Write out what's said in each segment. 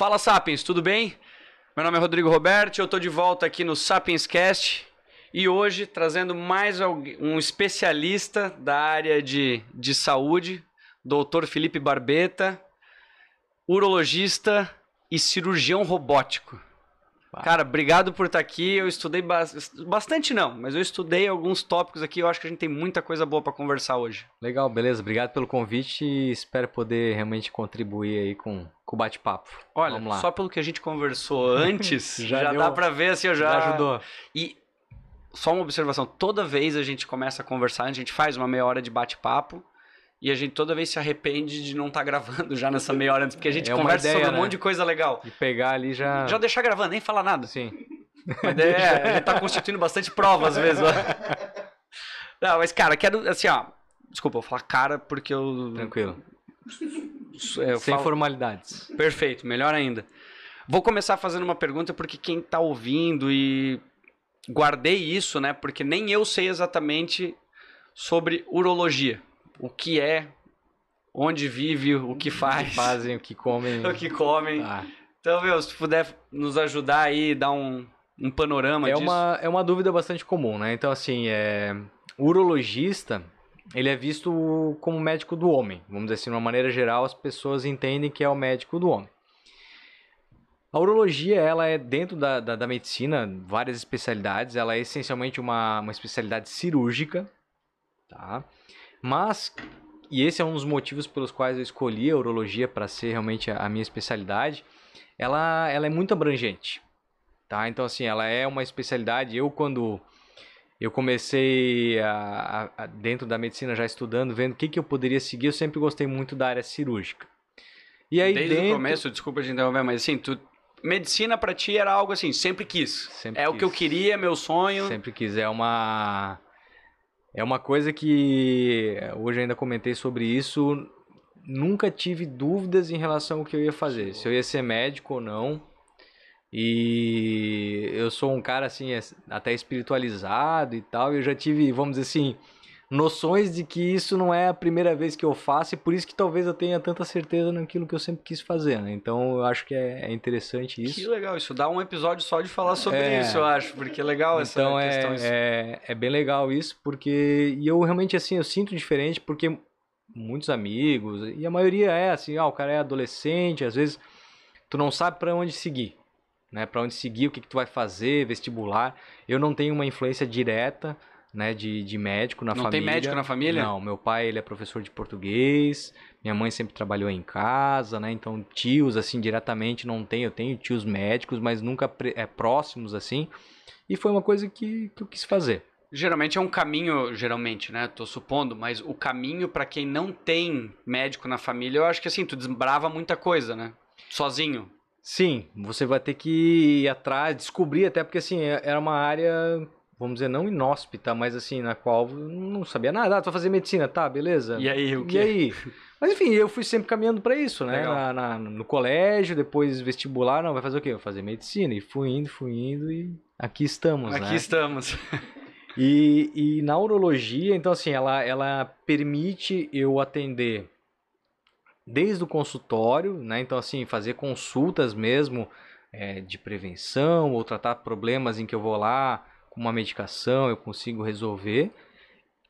Fala Sapiens, tudo bem? Meu nome é Rodrigo Roberto, eu estou de volta aqui no Sapiens Cast e hoje trazendo mais um especialista da área de, de saúde, Dr. Felipe Barbeta, urologista e cirurgião robótico. Cara, obrigado por estar aqui. Eu estudei ba bastante, não, mas eu estudei alguns tópicos aqui. Eu acho que a gente tem muita coisa boa para conversar hoje. Legal, beleza. Obrigado pelo convite e espero poder realmente contribuir aí com, com o bate-papo. Olha, só pelo que a gente conversou antes, já, já deu, dá para ver assim, eu já... já ajudou. E só uma observação: toda vez a gente começa a conversar, a gente faz uma meia hora de bate-papo. E a gente toda vez se arrepende de não estar tá gravando já nessa meia hora antes, porque a gente é conversa ideia, sobre um né? monte de coisa legal. E pegar ali já. Já deixar gravando, nem falar nada. Sim. Mas é, a gente tá constituindo bastante prova às vezes. Não, mas cara, quero, assim, ó. Desculpa, eu vou falar cara porque eu. Tranquilo. Eu Sem falo... formalidades. Perfeito, melhor ainda. Vou começar fazendo uma pergunta porque quem tá ouvindo e guardei isso, né? Porque nem eu sei exatamente sobre urologia o que é, onde vive, o que faz. O que fazem, o que comem. o que comem. Ah. Então, meu, se puder nos ajudar aí, dar um, um panorama é disso. Uma, é uma dúvida bastante comum, né? Então, assim, é, urologista, ele é visto como médico do homem. Vamos dizer assim, de uma maneira geral, as pessoas entendem que é o médico do homem. A urologia, ela é dentro da, da, da medicina, várias especialidades, ela é essencialmente uma, uma especialidade cirúrgica, tá? Mas, e esse é um dos motivos pelos quais eu escolhi a urologia para ser realmente a minha especialidade, ela, ela é muito abrangente. Tá? Então, assim, ela é uma especialidade. Eu, quando eu comecei a, a, dentro da medicina já estudando, vendo o que, que eu poderia seguir, eu sempre gostei muito da área cirúrgica. E aí, Desde dentro... o começo, desculpa de interromper, mas assim, tu, medicina para ti era algo assim, sempre quis. Sempre é quis. o que eu queria, meu sonho. Sempre quis. É uma é uma coisa que hoje ainda comentei sobre isso. Nunca tive dúvidas em relação ao que eu ia fazer, se eu ia ser médico ou não. E eu sou um cara assim, até espiritualizado e tal. E eu já tive, vamos dizer assim, noções de que isso não é a primeira vez que eu faço e por isso que talvez eu tenha tanta certeza naquilo que eu sempre quis fazer, né? Então eu acho que é, é interessante isso. Que legal, isso dá um episódio só de falar sobre é, isso, eu acho, porque é legal essa então questão. Então é, é bem legal isso, porque e eu realmente assim, eu sinto diferente porque muitos amigos, e a maioria é assim, ah, o cara é adolescente, às vezes tu não sabe para onde seguir. Né, para onde seguir, o que, que tu vai fazer, vestibular. Eu não tenho uma influência direta, né, de, de médico na não família. Não tem médico na família? Não, meu pai ele é professor de português, minha mãe sempre trabalhou em casa, né, então tios assim diretamente não tenho, eu tenho tios médicos, mas nunca é, próximos assim, e foi uma coisa que, que eu quis fazer. Geralmente é um caminho, geralmente, né? Tô supondo, mas o caminho para quem não tem médico na família, eu acho que assim, tu desbrava muita coisa, né? Sozinho. Sim, você vai ter que ir atrás, descobrir, até porque assim, é, era uma área vamos dizer, não inóspita, mas assim, na qual não sabia nada. Ah, tu vai fazer medicina, tá, beleza. E aí, o quê? E aí? Mas enfim, eu fui sempre caminhando para isso, né? Na, na, no colégio, depois vestibular, não, vai fazer o quê? Vai fazer medicina. E fui indo, fui indo e aqui estamos, aqui né? estamos. e, e na urologia, então assim, ela, ela permite eu atender desde o consultório, né? Então assim, fazer consultas mesmo é, de prevenção ou tratar problemas em que eu vou lá com uma medicação eu consigo resolver,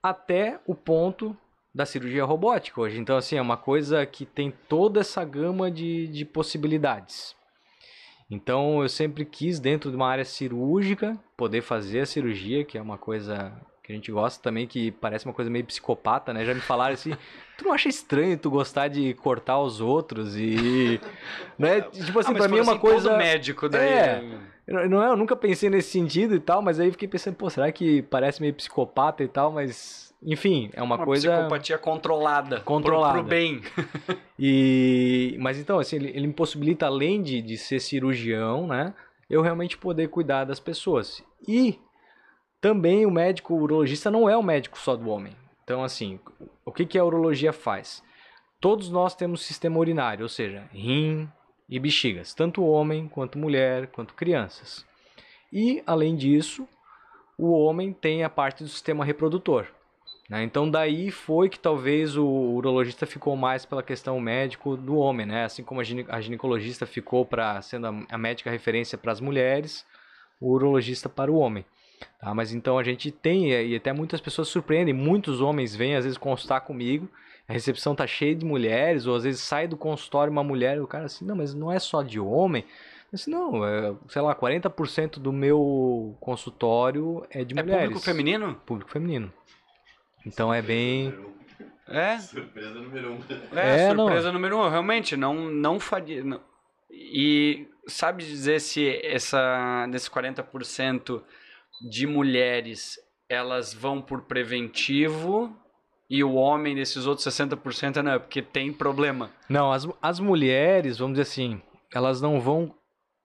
até o ponto da cirurgia robótica hoje. Então, assim, é uma coisa que tem toda essa gama de, de possibilidades. Então, eu sempre quis, dentro de uma área cirúrgica, poder fazer a cirurgia, que é uma coisa que a gente gosta também, que parece uma coisa meio psicopata, né? Já me falaram assim, tu não acha estranho tu gostar de cortar os outros e... né? Tipo assim, ah, pra mim é uma assim, coisa... médico daí... É, não é, eu nunca pensei nesse sentido e tal, mas aí fiquei pensando, pô, será que parece meio psicopata e tal, mas enfim, é uma, uma coisa psicopatia controlada, controlada pro, pro bem. e mas então assim, ele, ele me possibilita além de, de ser cirurgião, né, eu realmente poder cuidar das pessoas. E também o médico o urologista não é o médico só do homem. Então assim, o que que a urologia faz? Todos nós temos sistema urinário, ou seja, rim, e bexigas, tanto homem quanto mulher, quanto crianças. E, além disso, o homem tem a parte do sistema reprodutor. Né? Então daí foi que talvez o urologista ficou mais pela questão médico do homem, né? Assim como a, gine a ginecologista ficou para sendo a médica referência para as mulheres, o urologista para o homem. Tá? Mas então a gente tem, e até muitas pessoas surpreendem, muitos homens vêm às vezes consultar comigo, a recepção tá cheia de mulheres, ou às vezes sai do consultório uma mulher e o cara assim, não, mas não é só de homem. Disse, não, é, sei lá, 40% do meu consultório é de é mulheres. público feminino? Público feminino. Então é bem. É? Surpresa número um. É, É, não. surpresa número um. Realmente, não, não faria. não- E sabe dizer se essa, desses 40% de mulheres elas vão por preventivo e o homem desses outros 60% não, é porque tem problema. Não, as, as mulheres, vamos dizer assim, elas não vão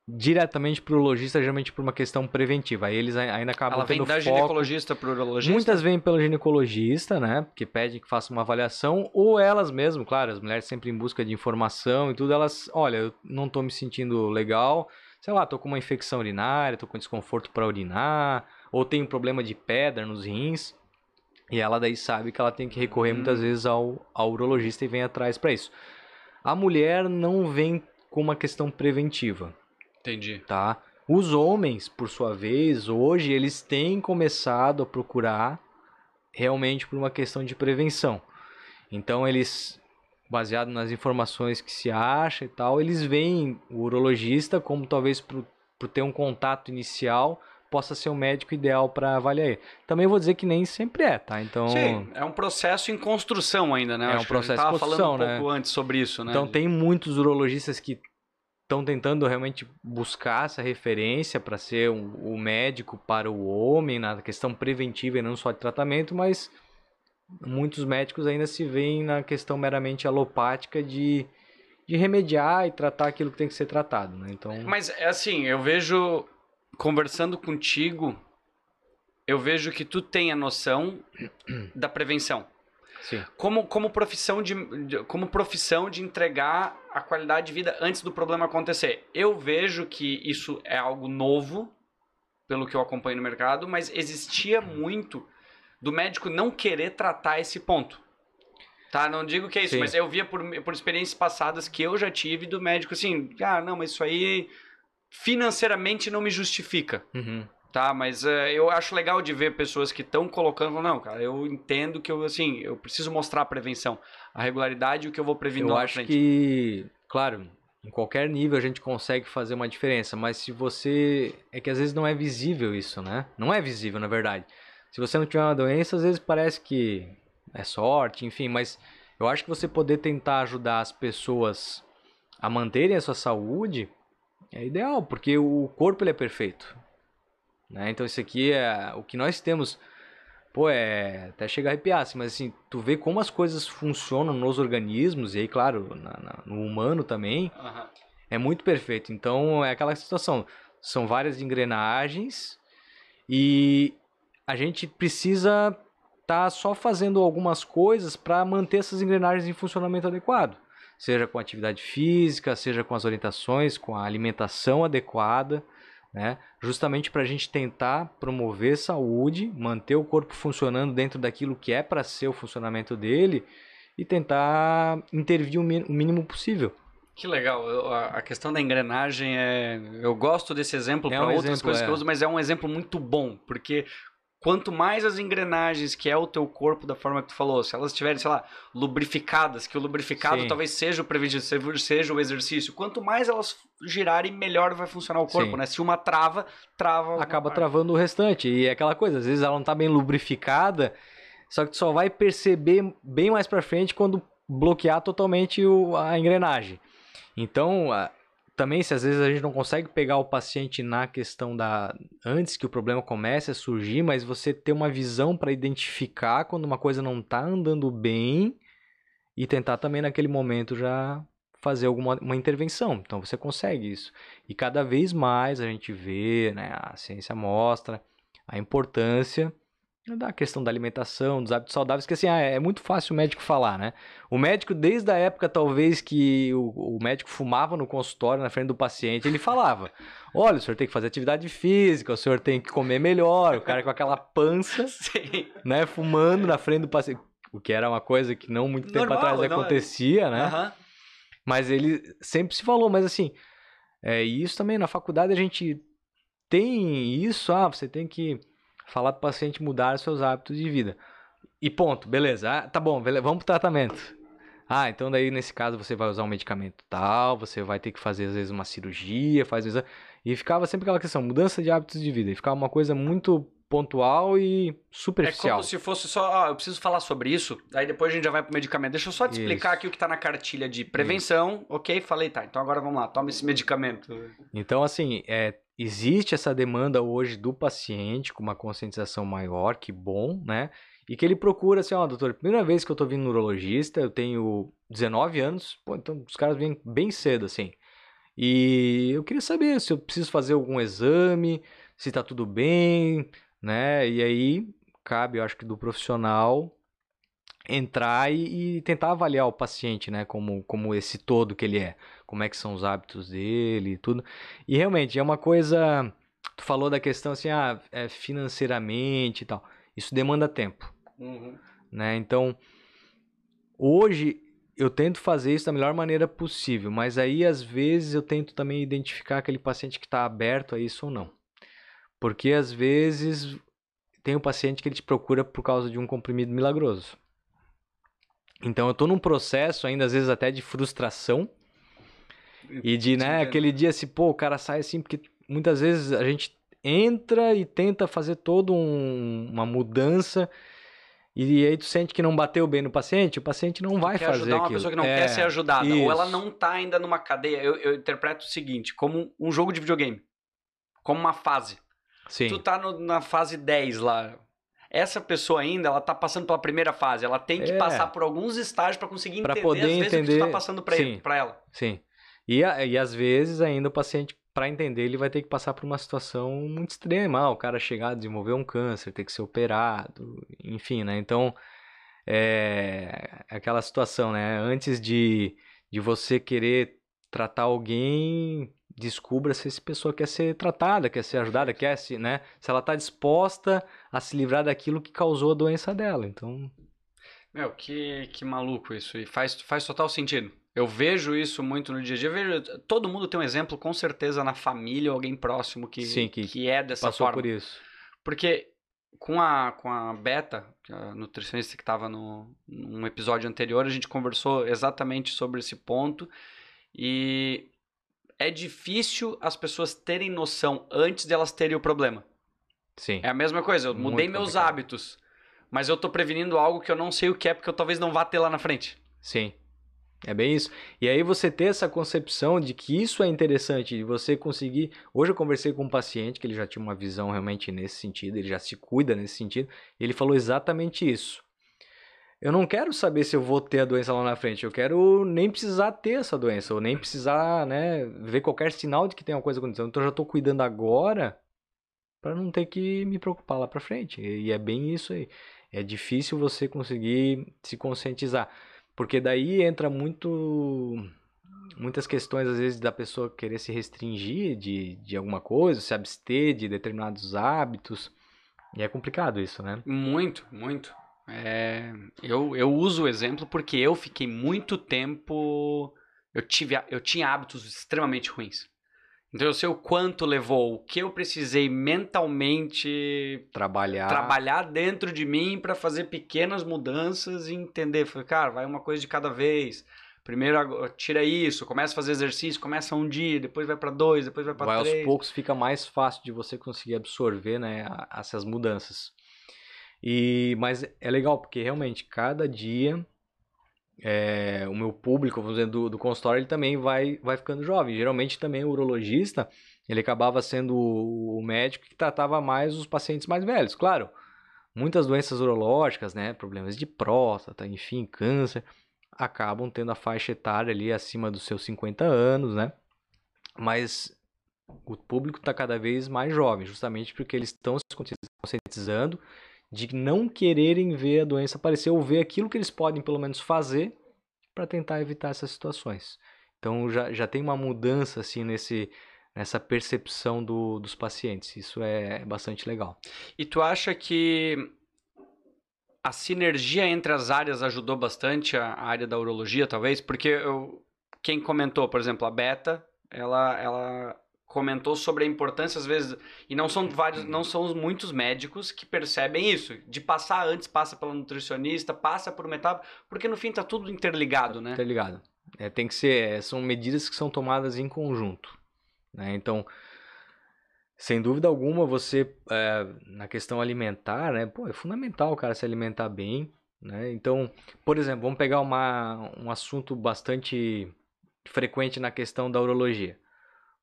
diretamente pro urologista, geralmente por uma questão preventiva. Aí eles ai- ainda acabam Ela vem tendo da foco. ginecologista pro urologista? Muitas vêm pelo ginecologista, né? Que pedem que faça uma avaliação, ou elas mesmo, claro, as mulheres sempre em busca de informação e tudo, elas, olha, eu não tô me sentindo legal, sei lá, tô com uma infecção urinária, tô com desconforto para urinar, ou tenho problema de pedra nos rins. E ela daí sabe que ela tem que recorrer Hum. muitas vezes ao, ao urologista e vem atrás para isso. A mulher não vem com uma questão preventiva Entendi. tá? Os homens, por sua vez, hoje eles têm começado a procurar realmente por uma questão de prevenção. Então eles, baseado nas informações que se acha e tal, eles veem o urologista como talvez por, ter um contato inicial possa ser o médico ideal para avaliar. Também vou dizer que nem sempre é, tá? Então Sim, é um processo em construção ainda, né? É Acho um que a gente processo tava falando um né? pouco antes sobre isso, né? Então tem muitos urologistas que estão tentando realmente buscar essa referência para ser um- o médico para o homem na questão preventiva e não só de tratamento, mas muitos médicos ainda se veem na questão meramente alopática de, de remediar e tratar aquilo que tem que ser tratado, né? Então, Mas é assim, eu vejo conversando contigo, eu vejo que tu tem a noção da prevenção. sim, Como, como, profissão de, de- como profissão de entregar a qualidade de vida antes do problema acontecer. Eu vejo que isso é algo novo, pelo que eu acompanho no mercado, mas existia muito do médico não querer tratar esse ponto. Tá? Não digo que é isso, Sim. mas eu via por, por experiências passadas que eu já tive do médico assim, ah, não, mas isso aí financeiramente não me justifica uhum, tá? Mas é, eu acho legal de ver pessoas que estão colocando, não, cara, eu entendo que eu, assim, eu preciso mostrar a prevenção, a regularidade e o que eu vou prevenir eu acho frente. que, claro, em qualquer nível a gente consegue fazer uma diferença, mas se você. É que às vezes não é visível isso, né? Não é visível, na verdade. Se você não tiver uma doença, às vezes parece que é sorte, enfim, mas eu acho que você poder tentar ajudar as pessoas a manterem a sua saúde é ideal, porque o corpo ele é perfeito. Né? Então isso aqui é o que nós temos. Pô, é. Até chega a arrepiar, assim, mas assim, tu vê como as coisas funcionam nos organismos, e aí, claro, na- na- no humano também, Aham. é muito perfeito. Então é aquela situação. São várias engrenagens e a gente precisa estar só fazendo algumas coisas para manter essas engrenagens em funcionamento adequado. Seja com atividade física, seja com as orientações, com a alimentação adequada, né? Justamente para a gente tentar promover saúde, manter o corpo funcionando dentro daquilo que é para ser o funcionamento dele e tentar intervir o mínimo possível. Que legal, eu- a, questão da engrenagem é. Eu gosto desse exemplo É para um outras exemplo, coisas que é. eu uso, mas é um exemplo muito bom, porque quanto mais as engrenagens que é o teu corpo, da forma que tu falou, se elas estiverem, sei lá, lubrificadas, que o lubrificado Sim. talvez seja o preventivo, seja- seja o exercício, quanto mais elas girarem, melhor vai funcionar o corpo, Sim. né? Se uma trava, trava. acaba parte. travando o restante. E é aquela coisa, às vezes ela não tá bem lubrificada, só que tu só vai perceber bem mais pra frente quando bloquear totalmente o- a engrenagem. Então, também se às vezes a gente não consegue pegar o paciente na questão da antes que o problema comece a surgir, mas você ter uma visão para identificar quando uma coisa não tá andando bem e tentar também naquele momento já fazer alguma uma intervenção. Então você consegue isso. E cada vez mais a gente vê, né, a ciência mostra a importância da questão da alimentação, dos hábitos saudáveis, que assim, ah, é muito fácil o médico falar, né? O médico, desde a época, talvez, que o, o, médico fumava no consultório, na frente do paciente, ele falava, olha, o senhor tem que fazer atividade física, o senhor tem que comer melhor, o cara com aquela pança, Sim. né, fumando na frente do paciente, o que era uma coisa que não muito tempo Normal, atrás acontecia, né? Uhum. Mas ele sempre se falou, mas assim, é, isso também na faculdade a gente tem isso, ah, você tem que falar para o paciente mudar seus hábitos de vida. E ponto, beleza. Ah, tá bom, beleza, vamos pro tratamento. Ah, então daí nesse caso você vai usar um medicamento tal, você vai ter que fazer às vezes uma cirurgia, faz e ficava sempre aquela questão, mudança de hábitos de vida, e ficava uma coisa muito pontual e superficial. É como se fosse só, ah, eu preciso falar sobre isso, aí depois a gente já vai pro medicamento. Deixa eu só te isso. explicar aqui o que tá na cartilha de prevenção, isso. ok? Falei, tá, então agora vamos lá, toma esse medicamento. Então, assim, é, existe essa demanda hoje do paciente com uma conscientização maior, que bom, né? E que ele procura assim, ó, oh, doutor, primeira vez que eu tô vindo neurologista, eu tenho 19 anos, pô, então os caras vêm bem cedo, assim. E eu queria saber se eu preciso fazer algum exame, se tá tudo bem, né? E aí cabe, eu acho que do profissional entrar e, e, tentar avaliar o paciente, né, como, como esse todo que ele é, como é que são os hábitos dele e tudo. E realmente é uma coisa, tu falou da questão assim, ah, é financeiramente e tal, isso demanda tempo, uhum. né, então hoje eu tento fazer isso da melhor maneira possível, mas aí às vezes eu tento também identificar aquele paciente que está aberto a isso ou não, porque às vezes tem um paciente que ele te procura por causa de um comprimido milagroso. Então eu tô num processo ainda, às vezes, até de frustração. E de, né, aquele dia assim, pô, o cara sai assim, porque muitas vezes a gente entra e tenta fazer toda um, uma mudança. E aí tu sente que não bateu bem no paciente, o paciente não, não vai quer fazer ajudar uma aquilo. pessoa que não é, quer ser ajudada, isso. ou ela não tá ainda numa cadeia. Eu, eu, interpreto o seguinte, como um jogo de videogame, como uma fase. Sim. Tu tá no, na fase 10 lá, essa pessoa ainda, ela tá passando pela primeira fase. Ela tem que é. passar por alguns estágios para conseguir pra entender, poder às vezes, entender... o que está passando para ele, para ela. Sim. E, e às vezes ainda o paciente, para entender, ele vai ter que passar por uma situação muito extrema. Ah, o cara chegar a desenvolver um câncer, ter que ser operado, enfim, né? Então, é aquela situação, né? Antes de, de você querer tratar alguém, descubra se essa pessoa quer ser tratada, quer ser ajudada, quer se, né? Se ela está disposta a se livrar daquilo que causou a doença dela. Então, meu, que, que maluco isso e faz faz total sentido. Eu vejo isso muito no dia a dia. Eu vejo, todo mundo tem um exemplo, com certeza, na família ou alguém próximo que, Sim, que, que é dessa passou forma. por isso. Porque com a, com a Beta, é a nutricionista que estava num episódio anterior, a gente conversou exatamente sobre esse ponto. E é difícil as pessoas terem noção antes de elas terem o problema. Sim. É a mesma coisa, eu Muito mudei meus complicado. hábitos, mas eu tô prevenindo algo que eu não sei o que é, porque eu talvez não vá ter lá na frente. Sim. É bem isso. E aí você ter essa concepção de que isso é interessante, de você conseguir. Hoje eu conversei com um paciente que ele já tinha uma visão realmente nesse sentido, ele já se cuida nesse sentido, ele falou exatamente isso eu não quero saber se eu vou ter a doença lá na frente. Eu quero nem precisar ter essa doença, ou nem precisar, né, ver qualquer sinal de que tem uma coisa acontecendo. Então eu já estou cuidando agora para não ter que me preocupar lá para frente. E é bem isso aí. É difícil você conseguir se conscientizar, porque daí entra muito muitas questões às vezes da pessoa querer se restringir de, de alguma coisa, se abster de determinados hábitos. E é complicado isso, né? Muito, muito. É, eu, eu uso o exemplo porque eu fiquei muito tempo. Eu, tive, eu tinha hábitos extremamente ruins. Então eu sei o quanto levou, o que eu precisei mentalmente trabalhar, trabalhar dentro de mim para fazer pequenas mudanças e entender. Falei, cara, vai uma coisa de cada vez. Primeiro tira isso, começa a fazer exercício, começa um dia, depois vai para dois, depois vai para três. Vai aos poucos fica mais fácil de você conseguir absorver, né, essas mudanças. E, mas é legal porque realmente cada dia é, o meu público, vamos dizer, do, do consultório, ele também vai, vai ficando jovem. Geralmente também o urologista, ele acabava sendo o médico que tratava mais os pacientes mais velhos. Claro, muitas doenças urológicas, né, problemas de próstata, enfim, câncer, acabam tendo a faixa etária ali acima dos seus 50 anos, né? Mas o público está cada vez mais jovem, justamente porque eles estão se conscientizando de não quererem ver a doença aparecer ou ver aquilo que eles podem pelo menos fazer para tentar evitar essas situações. Então já, já tem uma mudança assim nesse nessa percepção do, dos pacientes. Isso é bastante legal. E tu acha que a sinergia entre as áreas ajudou bastante a área da urologia, talvez? Porque eu, quem comentou, por exemplo, a Beta, ela, ela comentou sobre a importância às vezes e não são vários não são muitos médicos que percebem isso de passar antes passa pela nutricionista passa por uma etapa porque no fim está tudo interligado né? Interligado. É, tem que ser é, são medidas que são tomadas em conjunto né? então sem dúvida alguma você é, na questão alimentar né? Pô, é fundamental o cara se alimentar bem né? Então por exemplo vamos pegar uma, um assunto bastante frequente na questão da urologia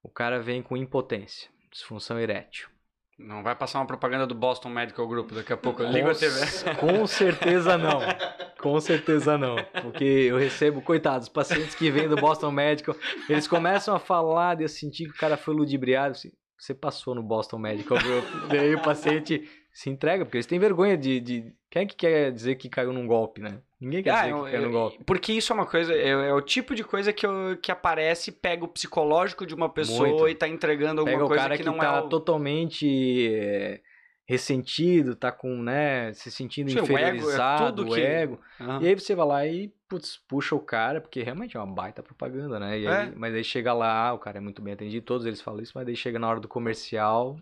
o cara vem com impotência, disfunção erétil. Não vai passar uma propaganda do Boston Medical Group daqui a pouco. Eu ligo a TV. Com certeza não. Com certeza não. Porque eu recebo, coitados, pacientes que vêm do Boston Medical, eles começam a falar de eu sentir que o cara foi ludibriado. Assim, você passou no Boston Medical Group. Daí o paciente se entrega, porque eles têm vergonha de, de. Quem é que quer dizer que caiu num golpe, né? Ninguém quer ah, dizer eu, que num golpe. Porque isso é uma coisa, é, é, o tipo de coisa que, eu, que aparece, pega o psicológico de uma pessoa Muito. e tá entregando alguma pega coisa o cara que, que não tá é. O... totalmente é, ressentido, tá com, né, se sentindo Sim, inferiorizado, o ego. É tudo que... ego. Uhum. E aí você vai lá e putz, puxa o cara, porque realmente é uma baita propaganda, né? Aí, é. Mas aí chega lá, o cara é muito bem atendido, todos eles falam isso, mas aí chega na hora do comercial,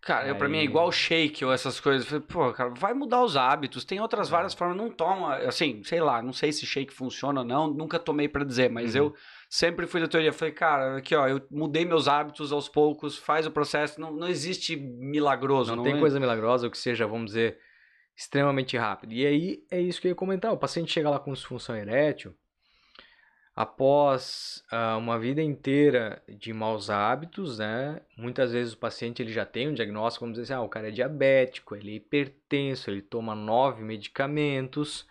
Cara, Aí... pra mim é igual shake ou essas coisas. Pô, cara, vai mudar os hábitos. Tem outras é. várias formas. Não toma, assim, sei lá, não sei se shake funciona ou não. Nunca tomei para dizer, mas uhum. eu sempre fui da teoria. Falei, cara, aqui ó, eu mudei meus hábitos aos poucos, faz o processo. Não, não existe milagroso. Não, não tem é? coisa milagrosa ou que seja, vamos dizer, extremamente rápido. E aí é isso que eu ia comentar. O paciente chega lá com disfunção erétil após uh, uma vida inteira de maus hábitos, né? Muitas vezes o paciente ele já tem um diagnóstico, vamos dizer assim, ah, o cara é diabético, ele é hipertenso, ele toma nove medicamentos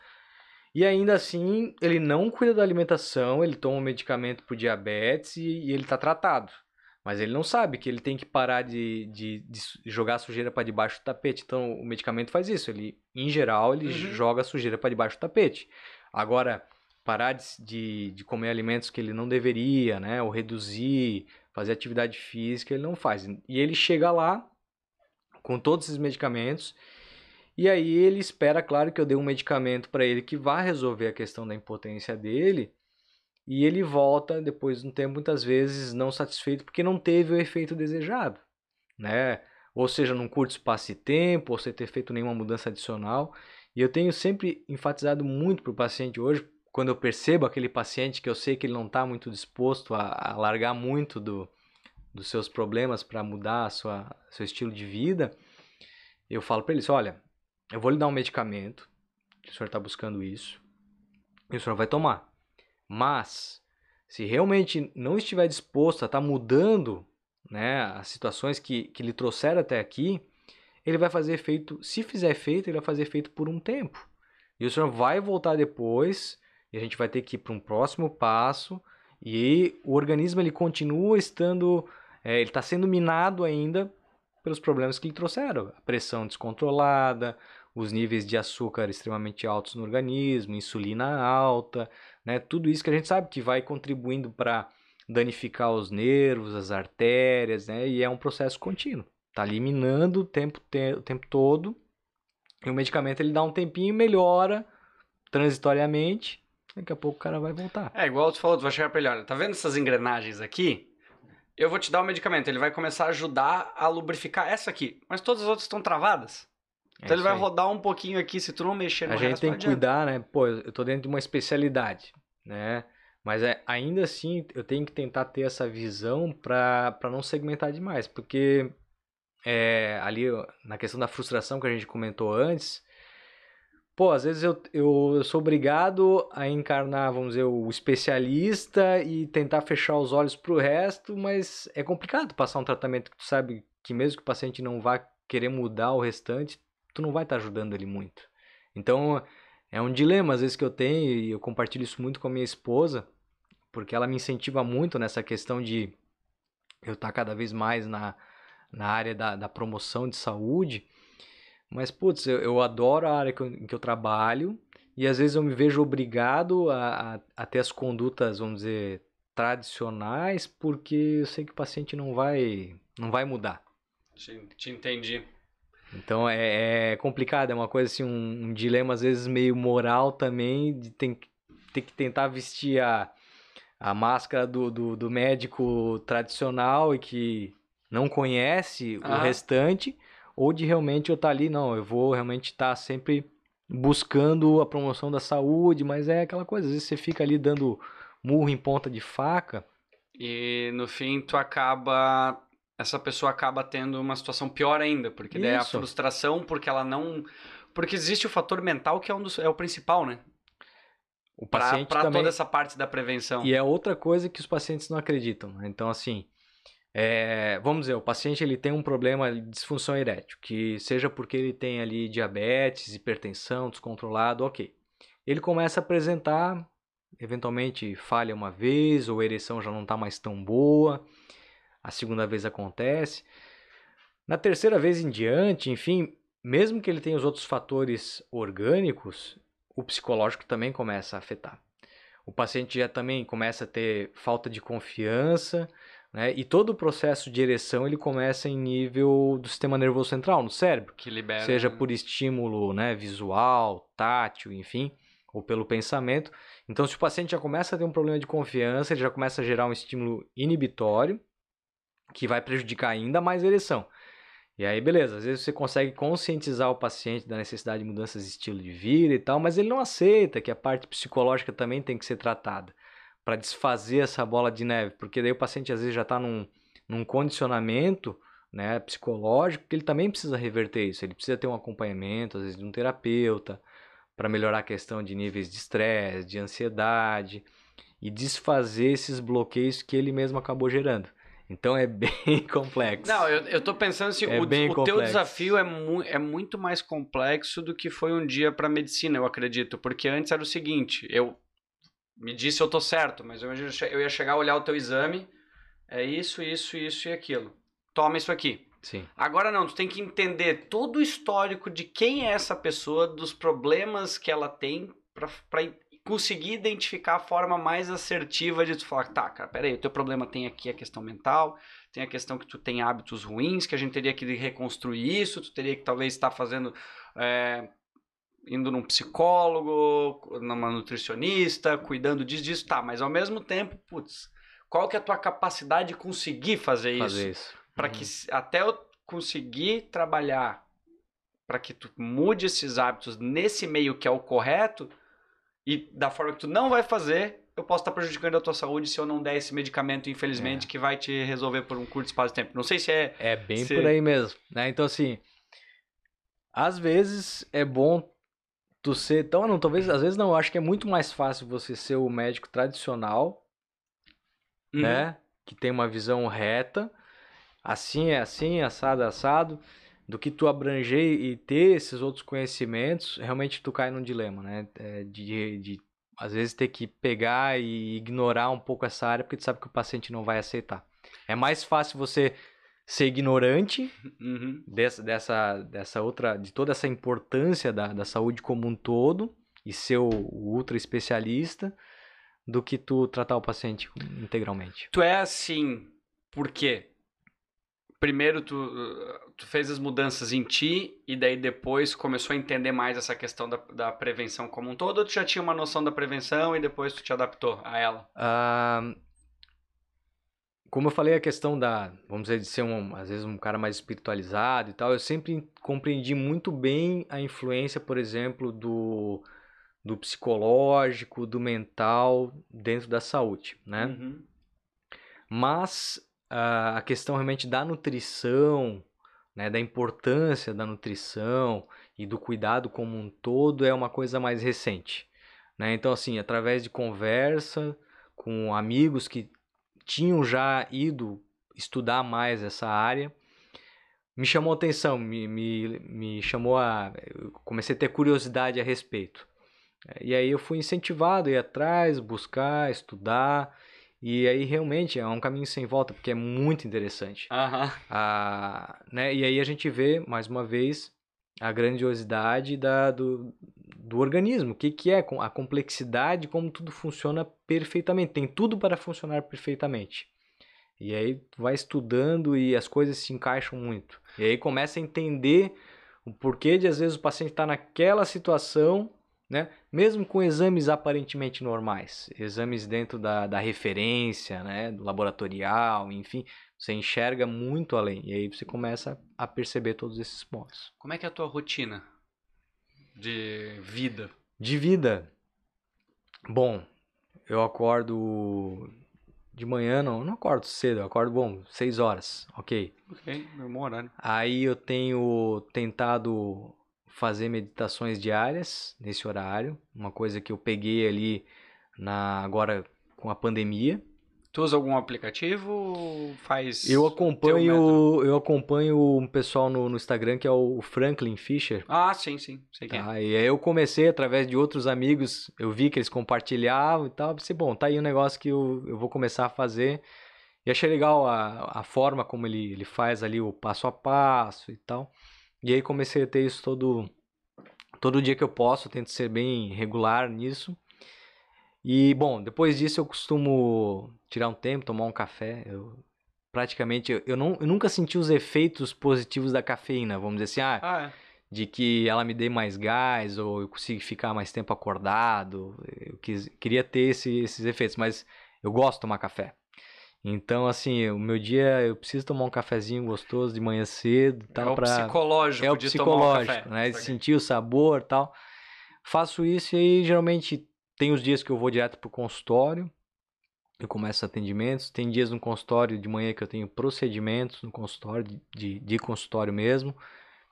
e ainda assim ele não cuida da alimentação, ele toma um medicamento para diabetes e, e ele está tratado. Mas ele não sabe que ele tem que parar de, de, de jogar sujeira para debaixo do tapete. Então o medicamento faz isso. Ele, em geral, ele uhum. joga sujeira para debaixo do tapete. Agora, parar de, de, de, comer alimentos que ele não deveria, né? Ou reduzir, fazer atividade física, ele não faz. E ele chega lá com todos esses medicamentos e aí ele espera, claro, que eu dê um medicamento para ele que vá resolver a questão da impotência dele. E ele volta depois de um tempo, muitas vezes, não satisfeito porque não teve o efeito desejado, né? Ou seja, num curto espaço de tempo, ou sem ter feito nenhuma mudança adicional. E eu tenho sempre enfatizado muito para o paciente hoje, quando eu percebo aquele paciente que eu sei que ele não está muito disposto a, a, largar muito do, dos seus problemas para mudar a sua seu estilo de vida, eu falo para ele: olha, eu vou lhe dar um medicamento, o senhor está buscando isso, e o senhor vai tomar. Mas, se realmente não estiver disposto a estar tá mudando né, as situações que, que lhe trouxeram até aqui, ele vai fazer efeito, se fizer efeito, ele vai fazer efeito por um tempo. E o senhor vai voltar depois e a gente vai ter que ir para um próximo passo e o organismo ele continua estando, é, ele está sendo minado ainda pelos problemas que lhe trouxeram, a pressão descontrolada, os níveis de açúcar extremamente altos no organismo, insulina alta, né? Tudo isso que a gente sabe que vai contribuindo para danificar os nervos, as artérias, né? E é um processo contínuo. Tá eliminando o tempo, te o tempo todo. E o medicamento ele dá um tempinho, melhora transitoriamente, Daqui a pouco o cara vai voltar. É, igual tu falou, tu vai chegar pra ele, olha, tá vendo essas engrenagens aqui? Eu vou te dar o um medicamento, ele vai começar a ajudar a lubrificar essa aqui, mas todas as outras estão travadas. Então é ele vai aí. rodar um pouquinho aqui, se tu não mexer no A gente tem que cuidar, né? Pô, eu tô dentro de uma especialidade, né? Mas é, ainda assim, eu tenho que tentar ter essa visão para não segmentar demais, porque é, ali na questão da frustração que a gente comentou antes, Pô, às vezes eu, eu, sou obrigado a encarnar, vamos dizer, o especialista e tentar fechar os olhos pro resto, mas é complicado passar um tratamento que tu sabe que mesmo que o paciente não vá querer mudar o restante, tu não vai estar tá ajudando ele muito. Então, é um dilema às vezes que eu tenho e eu compartilho isso muito com a minha esposa, porque ela me incentiva muito nessa questão de eu estar tá cada vez mais na, na área da, da promoção de saúde, Mas, putz, eu, eu adoro a área que eu, em que eu trabalho e às vezes eu me vejo obrigado a, a, a ter as condutas, vamos dizer, tradicionais, porque eu sei que o paciente não vai, não vai mudar. Te, te entendi. Então é, é, complicado, é uma coisa assim, um, um, dilema às vezes meio moral também, de ter, ter que tentar vestir a, a máscara do, do, do médico tradicional e que não conhece o restante, ou de realmente eu estar tá ali, não, eu vou realmente estar tá sempre buscando a promoção da saúde, mas é aquela coisa, às vezes você fica ali dando murro em ponta de faca. E no fim tu acaba essa pessoa acaba tendo uma situação pior ainda, porque daí é a frustração, porque ela não. Porque existe o fator mental que é, um dos, é o principal, né? O paciente Para também... toda essa parte da prevenção. E é outra coisa que os pacientes não acreditam. Então, assim, é, vamos dizer, o paciente ele tem um problema de disfunção erétil, que seja porque ele tem ali diabetes, hipertensão, descontrolado, ok. Ele começa a apresentar, eventualmente falha uma vez, ou a ereção já não está mais tão boa, a segunda vez acontece. Na terceira vez em diante, enfim, mesmo que ele tenha os outros fatores orgânicos, o psicológico também começa a afetar. O paciente já também começa a ter falta de confiança, né? E todo o processo de ereção ele começa em nível do sistema nervoso central, no cérebro, que libera, seja por estímulo, né, visual, tátil, enfim, ou pelo pensamento. Então, se o paciente já começa a ter um problema de confiança, ele já começa a gerar um estímulo inibitório que vai prejudicar ainda mais a ereção. E aí, beleza, às vezes você consegue conscientizar o paciente da necessidade de mudanças de estilo de vida e tal, mas ele não aceita que a parte psicológica também tem que ser tratada para desfazer essa bola de neve, porque daí o paciente às vezes já está num, num condicionamento né, psicológico que ele também precisa reverter isso. Ele precisa ter um acompanhamento, às vezes, de um terapeuta, para melhorar a questão de níveis de estresse, de ansiedade e desfazer esses bloqueios que ele mesmo acabou gerando. Então é bem complexo. Não, eu, eu tô pensando assim, é o, o teu desafio é, mu é muito mais complexo do que foi um dia para medicina, eu acredito. Porque antes era o seguinte, eu me disse eu tô certo, mas eu, eu ia chegar a olhar o teu exame, é isso, isso, isso e aquilo. Toma isso aqui. Sim. Agora não, tu tem que entender todo o histórico de quem é essa pessoa, dos problemas que ela tem, para conseguir identificar a forma mais assertiva de tu falar, tá, cara, peraí, o teu problema tem aqui a questão mental, tem a questão que tu tem hábitos ruins, que a gente teria que reconstruir isso, tu teria que talvez estar fazendo é, indo num psicólogo, numa nutricionista, cuidando disso, disso, tá, mas ao mesmo tempo, putz, qual que é a tua capacidade de conseguir fazer, fazer isso? isso. Para uhum. que até eu conseguir trabalhar para que tu mude esses hábitos nesse meio que é o correto e da forma que tu não vai fazer, eu posso estar prejudicando a tua saúde se eu não der esse medicamento, infelizmente, é. que vai te resolver por um curto espaço de tempo. Não sei se é. É bem se... por aí mesmo. Né? Então, assim, às vezes é bom tu ser. Então, não, talvez, às vezes não, eu acho que é muito mais fácil você ser o médico tradicional, uhum. né? Que tem uma visão reta, assim é assim, assado é assado, do que tu abranger e ter esses outros conhecimentos, realmente tu cai num dilema, né? É, de, de às vezes ter que pegar e ignorar um pouco essa área porque tu sabe que o paciente não vai aceitar. É mais fácil você ser ignorante uhum. dessa, dessa, dessa outra, de toda essa importância da, da saúde como um todo e ser o, o ultra especialista do que tu tratar o paciente integralmente. Tu é assim, por quê? Primeiro tu, tu fez as mudanças em ti e daí depois começou a entender mais essa questão da, da prevenção como um todo ou tu já tinha uma noção da prevenção e depois tu te adaptou a ela? Uh, como eu falei, a questão da, vamos dizer, de ser um, às vezes um cara mais espiritualizado e tal, eu sempre compreendi muito bem a influência, por exemplo, do, do psicológico, do mental dentro da saúde, né? Uhum. Mas a questão realmente da nutrição, né, da importância da nutrição e do cuidado como um todo é uma coisa mais recente. Né? Então, assim, através de conversa com amigos que tinham já ido estudar mais essa área, me chamou a atenção, me, me, me chamou a. Comecei a ter curiosidade a respeito. E aí eu fui incentivado a ir atrás, buscar, estudar. E aí realmente é um caminho sem volta, porque é muito interessante. Uhum. Ah, né? E aí a gente vê, mais uma vez, a grandiosidade da, do, do organismo, o que, que é a complexidade, como tudo funciona perfeitamente. Tem tudo para funcionar perfeitamente. E aí tu vai estudando e as coisas se encaixam muito. E aí começa a entender o porquê de às vezes o paciente estar tá naquela situação, né? Mesmo com exames aparentemente normais, exames dentro da, da referência, né? Do laboratorial, enfim, você enxerga muito além. E aí você começa a perceber todos esses pontos. Como é que é a tua rotina de vida? De vida. Bom, eu acordo de manhã, não, não acordo cedo, eu acordo, bom, 6 horas, ok. Ok, meu horário. Aí eu tenho tentado fazer meditações diárias nesse horário, uma coisa que eu peguei ali na agora com a pandemia. Tu usa algum aplicativo? Faz. Eu acompanho, eu acompanho um pessoal no, no, Instagram que é o Franklin Fisher. Ah, sim, sim, sei quem. Tá? E aí eu comecei através de outros amigos, eu vi que eles compartilhavam e tal, pensei, bom, tá aí um negócio que eu, eu vou começar a fazer. E achei legal a, a forma como ele, ele faz ali o passo a passo e tal. E aí comecei a ter isso todo todo dia que eu posso, eu tento ser bem regular nisso. E, bom, depois disso eu costumo tirar um tempo, tomar um café. Eu praticamente, eu, não, eu nunca senti os efeitos positivos da cafeína, vamos dizer assim, ah, ah é. de que ela me dê mais gás ou eu consigo ficar mais tempo acordado. Eu quis, queria ter esse, esses efeitos, mas eu gosto de tomar café. Então, assim, o meu dia eu preciso tomar um cafezinho gostoso de manhã cedo, tal, é o pra... psicológico é o de psicológico, tomar um né? De sentir o sabor, tal. Faço isso e aí geralmente tem os dias que eu vou direto pro consultório, eu começo atendimentos. Tem dias no consultório de manhã que eu tenho procedimentos no consultório, de, de, consultório mesmo.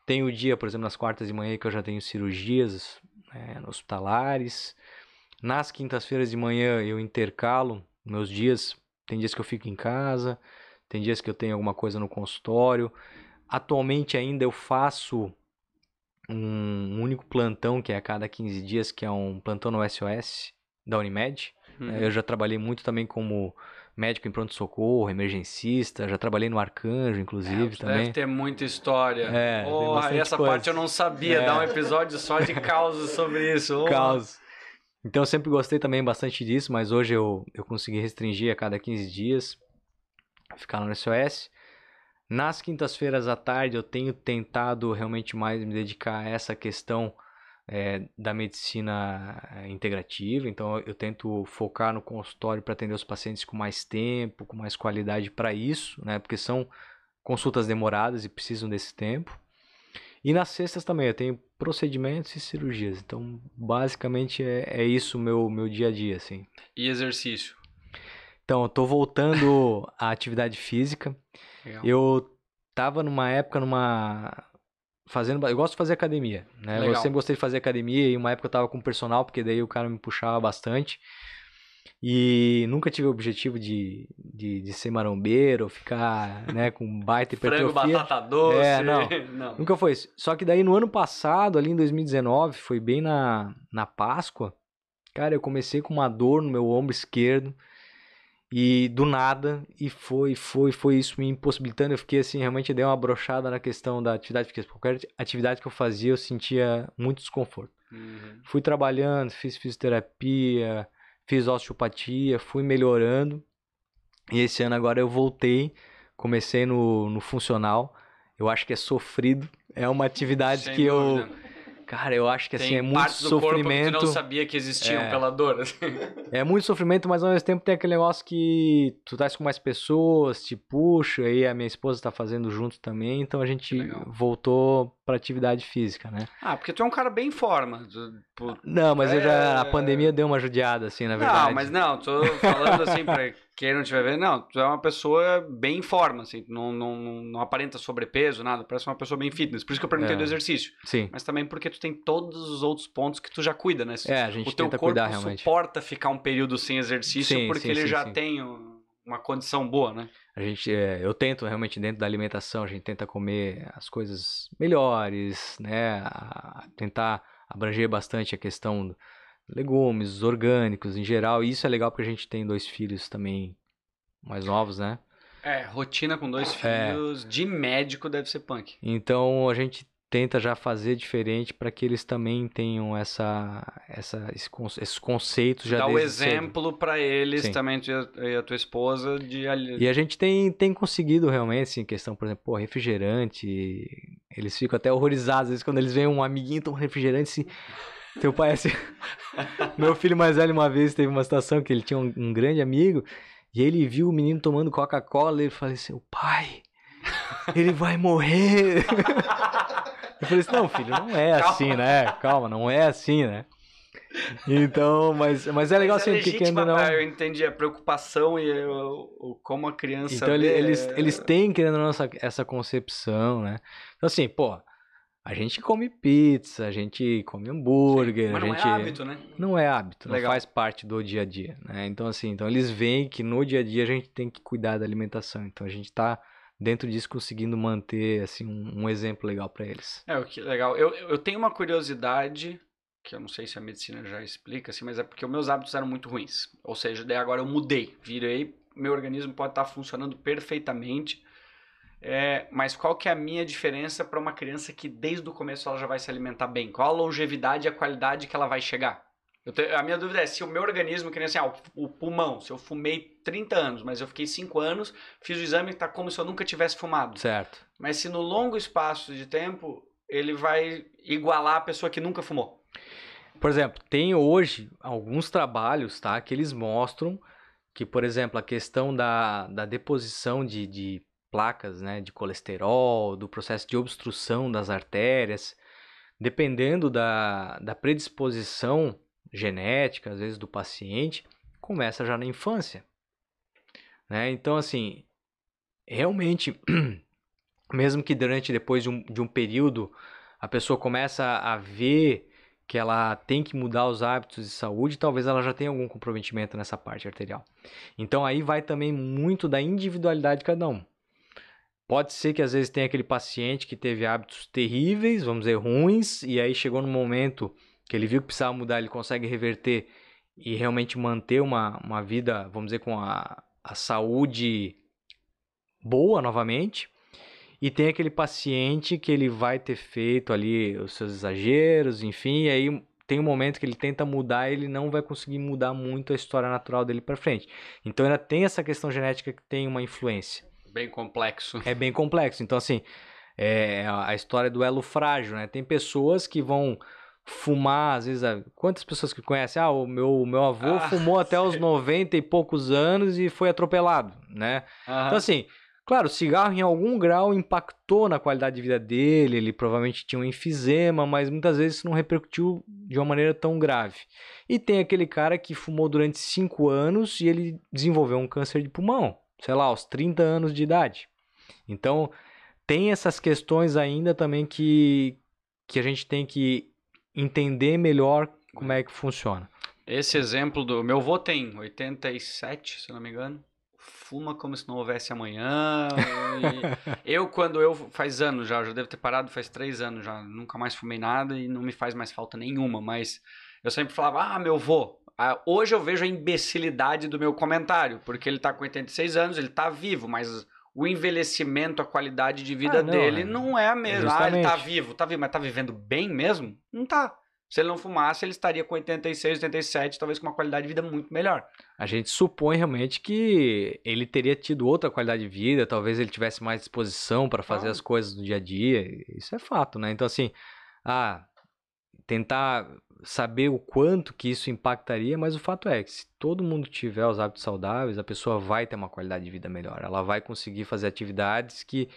Tem o dia, por exemplo, nas quartas de manhã que eu já tenho cirurgias né, hospitalares. Nas quintas-feiras de manhã eu intercalo meus dias. Tem dias que eu fico em casa, tem dias que eu tenho alguma coisa no consultório. Atualmente ainda eu faço um único plantão que é a cada 15 dias, que é um plantão no SOS da Unimed. Uhum. Eu já trabalhei muito também como médico em pronto-socorro, emergencista, já trabalhei no Arcanjo, inclusive, é, também. Deve ter muita história. É, oh, essa coisa. parte eu não sabia, é. dá um episódio só de causa sobre isso. Oh. Caos. Então eu sempre gostei também bastante disso, mas hoje eu, eu consegui restringir a cada 15 dias, ficar no SOS. Nas quintas-feiras à tarde eu tenho tentado realmente mais me dedicar a essa questão é, da medicina eh, integrativa, então eu tento focar no consultório para atender os pacientes com mais tempo, com mais qualidade para isso, né? Porque são consultas demoradas e precisam desse tempo. E nas sextas também eu tenho procedimentos e cirurgias, então basicamente é, é isso o meu, meu dia a dia, assim. E exercício? Então, eu tô voltando à atividade física. Legal. Eu tava numa época numa fazendo, eu gosto de fazer academia, né? Legal. Eu sempre gostei de fazer academia e uma época eu tava com personal, porque daí o cara me puxava bastante. E nunca tive o objetivo de, de, de ser marombeiro, ficar né, com baita hipertrofia. Frango, batata doce. É, não, não. Nunca foi isso. Só que daí no ano passado, ali em 2019, foi bem na, na Páscoa, cara, eu comecei com uma dor no meu ombro esquerdo. E do nada, e foi, foi, foi isso me impossibilitando. Eu fiquei assim, realmente dei uma brochada na questão da atividade, porque qualquer atividade que eu fazia eu sentia muito desconforto. Uhum. Fui trabalhando, fiz fisioterapia, fiz osteopatia, fui melhorando. E esse ano agora eu voltei, comecei no, no funcional. Eu acho que é sofrido, é uma atividade Sem que dúvida. eu Cara, eu acho que assim, tem é muito sofrimento. que tu não sabia que existiam é, pela dor. Assim. É muito sofrimento, mas ao mesmo tempo tem aquele negócio que tu tá com mais pessoas, te puxa, aí a minha esposa tá fazendo junto também, então a gente voltou pra atividade física, né? Ah, porque tu é um cara bem em forma. Tu, não, mas é... eu já, a pandemia deu uma judiada, assim, na verdade. Não, mas não, tô falando assim pra quem não estiver vendo, não, tu é uma pessoa bem em forma, assim, não, não, não aparenta sobrepeso, nada, parece uma pessoa bem fitness. Por isso que eu perguntei é. do exercício. Sim. Mas também porque tu tem todos os outros pontos que tu já cuida, né? É, a gente o teu corpo cuidar realmente. suporta ficar um período sem exercício sim, porque sim, ele sim, já tem uma condição boa, né? A gente, é, eu tento realmente dentro da alimentação, a gente tenta comer as coisas melhores, né? A, tentar abranger bastante a questão legumes, orgânicos em geral. E isso é legal porque a gente tem dois filhos também mais novos, né? É, rotina com dois é. filhos é. de médico deve ser punk. Então a gente tenta já fazer diferente para que eles também tenham essa, essa esse, esses conceitos já Dá o exemplo para eles Sim. também tu e a tua esposa de e a gente tem, tem conseguido realmente assim questão por exemplo pô, refrigerante eles ficam até horrorizados às vezes quando eles veem um amiguinho tomando refrigerante assim, teu pai assim meu filho mais velho uma vez teve uma situação que ele tinha um, um grande amigo e ele viu o menino tomando Coca-Cola e ele falou assim pai ele vai morrer Eu falei assim, não, filho, não é Calma. assim, né? Calma, não é assim, né? Então, mas, mas é legal Mas assim, porque querendo não. Eu entendi a preocupação e o, o- como a criança. Então vê, eles, é- eles têm, querendo ou não, essa, essa concepção, né? Então, assim, pô, a gente come pizza, a gente come hambúrguer, Mas a não gente. é hábito, né? Não é hábito, não Legal. faz parte do dia a dia, né? Então, assim, então eles veem que no dia a dia a gente tem que cuidar da alimentação. Então a gente tá dentro disso conseguindo manter, assim, um, um exemplo legal pra eles. É, o que legal. Eu, eu tenho uma curiosidade, que eu não sei se a medicina já explica, assim, mas é porque os meus hábitos eram muito ruins. Ou seja, daí agora eu mudei, virei, meu organismo pode estar funcionando perfeitamente. É, mas qual que é a minha diferença para uma criança que desde o começo ela já vai se alimentar bem? Qual a longevidade e a qualidade que ela vai chegar? A minha dúvida é se o meu organismo, que nem assim, ah, o, o pulmão, se eu fumei 30 anos, mas eu fiquei 5 anos, fiz o exame e tá como se eu nunca tivesse fumado. Certo. Mas se no longo espaço de tempo ele vai igualar a pessoa que nunca fumou. Por exemplo, tem hoje alguns trabalhos, tá, que eles mostram que, por exemplo, a questão da, da deposição de, de placas, né, de colesterol, do processo de obstrução das artérias, dependendo da, da predisposição genética, às vezes, do paciente, começa já na infância. Né? Então, assim, realmente, mesmo que durante, depois de um, de um período, a pessoa começa a ver que ela tem que mudar os hábitos de saúde, talvez ela já tenha algum comprometimento nessa parte arterial. Então aí vai também muito da individualidade de cada um. Pode ser que às vezes tenha aquele paciente que teve hábitos terríveis, vamos dizer, ruins, e aí chegou no momento que ele viu que precisava mudar, ele consegue reverter e realmente manter uma, uma vida, vamos dizer, com a, a saúde boa novamente. E tem aquele paciente que ele vai ter feito ali os seus exageros, enfim, e aí tem um momento que ele tenta mudar e ele não vai conseguir mudar muito a história natural dele para frente. Então ainda tem essa questão genética que tem uma influência. Bem complexo. É bem complexo. Então, assim, é a história do elo frágil, né? Tem pessoas que vão fumar, às vezes, a- quantas pessoas que conhecem? Ah, o meu, o meu avô Ah, fumou até os sei. 90 e poucos anos e foi atropelado, né? Aham. Então, assim, claro, o cigarro em algum grau impactou na qualidade de vida dele, ele provavelmente tinha um enfisema, mas muitas vezes isso não repercutiu de uma maneira tão grave. E tem aquele cara que fumou durante 5 anos e ele desenvolveu um câncer de pulmão, sei lá, aos 30 anos de idade. Então, tem essas questões ainda também que, que a gente tem que entender melhor como é que funciona. Esse exemplo do. Meu avô tem 87, se não me engano. Fuma como se não houvesse amanhã. eu, quando eu. Faz anos já, já devo ter parado faz três anos já. Nunca mais fumei nada e não me faz mais falta nenhuma. Mas eu sempre falava, ah, meu avô. Ah, hoje eu vejo a imbecilidade do meu comentário, porque ele tá com 86 anos, ele tá vivo, mas o envelhecimento, a qualidade de vida Ah, não, dele é. não é a mesma. Ah, ele tá Justamente. vivo, tá vivo, mas tá vivendo bem mesmo? Não tá. Se ele não fumasse, ele estaria com 86, 87, talvez com uma qualidade de vida muito melhor. A gente supõe realmente que ele teria tido outra qualidade de vida, talvez ele tivesse mais disposição para fazer Claro. as coisas do dia a dia. Isso é fato, né? Então, assim, ah, tentar saber o quanto que isso impactaria, mas o fato é que se todo mundo tiver os hábitos saudáveis, a pessoa vai ter uma qualidade de vida melhor. Ela vai conseguir fazer atividades que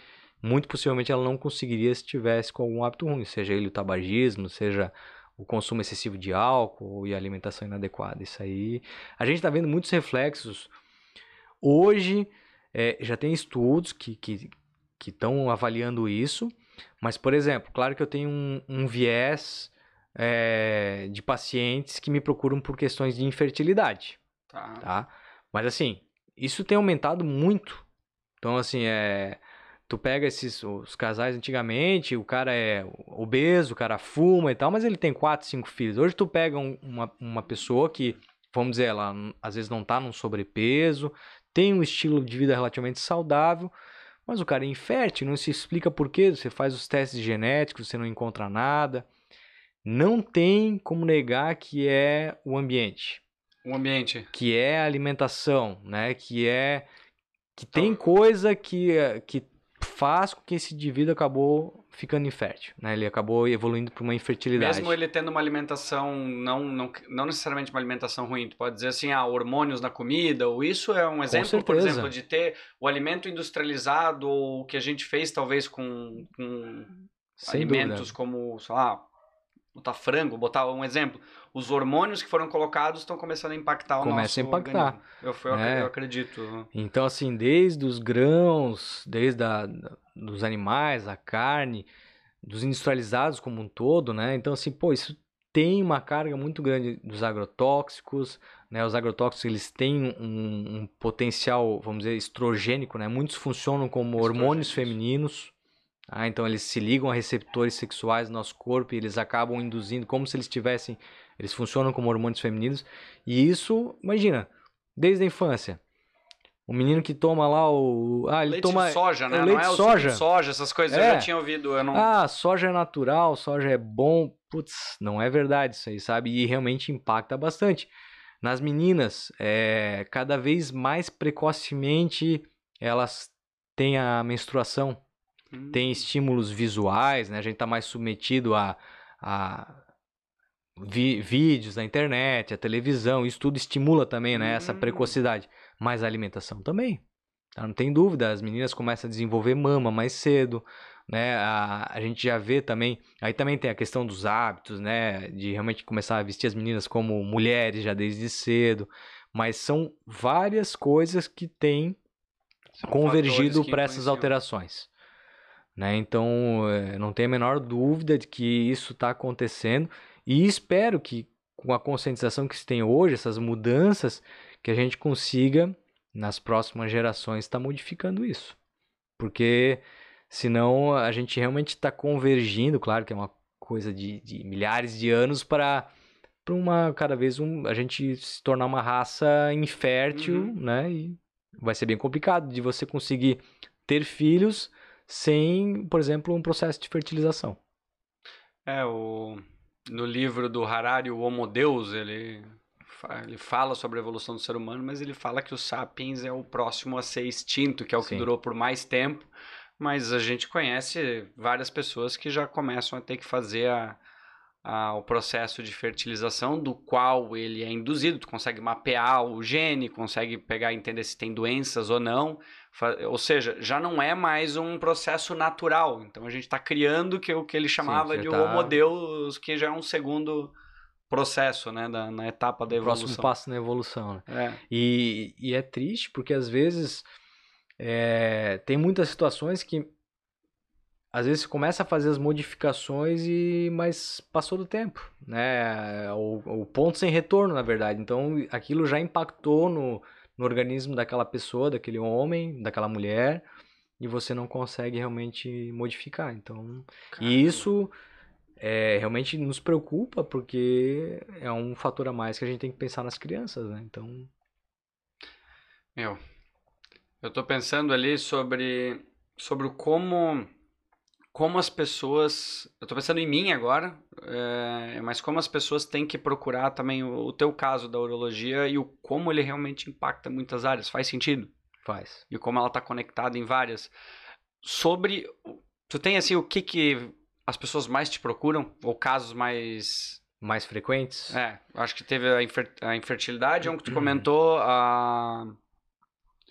muito possivelmente ela não conseguiria se tivesse com algum hábito ruim, seja ele o tabagismo, seja o consumo excessivo de álcool e a alimentação inadequada. Isso aí a gente está vendo muitos reflexos. Hoje é, já tem estudos que que, estão avaliando isso, mas, por exemplo, claro que eu tenho um, um viés é, de pacientes que me procuram por questões de infertilidade, Tá. tá? Mas assim, isso tem aumentado muito. Então, assim, é. Tu pega esses os casais antigamente, o cara é obeso, o cara fuma e tal, mas ele tem quatro, cinco filhos. Hoje tu pega um- uma, uma pessoa que, vamos dizer, ela às vezes não tá num sobrepeso, tem um estilo de vida relativamente saudável, Mas o cara é infértil, não se explica por quê. Você faz os testes genéticos, você não encontra nada. Não tem como negar que é o ambiente. O ambiente. Que é a alimentação, né? Que é que tem coisa que, que faz com que esse indivíduo acabou ficando infértil, né? Ele acabou evoluindo para uma infertilidade. Mesmo ele tendo uma alimentação não, não, não necessariamente uma alimentação ruim, tu pode dizer assim, ah, hormônios na comida, ou isso é um exemplo, por exemplo, de ter o alimento industrializado ou o que a gente fez talvez com, com alimentos dúvida. como, sei lá, botar frango, botar um exemplo. Os hormônios que foram colocados estão começando a impactar o Começa nosso a impactar. Eu, eu, é. eu, acredito. Então, assim, desde os grãos, desde a, dos animais, a carne, dos industrializados como um todo, né? Então, assim, pô, isso tem uma carga muito grande dos agrotóxicos, né? Os agrotóxicos, eles têm um, um potencial, vamos dizer, estrogênico, né? Muitos funcionam como hormônios femininos, ah, então eles se ligam a receptores sexuais do nosso corpo e eles acabam induzindo como se eles tivessem, eles funcionam como hormônios femininos. E isso, imagina, desde a infância. O menino que toma lá o. Ah, ele leite toma. De soja, né? O leite não é o soja. soja, essas coisas é. eu já tinha ouvido. Eu não... Ah, soja é natural, soja é bom. Putz, não é verdade isso aí, sabe? E realmente impacta bastante. Nas meninas, é, cada vez mais precocemente elas têm a menstruação. Tem hum. estímulos visuais, né? A gente está mais submetido a, a vi, vídeos na internet, a televisão. Isso tudo estimula também, né? Essa hum. precocidade. Mas a alimentação também. Tá? Não tem dúvida, as meninas começam a desenvolver mama mais cedo, né? A, a gente já vê também, aí também tem a questão dos hábitos, né? De realmente começar a vestir as meninas como mulheres já desde cedo, mas são várias coisas que têm são convergido para essas alterações. Né? Então, é, não tem a menor dúvida de que isso está acontecendo e espero que com a conscientização que se tem hoje, essas mudanças, que a gente consiga, nas próximas gerações, estar tá modificando isso. Porque senão a gente realmente está convergindo, claro que é uma coisa de, de milhares de anos para para uma cada vez um, a gente se tornar uma raça infértil, uhum. né? E vai ser bem complicado de você conseguir ter filhos sem, por exemplo, um processo de fertilização. É, o, no livro do Harari, o Homo Deus, ele, ele fala sobre a evolução do ser humano, mas ele fala que o sapiens é o próximo a ser extinto, que é o Sim. que durou por mais tempo, mas a gente conhece várias pessoas que já começam a ter que fazer a, a, o processo de fertilização do qual ele é induzido. Tu consegue mapear o gene, consegue pegar e entender se tem doenças ou não. Ou seja, já não é mais um processo natural. Então a gente está criando que, o que ele chamava Sim, de tá... Homo Deus, que já é um segundo processo, né, da, na etapa da evolução. Próximo passo na evolução. Né? É. E, e é triste porque às vezes é, tem muitas situações que às vezes você começa a fazer as modificações e mas passou do tempo, né? O, o ponto sem retorno, na verdade. Então aquilo já impactou no, no organismo daquela pessoa, daquele homem, daquela mulher, e você não consegue realmente modificar. Então, Caramba. e isso é, realmente nos preocupa porque é um fator a mais que a gente tem que pensar nas crianças, né? Então, meu, eu tô pensando ali sobre sobre como como as pessoas. Eu tô pensando em mim agora, é, mas como as pessoas têm que procurar também o, o teu caso da urologia e o como ele realmente impacta muitas áreas. Faz sentido? Faz. E como ela está conectada em várias. Sobre. Tu tem assim o que, que as pessoas mais te procuram? Ou casos mais. Mais frequentes? É, acho que teve a, infer, a infertilidade, é um que tu comentou, a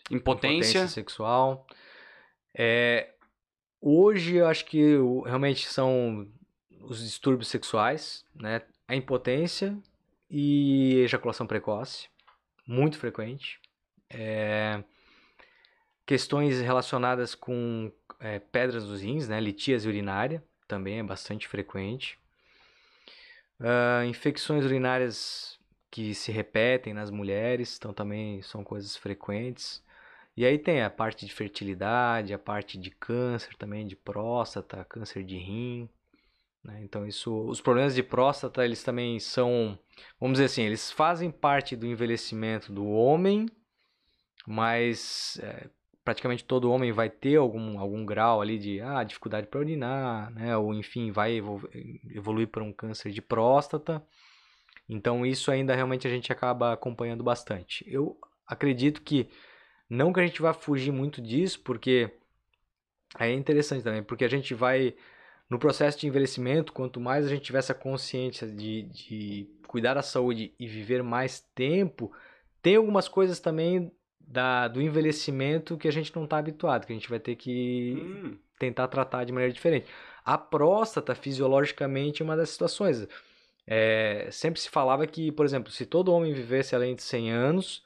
impotência. Impotência sexual. É, Hoje eu acho que realmente são os distúrbios sexuais, né? A impotência e ejaculação precoce, muito frequente. É... Questões relacionadas com é, pedras dos rins, né? Litíase urinária, também é bastante frequente. Uh, infecções urinárias que se repetem nas mulheres, então também são coisas frequentes. E aí tem a parte de fertilidade, a parte de câncer também, de próstata, câncer de rim. Né? Então isso, os problemas de próstata eles também são, vamos dizer assim, eles fazem parte do envelhecimento do homem, mas é, praticamente todo homem vai ter algum, algum grau ali de ah, dificuldade para urinar, né? Ou enfim, vai evoluir para um câncer de próstata. Então isso ainda realmente a gente acaba acompanhando bastante. Eu acredito que não que a gente vá fugir muito disso, porque é interessante também, porque a gente vai no processo de envelhecimento, quanto mais a gente tiver essa consciência de, de cuidar da saúde e viver mais tempo, tem algumas coisas também da, do envelhecimento que a gente não está habituado, que a gente vai ter que hum. tentar tratar de maneira diferente. A próstata, fisiologicamente, é uma das situações. É, sempre se falava que, por exemplo, se todo homem vivesse além de 100 anos,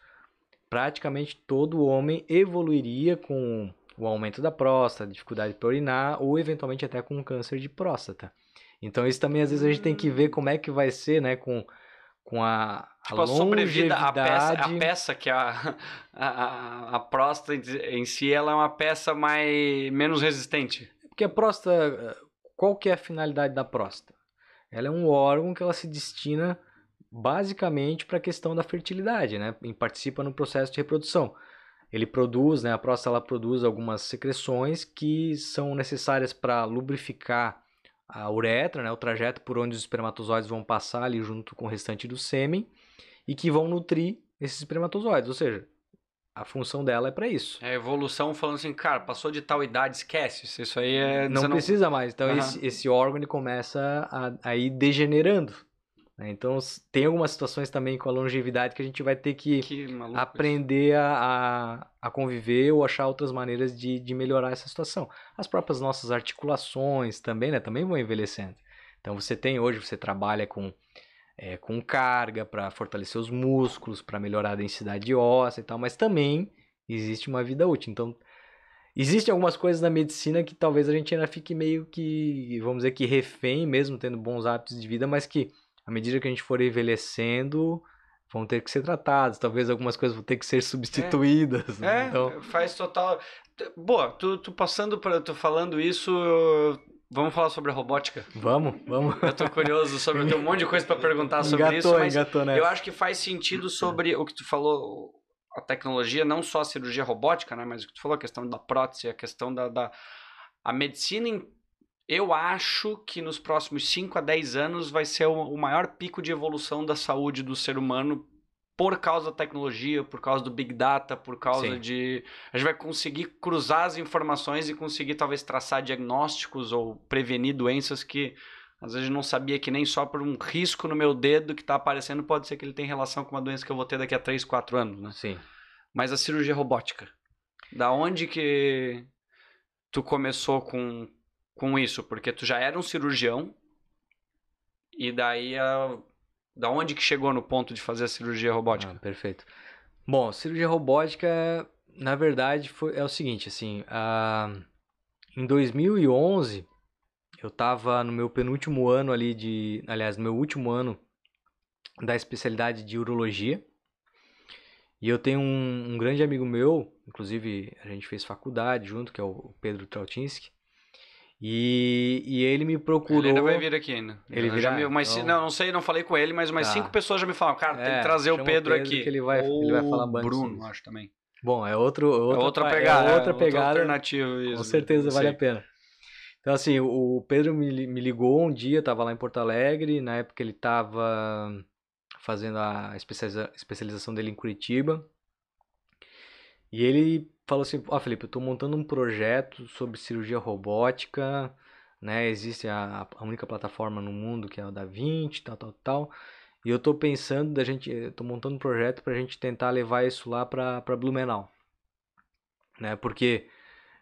praticamente todo homem evoluiria com o aumento da próstata, dificuldade para urinar ou eventualmente até com câncer de próstata. Então isso também às vezes a gente tem que ver como é que vai ser, né, com com a, tipo, a, a sobrevida, a peça, a peça que a, a, a, próstata em si, ela é uma peça mais menos resistente. Porque a próstata, qual que é a finalidade da próstata? Ela é um órgão que ela se destina basicamente para a questão da fertilidade, né? E participa no processo de reprodução. Ele produz, né? A próstata ela produz algumas secreções que são necessárias para lubrificar a uretra, né, o trajeto por onde os espermatozoides vão passar ali junto com o restante do sêmen e que vão nutrir esses espermatozoides, ou seja, a função dela é para isso. É a evolução falando assim, cara, passou de tal idade, esquece, isso aí é... Não precisa mais, então uhum. esse, esse órgão ele começa a, a ir degenerando? Então, tem algumas situações também com a longevidade que a gente vai ter que, que aprender a, a, conviver ou achar outras maneiras de, de melhorar essa situação. As próprias nossas articulações também, né? Também vão envelhecendo. Então, você tem hoje, você trabalha com, é, com carga para fortalecer os músculos, para melhorar a densidade óssea e tal, mas também existe uma vida útil. Então, Existem algumas coisas na medicina que talvez a gente ainda fique meio que, vamos dizer que refém, mesmo tendo bons hábitos de vida, mas que à medida que a gente for envelhecendo, vão ter que ser tratados. Talvez algumas coisas vão ter que ser substituídas. É, né? é então... faz total. Boa, tu, tu passando para tu falando isso, vamos falar sobre a robótica? Vamos, vamos. Eu tô curioso sobre, eu tenho um monte de coisa para perguntar sobre engatou, isso, mas engatou, né? eu acho que faz sentido sobre o que tu falou, a tecnologia, não só a cirurgia robótica, né, mas o que tu falou, a questão da prótese, a questão da, da a medicina eu acho que nos próximos 5 a 10 anos vai ser o, maior pico de evolução da saúde do ser humano por causa da tecnologia, por causa do Big Data, por causa Sim. de. A gente vai conseguir cruzar as informações e conseguir talvez traçar diagnósticos ou prevenir doenças que às vezes não sabia que nem só por um risco no meu dedo que está aparecendo pode ser que ele tenha relação com uma doença que eu vou ter daqui a 3, 4 anos, né? Sim. Mas a cirurgia robótica, da onde que tu começou com com isso, porque tu já era um cirurgião e daí a, da onde que chegou no ponto de fazer a cirurgia robótica? Ah, perfeito. Bom, cirurgia robótica, na verdade, foi, é o seguinte, assim, em 2011 eu estava no meu penúltimo ano ali de, aliás, no meu último ano da especialidade de urologia. E eu tenho um, um, grande amigo meu, inclusive a gente fez faculdade junto, que é o Pedro Trautinski. E, e ele me procurou. Ele ainda vai vir aqui ainda. Ele virá? Me, mas, então... Não, não sei, não falei com ele, mas umas tá. cinco pessoas já me falaram, cara, é, tem que trazer o Pedro, o Pedro aqui. Que ele vai, Ou ele vai falar bastante. Bruno, acho também. Bom, é outro, outra, é outra pegada. É outra pegada. alternativa. Isso, com certeza vale a pena. Então, assim, o Pedro me, me ligou um dia, estava lá em Porto Alegre, na época ele estava fazendo a especializa, especialização dele em Curitiba. E ele falou assim: Ó, oh, Felipe, eu estou montando um projeto sobre cirurgia robótica, né? Existe a, a única plataforma no mundo que é o da 20, tal, tal, tal. E eu estou pensando da gente, estou montando um projeto para a gente tentar levar isso lá para Blumenau, né? Porque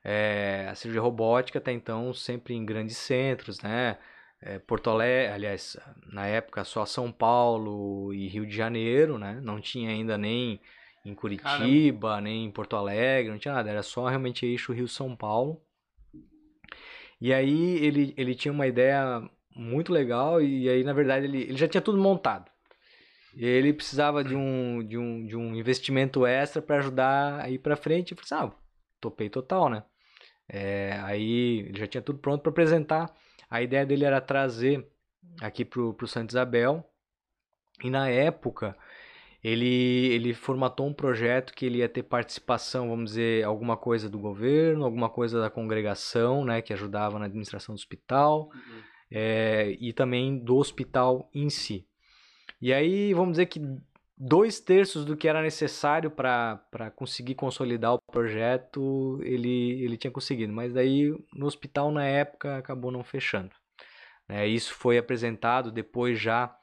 é, a cirurgia robótica até então sempre em grandes centros, né? É, Porto Alegre, aliás, na época só São Paulo e Rio de Janeiro, né? Não tinha ainda nem em Curitiba, Caramba. nem em Porto Alegre, não tinha nada, era só realmente eixo Rio-São Paulo. E aí ele, ele tinha uma ideia muito legal e aí na verdade ele, ele já tinha tudo montado. E ele precisava de um, de um, de um investimento extra para ajudar a ir para frente. Eu falei assim, ah, topei total, né? É, aí ele já tinha tudo pronto para apresentar. A ideia dele era trazer aqui pro, pro Santa Isabel. E na época ele, ele formatou um projeto que ele ia ter participação, vamos dizer, alguma coisa do governo, alguma coisa da congregação, né, que ajudava na administração do hospital, uhum. é, e também do hospital em si. E aí, vamos dizer que dois terços do que era necessário para conseguir consolidar o projeto, ele, ele tinha conseguido. Mas daí, no hospital, na época, acabou não fechando. É, isso foi apresentado depois já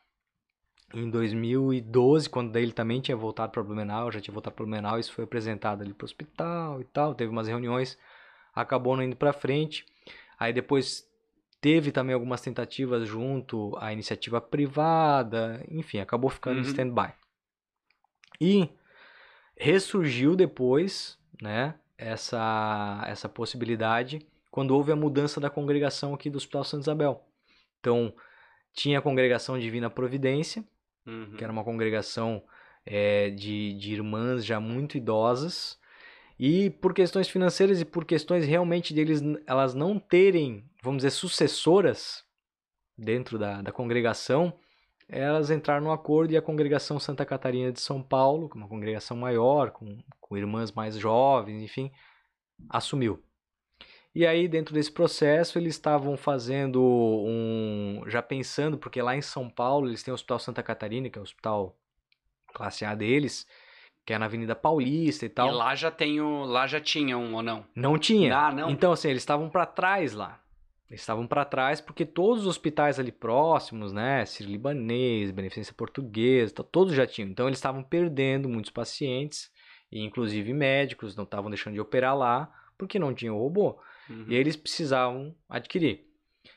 em 2012, quando daí ele também tinha voltado para Blumenau, já tinha voltado para Blumenau, isso foi apresentado ali para o hospital e tal, teve umas reuniões, acabou não indo para frente. Aí depois teve também algumas tentativas junto à iniciativa privada, enfim, acabou ficando uhum. em stand-by. E ressurgiu depois, né, essa, essa possibilidade quando houve a mudança da congregação aqui do Hospital Santa Isabel. Então, tinha a congregação Divina Providência, uhum. que era uma congregação é, de, de irmãs já muito idosas, e por questões financeiras e por questões realmente deles elas não terem, vamos dizer, sucessoras dentro da, da congregação, elas entraram no acordo e a congregação Santa Catarina de São Paulo, é uma congregação maior, com, com irmãs mais jovens, enfim, assumiu. E aí, dentro desse processo, eles estavam fazendo um. Já pensando, porque lá em São Paulo eles têm o Hospital Santa Catarina, que é o hospital classe A deles, que é na Avenida Paulista e tal. E lá já tem o, lá já tinha um ou não? Não tinha. Ah, não. Então assim, eles estavam para trás lá. Eles estavam para trás porque todos os hospitais ali próximos, né, Sírio-Libanês, Beneficência Portuguesa, todos já tinham. Então eles estavam perdendo muitos pacientes, e inclusive médicos não estavam deixando de operar lá porque não tinha o robô. Uhum. E aí eles precisavam adquirir.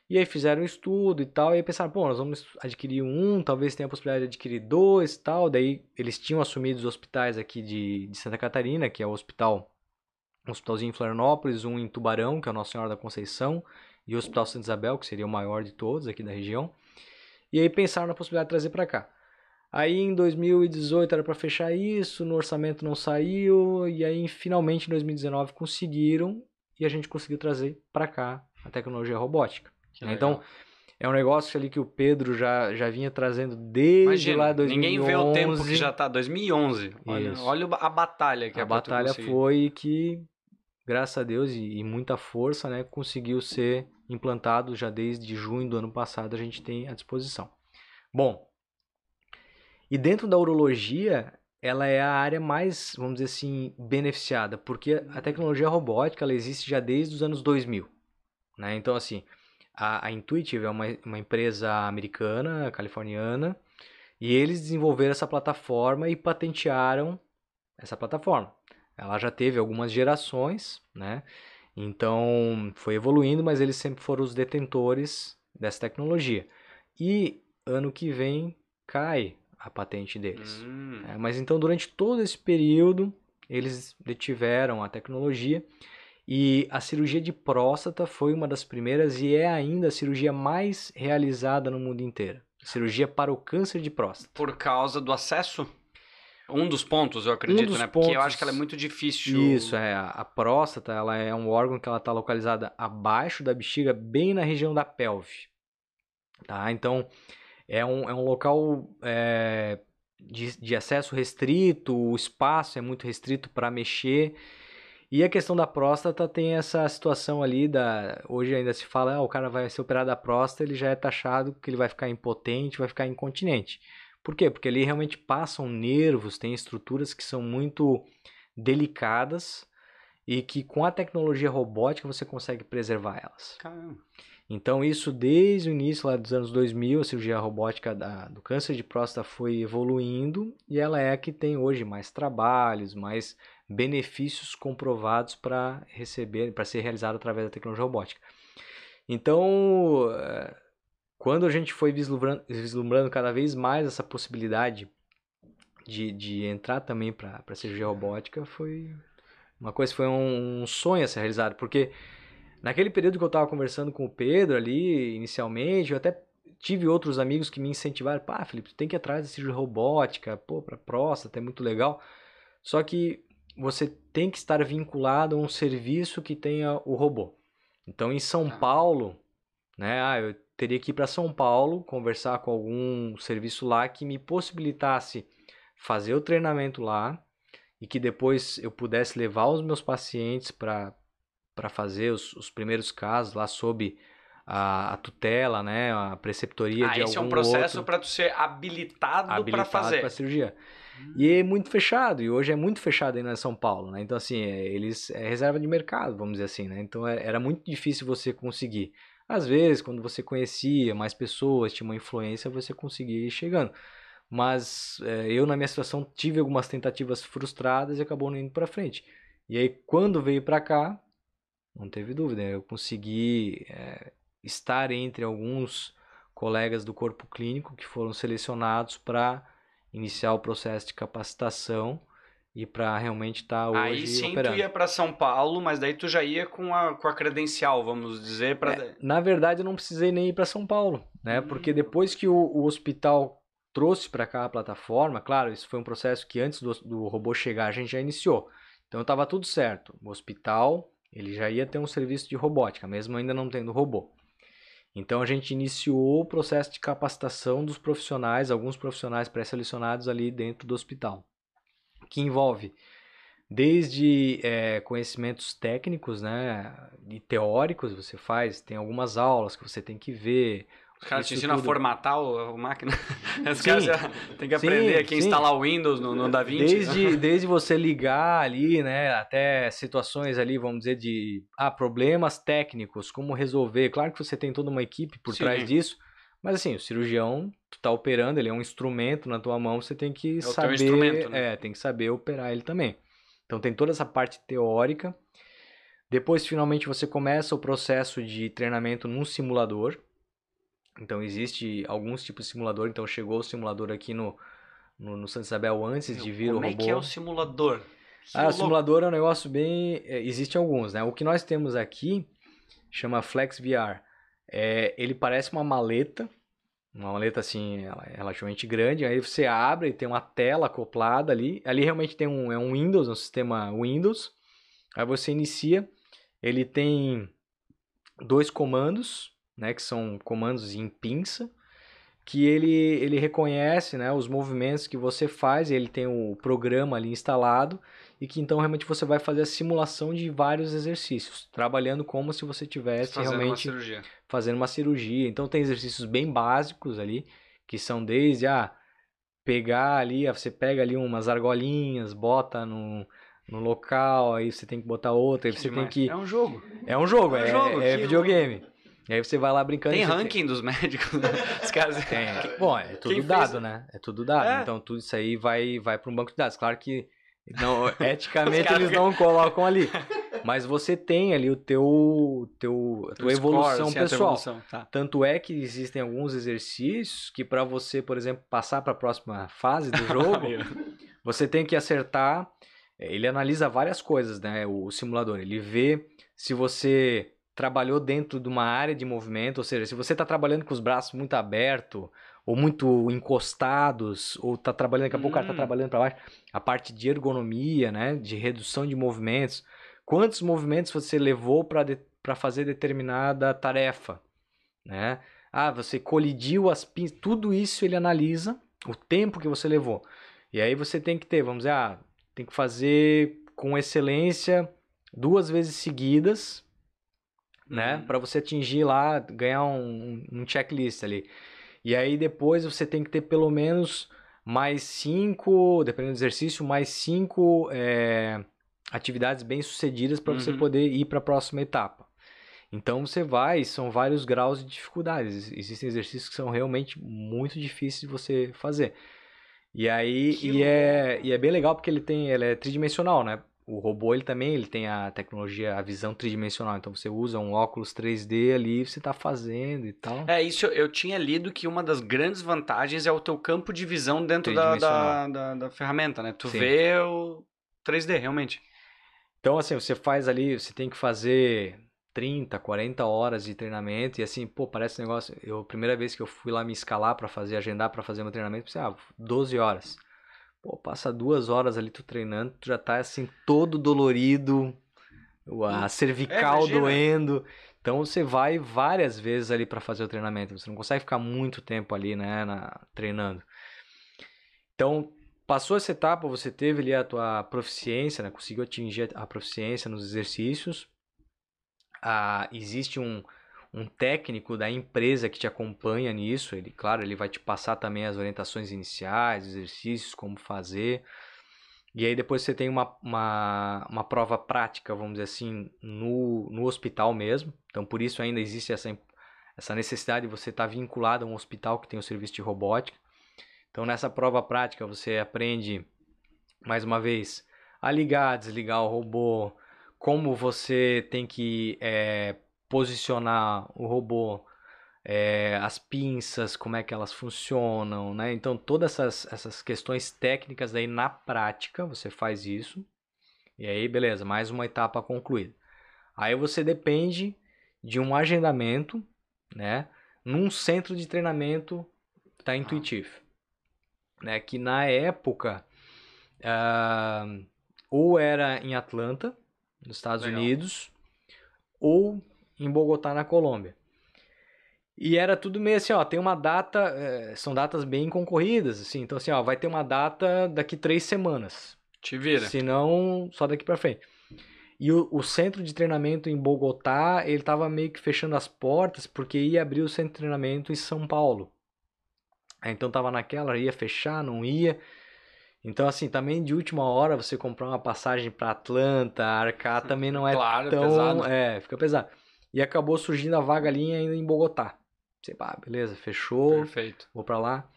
E aí fizeram um estudo e tal, e aí pensaram, pô, nós vamos adquirir um, talvez tenha a possibilidade de adquirir dois e tal. Daí eles tinham assumido os hospitais aqui de, de Santa Catarina, que é o hospital, um hospitalzinho em Florianópolis, um em Tubarão, que é o Nossa Senhora da Conceição, e o Hospital Santa Isabel, que seria o maior de todos aqui da região. E aí pensaram na possibilidade de trazer para cá. Aí em 2018 era para fechar isso, no orçamento não saiu, e aí finalmente em 2019 conseguiram e a gente conseguiu trazer para cá a tecnologia robótica. Né? Então, é um negócio ali que o Pedro já, já vinha trazendo desde Imagina, lá 2011. Ninguém vê o tempo que já tá, 2011. Olha, olha a batalha que a é batalha foi que, graças a Deus e, e, muita força, né, conseguiu ser implantado já desde junho do ano passado, a gente tem à disposição. Bom, e dentro da urologia, ela é a área mais, vamos dizer assim, beneficiada, porque a tecnologia robótica ela existe já desde os anos 2000. Né? Então, assim, a, a Intuitive é uma, uma empresa americana, californiana, e eles desenvolveram essa plataforma e patentearam essa plataforma. Ela já teve algumas gerações, né? Então foi evoluindo, mas eles sempre foram os detentores dessa tecnologia. E ano que vem cai a patente deles. Hum. É, mas então, durante todo esse período, eles detiveram a tecnologia e a cirurgia de próstata foi uma das primeiras e é ainda a cirurgia mais realizada no mundo inteiro. Cirurgia para o câncer de próstata. Por causa do acesso? Um dos pontos, eu acredito, um né? Pontos... Porque eu acho que ela é muito difícil. Isso, é. A próstata, ela é um órgão que ela está localizada abaixo da bexiga, bem na região da pelve. Tá? Então, é um, é um local é, de, de acesso restrito, o espaço é muito restrito para mexer. E a questão da próstata tem essa situação ali da. Hoje ainda se fala, ah, o cara vai ser operado da próstata, ele já é taxado que ele vai ficar impotente, vai ficar incontinente. Por quê? Porque ali realmente passam nervos, tem estruturas que são muito delicadas e que com a tecnologia robótica você consegue preservar elas. Caramba. Então, isso desde o início lá dos anos 2000, a cirurgia robótica da, do câncer de próstata foi evoluindo e ela é a que tem hoje mais trabalhos, mais benefícios comprovados para receber, para ser realizado através da tecnologia robótica. Então, eh, quando a gente foi vislumbrando, vislumbrando cada vez mais essa possibilidade de, de entrar também para a cirurgia robótica, foi uma coisa, foi um, um sonho a ser realizado, porque Naquele período que eu estava conversando com o Pedro ali, inicialmente, eu até tive outros amigos que me incentivaram. Pá, Felipe, tu tem que ir atrás de cirurgia robótica, pô, para próstata, é muito legal. Só que você tem que estar vinculado a um serviço que tenha o robô. Então, em São tá. Paulo, né, ah, eu teria que ir para São Paulo, conversar com algum serviço lá que me possibilitasse fazer o treinamento lá e que depois eu pudesse levar os meus pacientes para fazer os, os primeiros casos lá sob a, a, tutela, né, a preceptoria ah, de algum esse é um processo para tu ser habilitado, para fazer. para cirurgia. Hum. E é muito fechado, e hoje é muito fechado ainda em São Paulo, né? Então assim, é, eles é reserva de mercado, vamos dizer assim, né? Então é, era muito difícil você conseguir. Às vezes, quando você conhecia mais pessoas, tinha uma influência, você conseguia ir chegando. Mas é, eu, na minha situação, tive algumas tentativas frustradas e acabou não indo para frente. E aí, quando veio para cá, não teve dúvida, eu consegui é, estar entre alguns colegas do corpo clínico que foram selecionados para iniciar o processo de capacitação e para realmente estar tá hoje Aí sim operando. tu ia para São Paulo, mas daí tu já ia com a, com a credencial, vamos dizer. Pra... É, na verdade, eu não precisei nem ir para São Paulo, né? Hum. Porque depois que o, o hospital trouxe para cá a plataforma, claro, isso foi um processo que antes do, do robô chegar a gente já iniciou. Então estava tudo certo. O hospital ele já ia ter um serviço de robótica, mesmo ainda não tendo robô. Então a gente iniciou o processo de capacitação dos profissionais, alguns profissionais pré-selecionados ali dentro do hospital, que envolve desde é, conhecimentos técnicos, né, e teóricos você faz, tem algumas aulas que você tem que ver, os caras te ensinam tudo. a formatar a máquina. Os caras tem que aprender sim, aqui a instalar o Windows no, no DaVinci. Desde, desde você ligar ali, né, até situações ali, vamos dizer, de ah, problemas técnicos, como resolver. Claro que você tem toda uma equipe por sim. trás disso, mas assim, o cirurgião, tu tá operando, ele é um instrumento na tua mão, você tem que é saber, né? é, tem que saber operar ele também. Então tem toda essa parte teórica. Depois, finalmente, você começa o processo de treinamento num simulador. Então existe alguns tipos de simulador. Então chegou o simulador aqui no, no, no Santa Isabel antes Meu, de vir o robô. Como é que é o simulador? Ah, o simulador é um negócio bem... É, existe alguns, né? O que nós temos aqui chama Flex VR. É, ele parece uma maleta, uma maleta assim relativamente grande. Aí você abre e tem uma tela acoplada ali. Ali realmente tem um, é um Windows, um sistema Windows. Aí você inicia. Ele tem dois comandos né, que são comandos em pinça, que ele, ele reconhece né, os movimentos que você faz, ele tem o programa ali instalado, e que então realmente você vai fazer a simulação de vários exercícios, trabalhando como se você tivesse fazendo realmente uma fazendo uma cirurgia. Então tem exercícios bem básicos ali, que são desde ah, pegar ali, você pega ali umas argolinhas, bota no, no local, aí você tem que botar outra, aí você tem que. É um jogo. É um jogo, é, um jogo, é, é videogame. E aí você vai lá brincando. Tem ranking tem... dos médicos, né? Os caras... Tem. Bom, é tudo dado, fez... né? É tudo dado. É. Então tudo isso aí vai, vai para um banco de dados. Claro que não, eticamente eles não colocam ali. Mas você tem ali o teu, teu a tua evolução score, pessoal. Evolução, tá. Tanto é que existem alguns exercícios que para você, por exemplo, passar para a próxima fase do jogo, você tem que acertar. Ele analisa várias coisas, né? O simulador. Ele vê se você trabalhou dentro de uma área de movimento, ou seja, se você está trabalhando com os braços muito abertos, ou muito encostados, ou está trabalhando, daqui a pouco o cara está hum. trabalhando para baixo, a parte de ergonomia, né, de redução de movimentos, quantos movimentos você levou para de, fazer determinada tarefa, né? Ah, você colidiu as pinças, tudo isso ele analisa, o tempo que você levou. E aí você tem que ter, vamos dizer, ah, tem que fazer com excelência duas vezes seguidas, né? Uhum. Para você atingir lá, ganhar um, um checklist ali. E aí depois você tem que ter pelo menos mais cinco, dependendo do exercício, mais cinco é, atividades bem sucedidas para uhum. você poder ir para a próxima etapa. Então você vai, são vários graus de dificuldades. Existem exercícios que são realmente muito difíceis de você fazer. E aí, e é, e é bem legal porque ele tem, ele é tridimensional, né? O robô ele também ele tem a tecnologia, a visão tridimensional. Então você usa um óculos 3D ali, você está fazendo e tal. É, isso eu, eu, tinha lido que uma das grandes vantagens é o teu campo de visão dentro da, da, da, da, ferramenta, né? Tu Sim. vê o 3D, realmente. Então, assim, você faz ali, você tem que fazer 30, 40 horas de treinamento e assim, pô, parece um negócio. Eu, a primeira vez que eu fui lá me escalar para fazer, agendar para fazer meu treinamento, pensei, ah, 12 horas. Pô, passa duas horas ali tu treinando, tu já tá assim todo dolorido, a hum. cervical é, doendo. Então você vai várias vezes ali para fazer o treinamento. Você não consegue ficar muito tempo ali, né, na, treinando. Então passou essa etapa, você teve ali a tua proficiência, né? Conseguiu atingir a proficiência nos exercícios. Ah, existe um, um técnico da empresa que te acompanha nisso. Ele, claro, ele vai te passar também as orientações iniciais, exercícios, como fazer. E aí depois você tem uma, uma, uma prova prática, vamos dizer assim, no, no hospital mesmo. Então por isso ainda existe essa, essa necessidade de você estar vinculado a um hospital que tem o serviço de robótica. Então nessa prova prática você aprende, mais uma vez, a ligar, desligar o robô, como você tem que é, posicionar o robô, é, as pinças, como é que elas funcionam, né? Então todas essas, essas questões técnicas daí na prática você faz isso. E aí, beleza, mais uma etapa concluída. Aí você depende de um agendamento, né? Num centro de treinamento da Intuitive né, que na época uh, ou era em Atlanta, nos Estados Legal. Unidos, ou em Bogotá, na Colômbia. E era tudo meio assim, ó, tem uma data, é, são datas bem concorridas, assim, então assim, ó, vai ter uma data daqui três semanas. Te vira. Se não, só daqui para frente. E o, o, centro de treinamento em Bogotá, ele tava meio que fechando as portas, porque ia abrir o centro de treinamento em São Paulo. Então tava naquela, ia fechar, não ia. Então, assim, também de última hora você comprar uma passagem para Atlanta, arcar também não é claro, tão. Pesado. É, fica pesado. E acabou surgindo a vaga ali ainda em Bogotá. Você, pá, beleza, fechou. Perfeito. Vou para lá.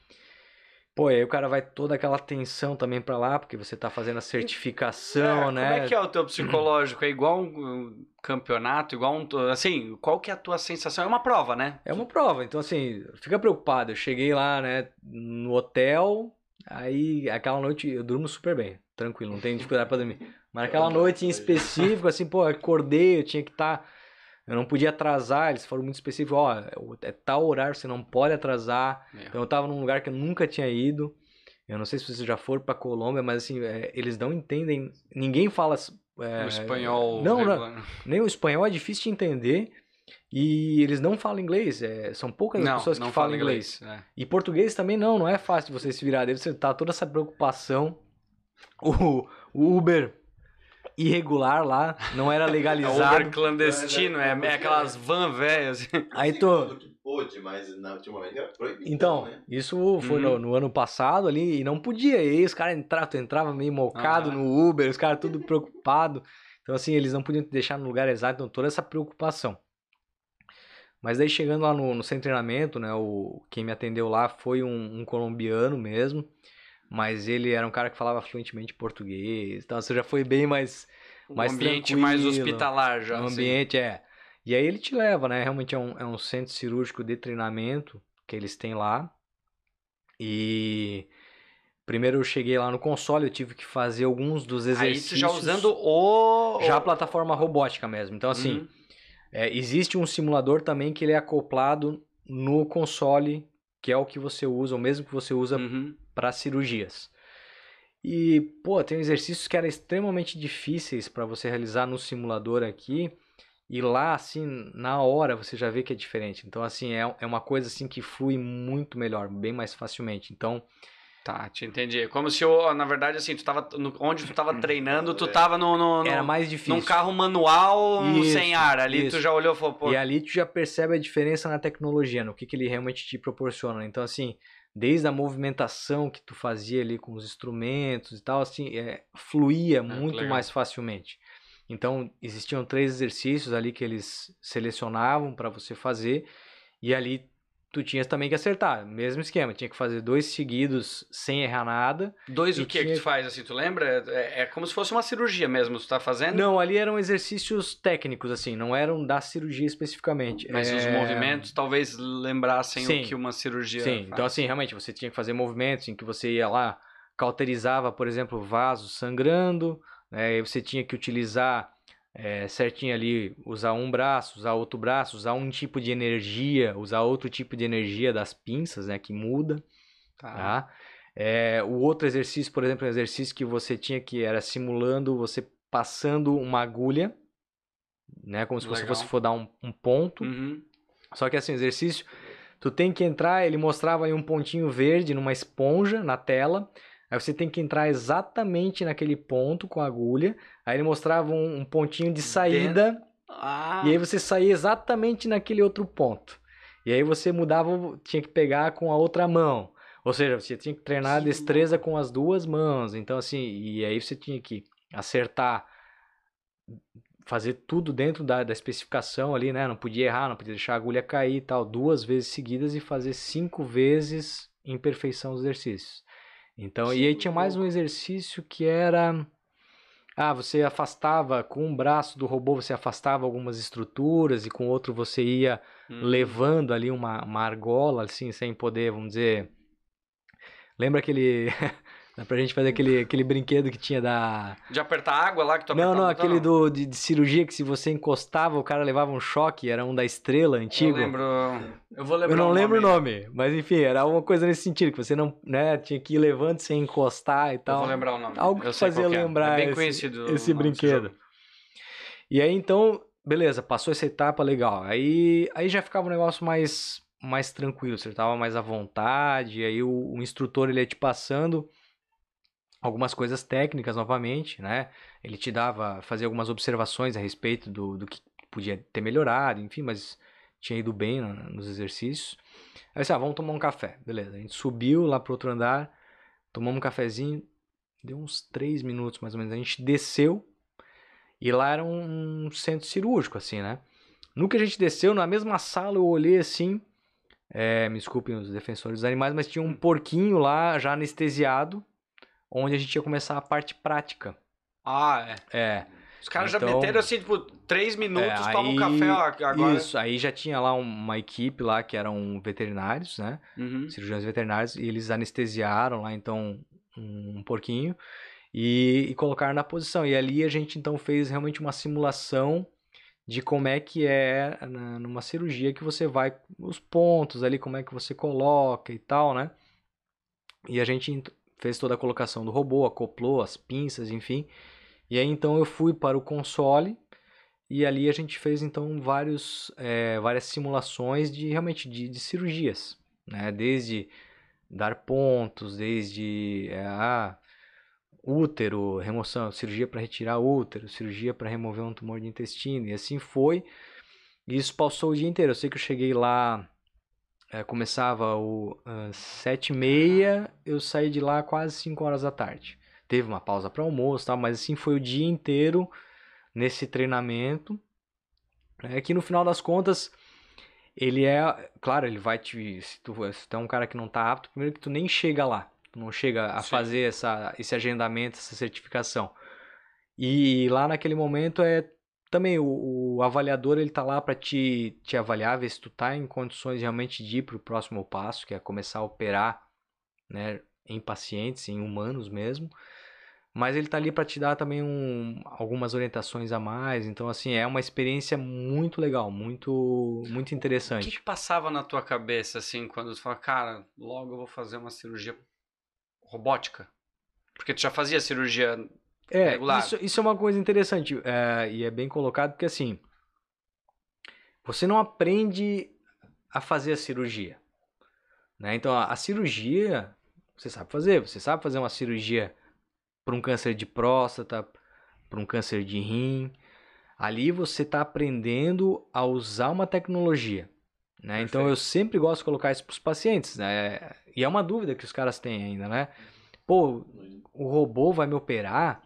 Pô, aí o cara vai toda aquela tensão também para lá, porque você tá fazendo a certificação, é, né? Como é que é o teu psicológico? É igual um campeonato, igual um. Assim, qual que é a tua sensação? É uma prova, né? É uma prova, então assim, fica preocupado. Eu cheguei lá, né, no hotel, aí aquela noite eu durmo super bem, tranquilo, não tenho dificuldade para dormir. Mas aquela noite em específico, assim, pô, acordei, eu tinha que estar. Tá eu não podia atrasar, eles foram muito específicos, ó, é tal horário, você não pode atrasar. É. Então eu tava num lugar que eu nunca tinha ido. Eu não sei se vocês já foram pra Colômbia, mas assim, é, eles não entendem. Ninguém fala. É, o espanhol. Não, não, nem o espanhol é difícil de entender. E eles não falam inglês. É, são poucas as pessoas que falam inglês. inglês. É. E português também não, não é fácil você se virar dele. Você tá toda essa preocupação. O, o Uber irregular lá, não era legalizado. É Uber clandestino, é, é, aquelas van velhas. Aí tô. Pôde, mas na última vez era proibido. Então, né? isso foi no, uhum. no, ano passado ali e não podia. E aí os caras entravam, tu entrava meio mocado ah. no Uber, os caras tudo preocupado. Então, assim, eles não podiam te deixar no lugar exato, então toda essa preocupação. Mas daí chegando lá no, no centro de treinamento, né, o, quem me atendeu lá foi um, um colombiano mesmo mas ele era um cara que falava fluentemente português, então você já foi bem mais um mais ambiente mais hospitalar já. Um assim. ambiente é. E aí ele te leva, né? Realmente é um, é um centro cirúrgico de treinamento que eles têm lá. E primeiro eu cheguei lá no console, eu tive que fazer alguns dos exercícios. Aí já usando o já a plataforma robótica mesmo. Então assim, uhum. é, existe um simulador também que ele é acoplado no console, que é o que você usa, o mesmo que você usa uhum para cirurgias. E, pô, tem exercícios que eram extremamente difíceis para você realizar no simulador aqui. E lá, assim, na hora você já vê que é diferente. Então, assim, é, é uma coisa assim que flui muito melhor, bem mais facilmente. Então, Tá, te entendi. Como se eu, na verdade, assim, tu tava. No, onde tu tava treinando, tu tava no. no, no Era mais difícil. Num carro manual isso, sem ar. Ali isso. tu já olhou e falou, pô. E ali tu já percebe a diferença na tecnologia, no que, que ele realmente te proporciona. Então, assim, desde a movimentação que tu fazia ali com os instrumentos e tal, assim, é, fluía ah, muito mais facilmente. Então, existiam três exercícios ali que eles selecionavam para você fazer, e ali tu tinhas também que acertar, mesmo esquema, tinha que fazer dois seguidos sem errar nada. Dois o que tinha... que tu faz assim, tu lembra? É, é, como se fosse uma cirurgia mesmo, tu tá fazendo? Não, ali eram exercícios técnicos assim, não eram da cirurgia especificamente. Mas é... os movimentos talvez lembrassem Sim. o que uma cirurgia Sim, faz. então assim, realmente você tinha que fazer movimentos em que você ia lá, cauterizava, por exemplo, vasos sangrando, né, e você tinha que utilizar é, certinho ali, usar um braço, usar outro braço, usar um tipo de energia, usar outro tipo de energia das pinças, né, que muda, tá? tá? É, o outro exercício, por exemplo, um exercício que você tinha que era simulando você passando uma agulha, né, como se Legal. você fosse for dar um, um ponto. Uhum. Só que assim, exercício, tu tem que entrar, ele mostrava aí um pontinho verde numa esponja na tela, Aí você tem que entrar exatamente naquele ponto com a agulha. Aí ele mostrava um, um pontinho de saída. Ah, E aí você saía exatamente naquele outro ponto. E aí você mudava, tinha que pegar com a outra mão. Ou seja, você tinha que treinar a destreza com as duas mãos. Então, assim, e aí você tinha que acertar, fazer tudo dentro da, da especificação ali, né? Não podia errar, não podia deixar a agulha cair e tal, duas vezes seguidas e fazer cinco vezes em perfeição os exercícios. Então, e aí tinha mais um exercício que era. Ah, você afastava com um braço do robô, você afastava algumas estruturas e com o outro você ia hum. levando ali uma, uma argola, assim, sem poder, vamos dizer. Lembra aquele. Dá pra gente fazer aquele, aquele brinquedo que tinha da. De apertar água lá que tu Não, não, aquele do, de, de cirurgia que se você encostava, o cara levava um choque, era um da estrela antigo. Eu lembro. Eu vou lembrar Eu não o lembro o nome. mas enfim, era alguma coisa nesse sentido, que você não, né, tinha que ir levando sem encostar e Eu tal. vou lembrar o nome. Algo eu que fazia é. lembrar É bem esse- esse brinquedo. E aí então, beleza, passou essa etapa legal. Aí, aí já ficava um negócio mais mais tranquilo, você estava mais à vontade, aí o, o instrutor ele ia te passando algumas coisas técnicas novamente, né? Ele te dava, fazia algumas observações a respeito do, do que podia ter melhorado, enfim, mas tinha ido bem nos exercícios. Aí disse, ah, vamos tomar um café. Beleza, a gente subiu lá pro outro andar, tomamos um cafezinho, deu uns três minutos mais ou menos. A gente desceu e lá era um centro cirúrgico, assim, né? No que a gente desceu, na mesma sala, eu olhei assim. é, me desculpem os defensores dos animais, mas tinha um porquinho lá já anestesiado, onde a gente ia começar a parte prática. Ah, é. É. Os caras já Então- meteram assim, tipo, três minutos, É, toma um café, ó, agora. Isso, aí já tinha lá uma equipe lá que eram veterinários, né? Uhum. cirurgiões veterinários, e eles anestesiaram lá então um, porquinho e, e colocaram na posição. E ali a gente então fez realmente uma simulação de como é que é na- numa cirurgia que você vai, os pontos ali, como é que você coloca e tal, né? E a gente ent- fez toda a colocação do robô, acoplou as pinças, enfim. E aí então eu fui para o console e ali a gente fez então vários, eh, várias simulações de realmente de, de cirurgias, né? Desde dar pontos, desde eh, ah, útero, remoção, cirurgia para retirar útero, cirurgia para remover um tumor de intestino e assim foi. E isso passou o dia inteiro. Eu sei que eu cheguei lá, eh, começava o ah, sete e meia, eu saí de lá quase 5 horas da tarde. Teve uma pausa para almoço, tal, mas assim foi o dia inteiro nesse treinamento. É que no final das contas, ele é, claro, ele vai te, se tu, se tu é um cara que não tá apto, primeiro que tu nem chega lá, tu não chega a Sim. fazer essa, esse agendamento, essa certificação. E lá naquele momento é também o, o avaliador ele tá lá para te, te avaliar, ver se tu tá em condições realmente de ir pro próximo passo, que é começar a operar, né, em pacientes, em humanos mesmo. Mas ele tá ali para te dar também um, algumas orientações a mais. Então, assim, é uma experiência muito legal, muito, muito O que, interessante. que passava na tua cabeça, assim, quando tu fala, cara, logo eu vou fazer uma cirurgia robótica? Porque tu já fazia cirurgia. É, isso, isso é uma coisa interessante é, e é bem colocado porque assim, você não aprende a fazer a cirurgia, né? Então a, a cirurgia você sabe fazer, você sabe fazer uma cirurgia para um câncer de próstata, para um câncer de rim. Ali você está aprendendo a usar uma tecnologia, né? Então eu sempre gosto de colocar isso para os pacientes, né? E é uma dúvida que os caras têm ainda, né? Pô, o robô vai me operar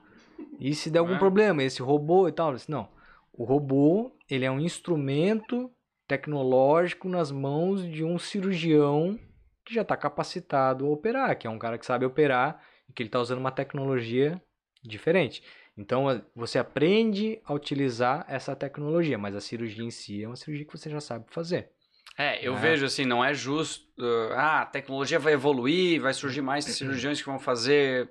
e se der algum É. problema, esse robô e tal. Disse, Não, o robô ele é um instrumento tecnológico nas mãos de um cirurgião que já está capacitado a operar, que é um cara que sabe operar e que ele está usando uma tecnologia diferente. Então você aprende a utilizar essa tecnologia, mas a cirurgia em si é uma cirurgia que você já sabe fazer. É, eu É. vejo assim, não é justo. uh, ah, a tecnologia vai evoluir, vai surgir mais cirurgiões que vão fazer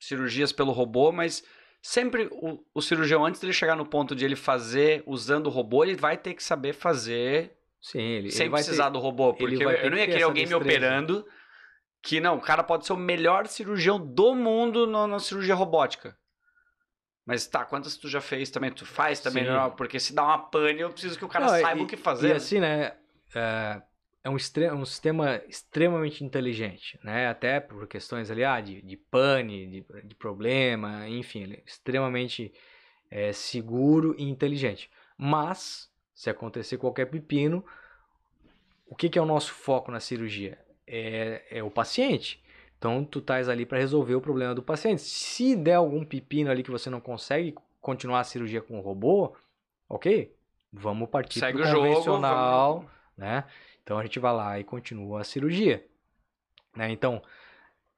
cirurgias pelo robô, mas sempre o, o cirurgião, antes dele chegar no ponto de ele fazer usando o robô, ele vai ter que saber fazer Sim, ele, sem ele precisar ter, do robô. Porque eu, não ia querer alguém me destreza. operando que não, o cara pode ser o melhor cirurgião do mundo no- na cirurgia robótica. Mas tá, quantas tu já fez também? Tu faz também, Sim. não? Porque se dá uma pane, eu preciso que o cara Não, saiba e- o que fazer. E assim, né? é, é um, extre- um sistema extremamente inteligente, né? Até por questões ali, ah, de, de pane, de, de problema, enfim, ele é extremamente é, seguro e inteligente. Mas, se acontecer qualquer pepino, o que, que é o nosso foco na cirurgia? É, é o paciente. Então, tu estás ali para resolver o problema do paciente. Se der algum pepino ali que você não consegue continuar a cirurgia com o robô, ok, vamos partir para o jogo, convencional, vamos- né? Então a gente vai lá e continua a cirurgia, né? Então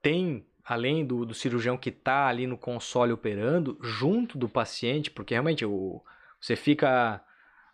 tem além do, do cirurgião que está ali no console operando, junto do paciente, porque realmente o, você fica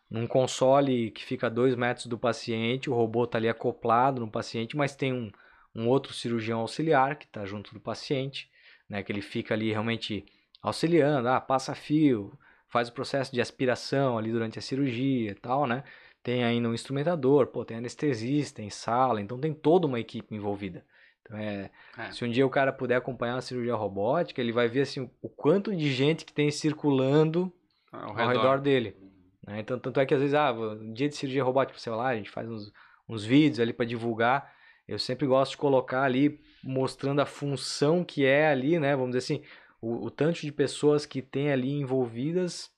num console que fica a dois metros do paciente, o robô está ali acoplado no paciente, mas tem um, um outro cirurgião auxiliar que está junto do paciente, né? Que ele fica ali realmente auxiliando, ah, passa fio, faz o processo de aspiração ali durante a cirurgia e tal, né? Tem ainda um instrumentador, pô, tem anestesista, tem sala, então tem toda uma equipe envolvida. Então é, É. se um dia o cara puder acompanhar uma cirurgia robótica, ele vai ver assim o- quanto de gente que tem circulando Ao ao redor dele. né? Então, tanto é que às vezes, ah, um dia de cirurgia robótica, sei lá, a gente faz uns, uns vídeos ali para divulgar. Eu sempre gosto de colocar ali, mostrando a função que é ali, né? Vamos dizer assim, o, o tanto de pessoas que tem ali envolvidas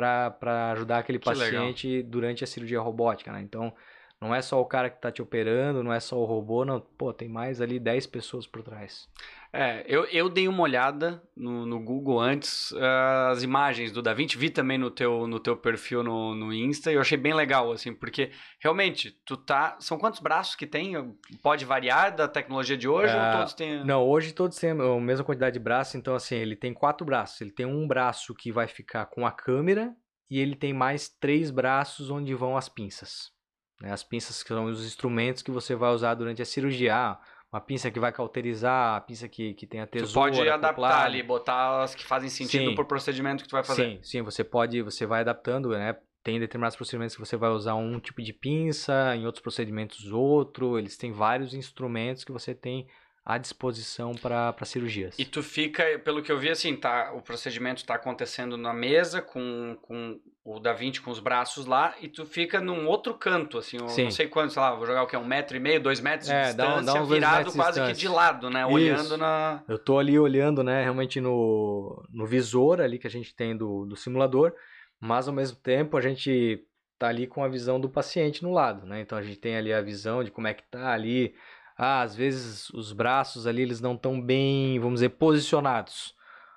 para ajudar aquele Que legal. paciente durante a cirurgia robótica, né? Então, não é só o cara que tá te operando, não é só o robô, não. Pô, tem mais ali 10 pessoas por trás. É, eu, eu dei uma olhada no, no Google antes, ah, as imagens do Da Vinci, vi também no teu, no teu perfil no, no Insta, e eu achei bem legal, assim, porque realmente, tu tá. São quantos braços que tem? Pode variar da tecnologia de hoje Ah, ou todos têm. Não, hoje todos têm a mesma quantidade de braços, então assim, ele tem quatro braços. Ele tem um braço que vai ficar com a câmera e ele tem mais três braços onde vão as pinças. Né? As pinças que são os instrumentos que você vai usar durante a cirurgia. Ah, uma pinça que vai cauterizar, a pinça que, que tem a tesoura pode adaptar ali, botar as que fazem sentido Sim. pro procedimento que tu vai fazer. Sim, sim, você pode, você vai adaptando, né? Tem determinados procedimentos que você vai usar um tipo de pinça, em outros procedimentos outro. Eles têm vários instrumentos que você tem à disposição para cirurgias. E tu fica, pelo que eu vi, assim, tá, o procedimento tá acontecendo na mesa com, com o Da Vinci com os braços lá, e tu fica num outro canto, assim, eu Sim. não sei quanto, sei lá, vou jogar o que, um metro e meio, dois metros de É, dá um- distância, dá dois virado de quase que de distância. lado, né, Isso. olhando na... Eu tô ali olhando, né, realmente no, no visor ali que a gente tem do, do simulador, mas ao mesmo tempo a gente tá ali com a visão do paciente no lado, né? Então a gente tem ali a visão de como é que tá ali. Ah, às vezes os braços ali eles não estão bem, vamos dizer, posicionados.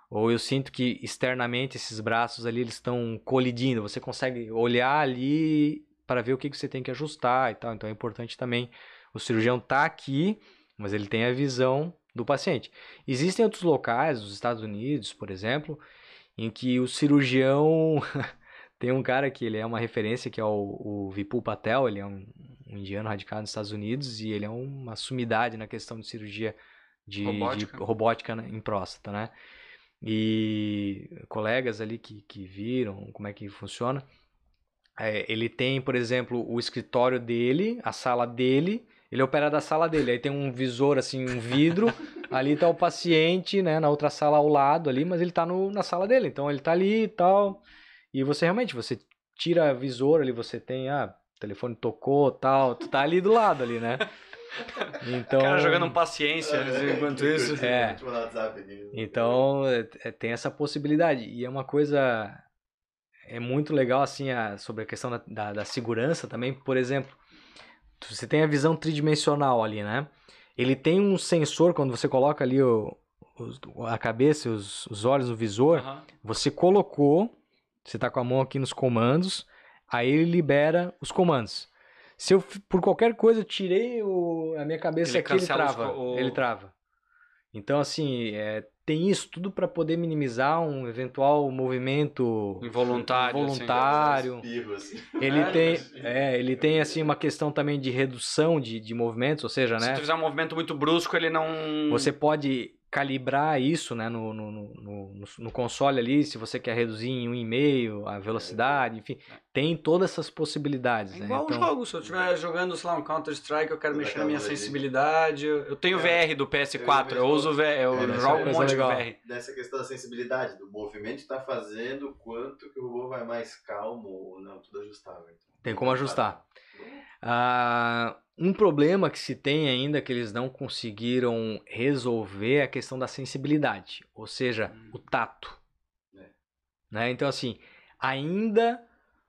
Ou eu sinto que externamente esses braços ali eles estão colidindo. Você consegue olhar ali para ver o que, que você tem que ajustar e tal. Então é importante também o cirurgião tá aqui, mas ele tem a visão do paciente. Existem outros locais, nos Estados Unidos, por exemplo, em que o cirurgião tem um cara que ele é uma referência que é o, o Vipul Patel, ele é um, um indiano radicado nos Estados Unidos e ele é uma sumidade na questão de cirurgia de de Robótica. robótica, né, em próstata, né? E colegas ali que, que viram como é que funciona, é, ele tem, por exemplo, o escritório dele, a sala dele, ele opera da sala dele. Aí tem um visor, assim, um vidro. ali tá o paciente, né? Na outra sala ao lado ali, mas ele tá no, na sala dele. Então ele tá ali e tal. E você realmente, você tira visor ali, você tem, ah, o telefone tocou tal. Tu tá ali do lado ali, né? Então. O cara jogando um paciência enquanto isso. É. Te mandar no WhatsApp aqui. Então, é- é- tem essa possibilidade. E é uma coisa. É muito legal, assim, a- sobre a questão da, da, da segurança também. Por exemplo, você tem a visão tridimensional ali, né? Ele tem um sensor, quando você coloca ali o, os- a cabeça, os, os olhos no visor, Aham. você colocou, você tá com a mão aqui nos comandos, aí ele libera os comandos. Se eu, por qualquer coisa, eu tirei o- a minha cabeça Ele aqui, ele os trava. Ele trava. Então, assim, é, tem isso tudo para poder minimizar um eventual movimento Involuntário, assim. Involuntário. Espirro, assim. Ele É, tem, é, ele tem assim uma questão também de redução de, de movimentos, ou seja, Se né? tu fizer um movimento muito brusco, ele não... Você pode calibrar isso, né, no, no, no, no, no console ali, se você quer reduzir em 1,5 a velocidade, enfim, tem todas essas possibilidades, É né? igual Então, um jogo, se eu estiver jogando, sei lá, um Counter-Strike, eu quero mexer na minha sensibilidade. Eu tenho É. VR do PS4, eu, Eu uso VR, eu É, jogo é um monte legal. de VR. Dessa questão da sensibilidade, do movimento tá fazendo, quanto que o robô vai mais calmo ou não, tudo ajustável. Então. Tem como ajustar. Ah, um problema que se tem ainda que eles não conseguiram resolver é a questão da sensibilidade, ou seja, Hum. o tato. É. Né? Então, assim, ainda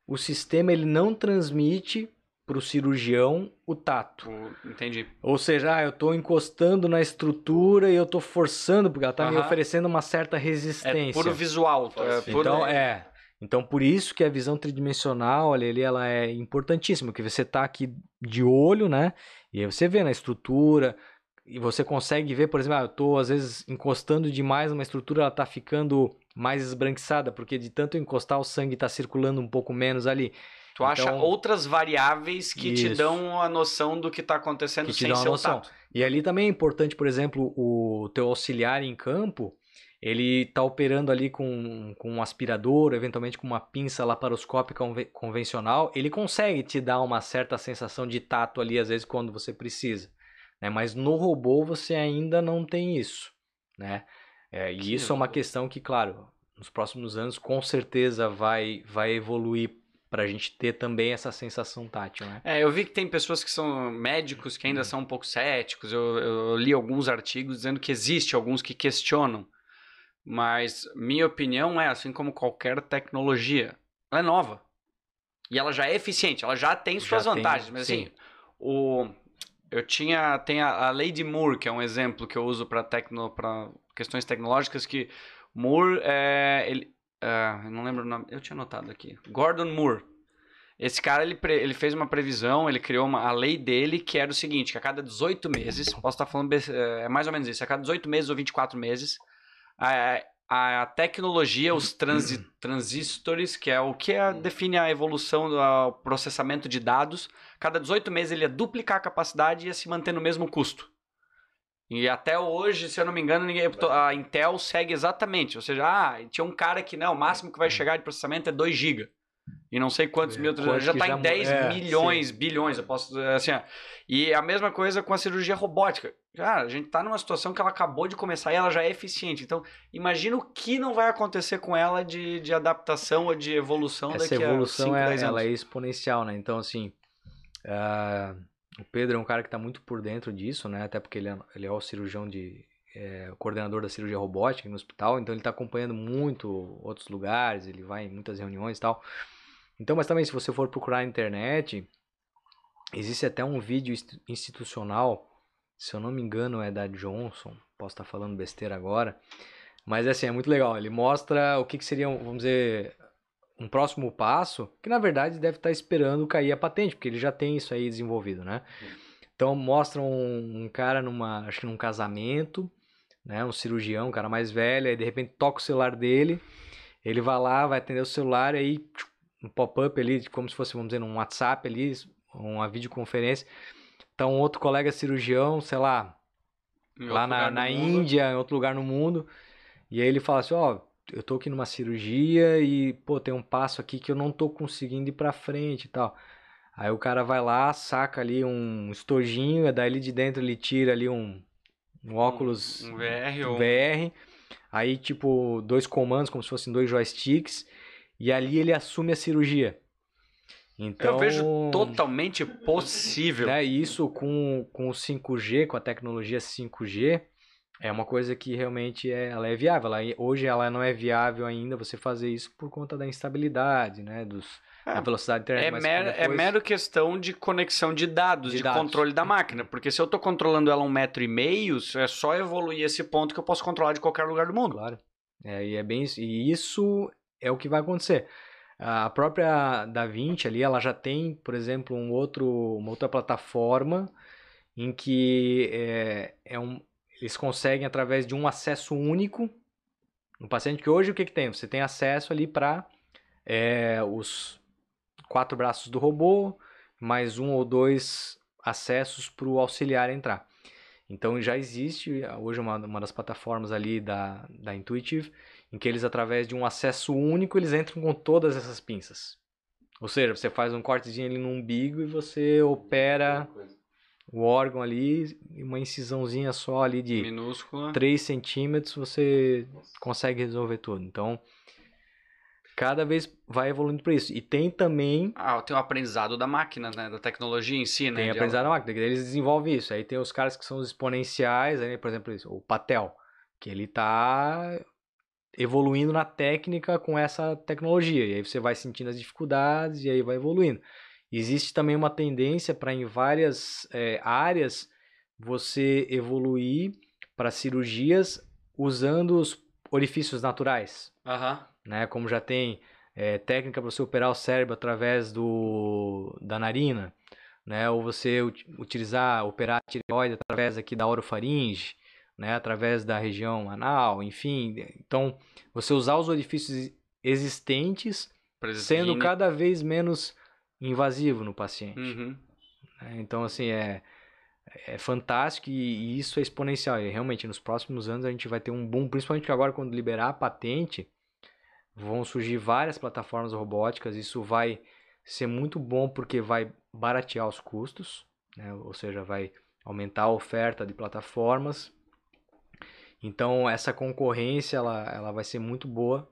o sistema ele não transmite para o cirurgião o tato. O- Entendi. Ou seja, ah, eu estou encostando na estrutura e eu estou forçando, porque ela está me oferecendo uma certa É resistência. puro visual. É puro- Então, é. Então, por isso que a visão tridimensional, ali, ali, ela é importantíssima, que você tá aqui de olho, né? E aí você vê na estrutura, e você consegue ver, por exemplo, ah, eu tô às vezes encostando demais numa estrutura, ela tá ficando mais esbranquiçada, porque de tanto encostar o sangue tá circulando um pouco menos ali. Tu acha Então- outras variáveis que te Isso. dão a noção do que tá acontecendo Que te sem o noção. tato. E ali também é importante, por exemplo, o teu auxiliar em campo, ele tá operando ali com, com um aspirador, eventualmente com uma pinça laparoscópica conve- convencional, ele consegue te dar uma certa sensação de tato ali, às vezes, quando você precisa. Né? Mas no robô você ainda não tem isso, né? É, e isso é uma questão que, claro, nos próximos anos com certeza vai, vai evoluir para a gente ter também essa sensação tátil, né? É, eu vi que tem pessoas que são médicos que Uhum. ainda são um pouco céticos. Eu, eu li alguns artigos dizendo que existe alguns que questionam. Mas minha opinião é, assim como qualquer tecnologia, ela é nova. E ela já é eficiente, ela já tem Já suas tem, vantagens. Mas sim. assim, o, eu tinha. Tem a, a Lady Moore, que é um exemplo que eu uso para tecno, pra questões tecnológicas, que Moore é. Ele, ah, eu não lembro o nome. Eu tinha anotado aqui. Gordon Moore. Esse cara, ele, ele fez uma previsão, ele criou uma, a lei dele, que era o seguinte, que a cada 18 meses, posso estar falando, bes- é mais ou menos isso, a cada 18 meses ou 24 meses, a, a tecnologia, os transi, transistores, que é o que é- define a evolução do processamento de dados, cada 18 meses ele ia duplicar a capacidade e ia se manter no mesmo custo. E até hoje, se eu não me engano, ninguém, a Intel segue exatamente. Ou seja, ah, tinha um cara que, não, o máximo que vai chegar de processamento é 2 GB. E não sei quantos É, mil, já está em mu- 10 é, milhões, bilhões, eu posso dizer assim, ó. E a mesma coisa com a cirurgia robótica. Cara, a gente tá numa situação que ela acabou de começar e ela já é eficiente. Então, imagina o que não vai acontecer com ela de, de adaptação ou de evolução Essa daqui evolução a 5, é, 10 anos. ela é exponencial, né? Então, assim, ah, o Pedro é um cara que está muito por dentro disso, né? Até porque ele é, ele é o cirurgião de é, o coordenador da cirurgia robótica no hospital, então ele está acompanhando muito outros lugares, ele vai em muitas reuniões e tal. Então, mas também se você for procurar na internet, existe até um vídeo insti- institucional, se eu não me engano é da Johnson, posso estar falando besteira agora, mas assim, é muito legal. Ele mostra o que, que seria, um, vamos dizer, um próximo passo, que na verdade deve estar esperando cair a patente, porque ele já tem isso aí desenvolvido, né? Então mostra um, um cara numa, acho que num casamento, né? Um cirurgião, um cara mais velho, aí de repente toca o celular dele, ele vai lá, vai atender o celular, aí um pop-up ali, como se fosse, vamos dizer, um WhatsApp ali, uma videoconferência. Então outro colega cirurgião, sei lá, Em lá na, na. Índia, em outro lugar no mundo. E aí ele fala assim, ó, eu tô aqui numa cirurgia e, pô, tem um passo aqui que eu não tô conseguindo ir pra frente e tal. Aí o cara vai lá, saca ali um estojinho, e daí de dentro ele tira ali um, um óculos Um VR ou... VR. Aí, tipo, dois comandos, como se fossem dois joysticks. E ali ele assume a cirurgia. Então, Eu vejo totalmente possível. né, isso com, com o 5G, com a tecnologia 5G, é uma coisa que realmente é, ela é viável. Ela, hoje ela não é viável ainda você fazer isso por conta da instabilidade, né? Dos, É, da velocidade da internet. É, mero, é depois- mero questão de conexão de dados, De de, dados. controle da máquina. Porque se eu estou controlando ela um metro e meio, é só evoluir esse ponto que eu posso controlar de qualquer lugar do mundo. Claro. É, e é bem isso. E isso é o que vai acontecer. A própria DaVinci ali, ela já tem, por exemplo, um outro, uma outra plataforma em que é, é um, eles conseguem, através de um acesso único, no paciente que hoje o que, que tem? Você tem acesso ali para os quatro braços do robô, mais um ou dois acessos para o auxiliar entrar. Então já existe hoje uma, uma das plataformas ali da, da Intuitive, em que eles, através de um acesso único, eles entram com todas essas pinças. Ou seja, você faz um cortezinho ali no umbigo e você opera o órgão ali, uma incisãozinha só ali de Minúscula. 3 centímetros, você consegue resolver tudo. Então, cada vez vai evoluindo para isso. E tem também Ah, tem o aprendizado da máquina, né? Da tecnologia em si, né? tem de- aprendizado na máquina, que eles desenvolvem isso. Aí tem os caras que são os exponenciais, aí, por exemplo, isso, o Patel, que ele tá evoluindo na técnica com essa tecnologia. E aí você vai sentindo as dificuldades e aí vai evoluindo. Existe também uma tendência para em várias eh, áreas você evoluir para cirurgias usando os orifícios naturais Aham. Né? Como já tem é, técnica para você operar o cérebro através do da narina, né? Ou você ut- utilizar, operar a tireoide através aqui da orofaringe, né? Através da região anal, enfim. Então, você usar os orifícios existentes, eles sendo virem- cada vez menos invasivo no paciente. Uhum. né? Então, assim, é, é fantástico e, e isso é exponencial. E realmente, nos próximos anos a gente vai ter um boom, principalmente agora, quando liberar a patente, vão surgir várias plataformas robóticas. Isso vai ser muito bom porque vai baratear os custos, né? ou seja, vai aumentar a oferta de plataformas. Então, essa concorrência ela, ela vai ser muito boa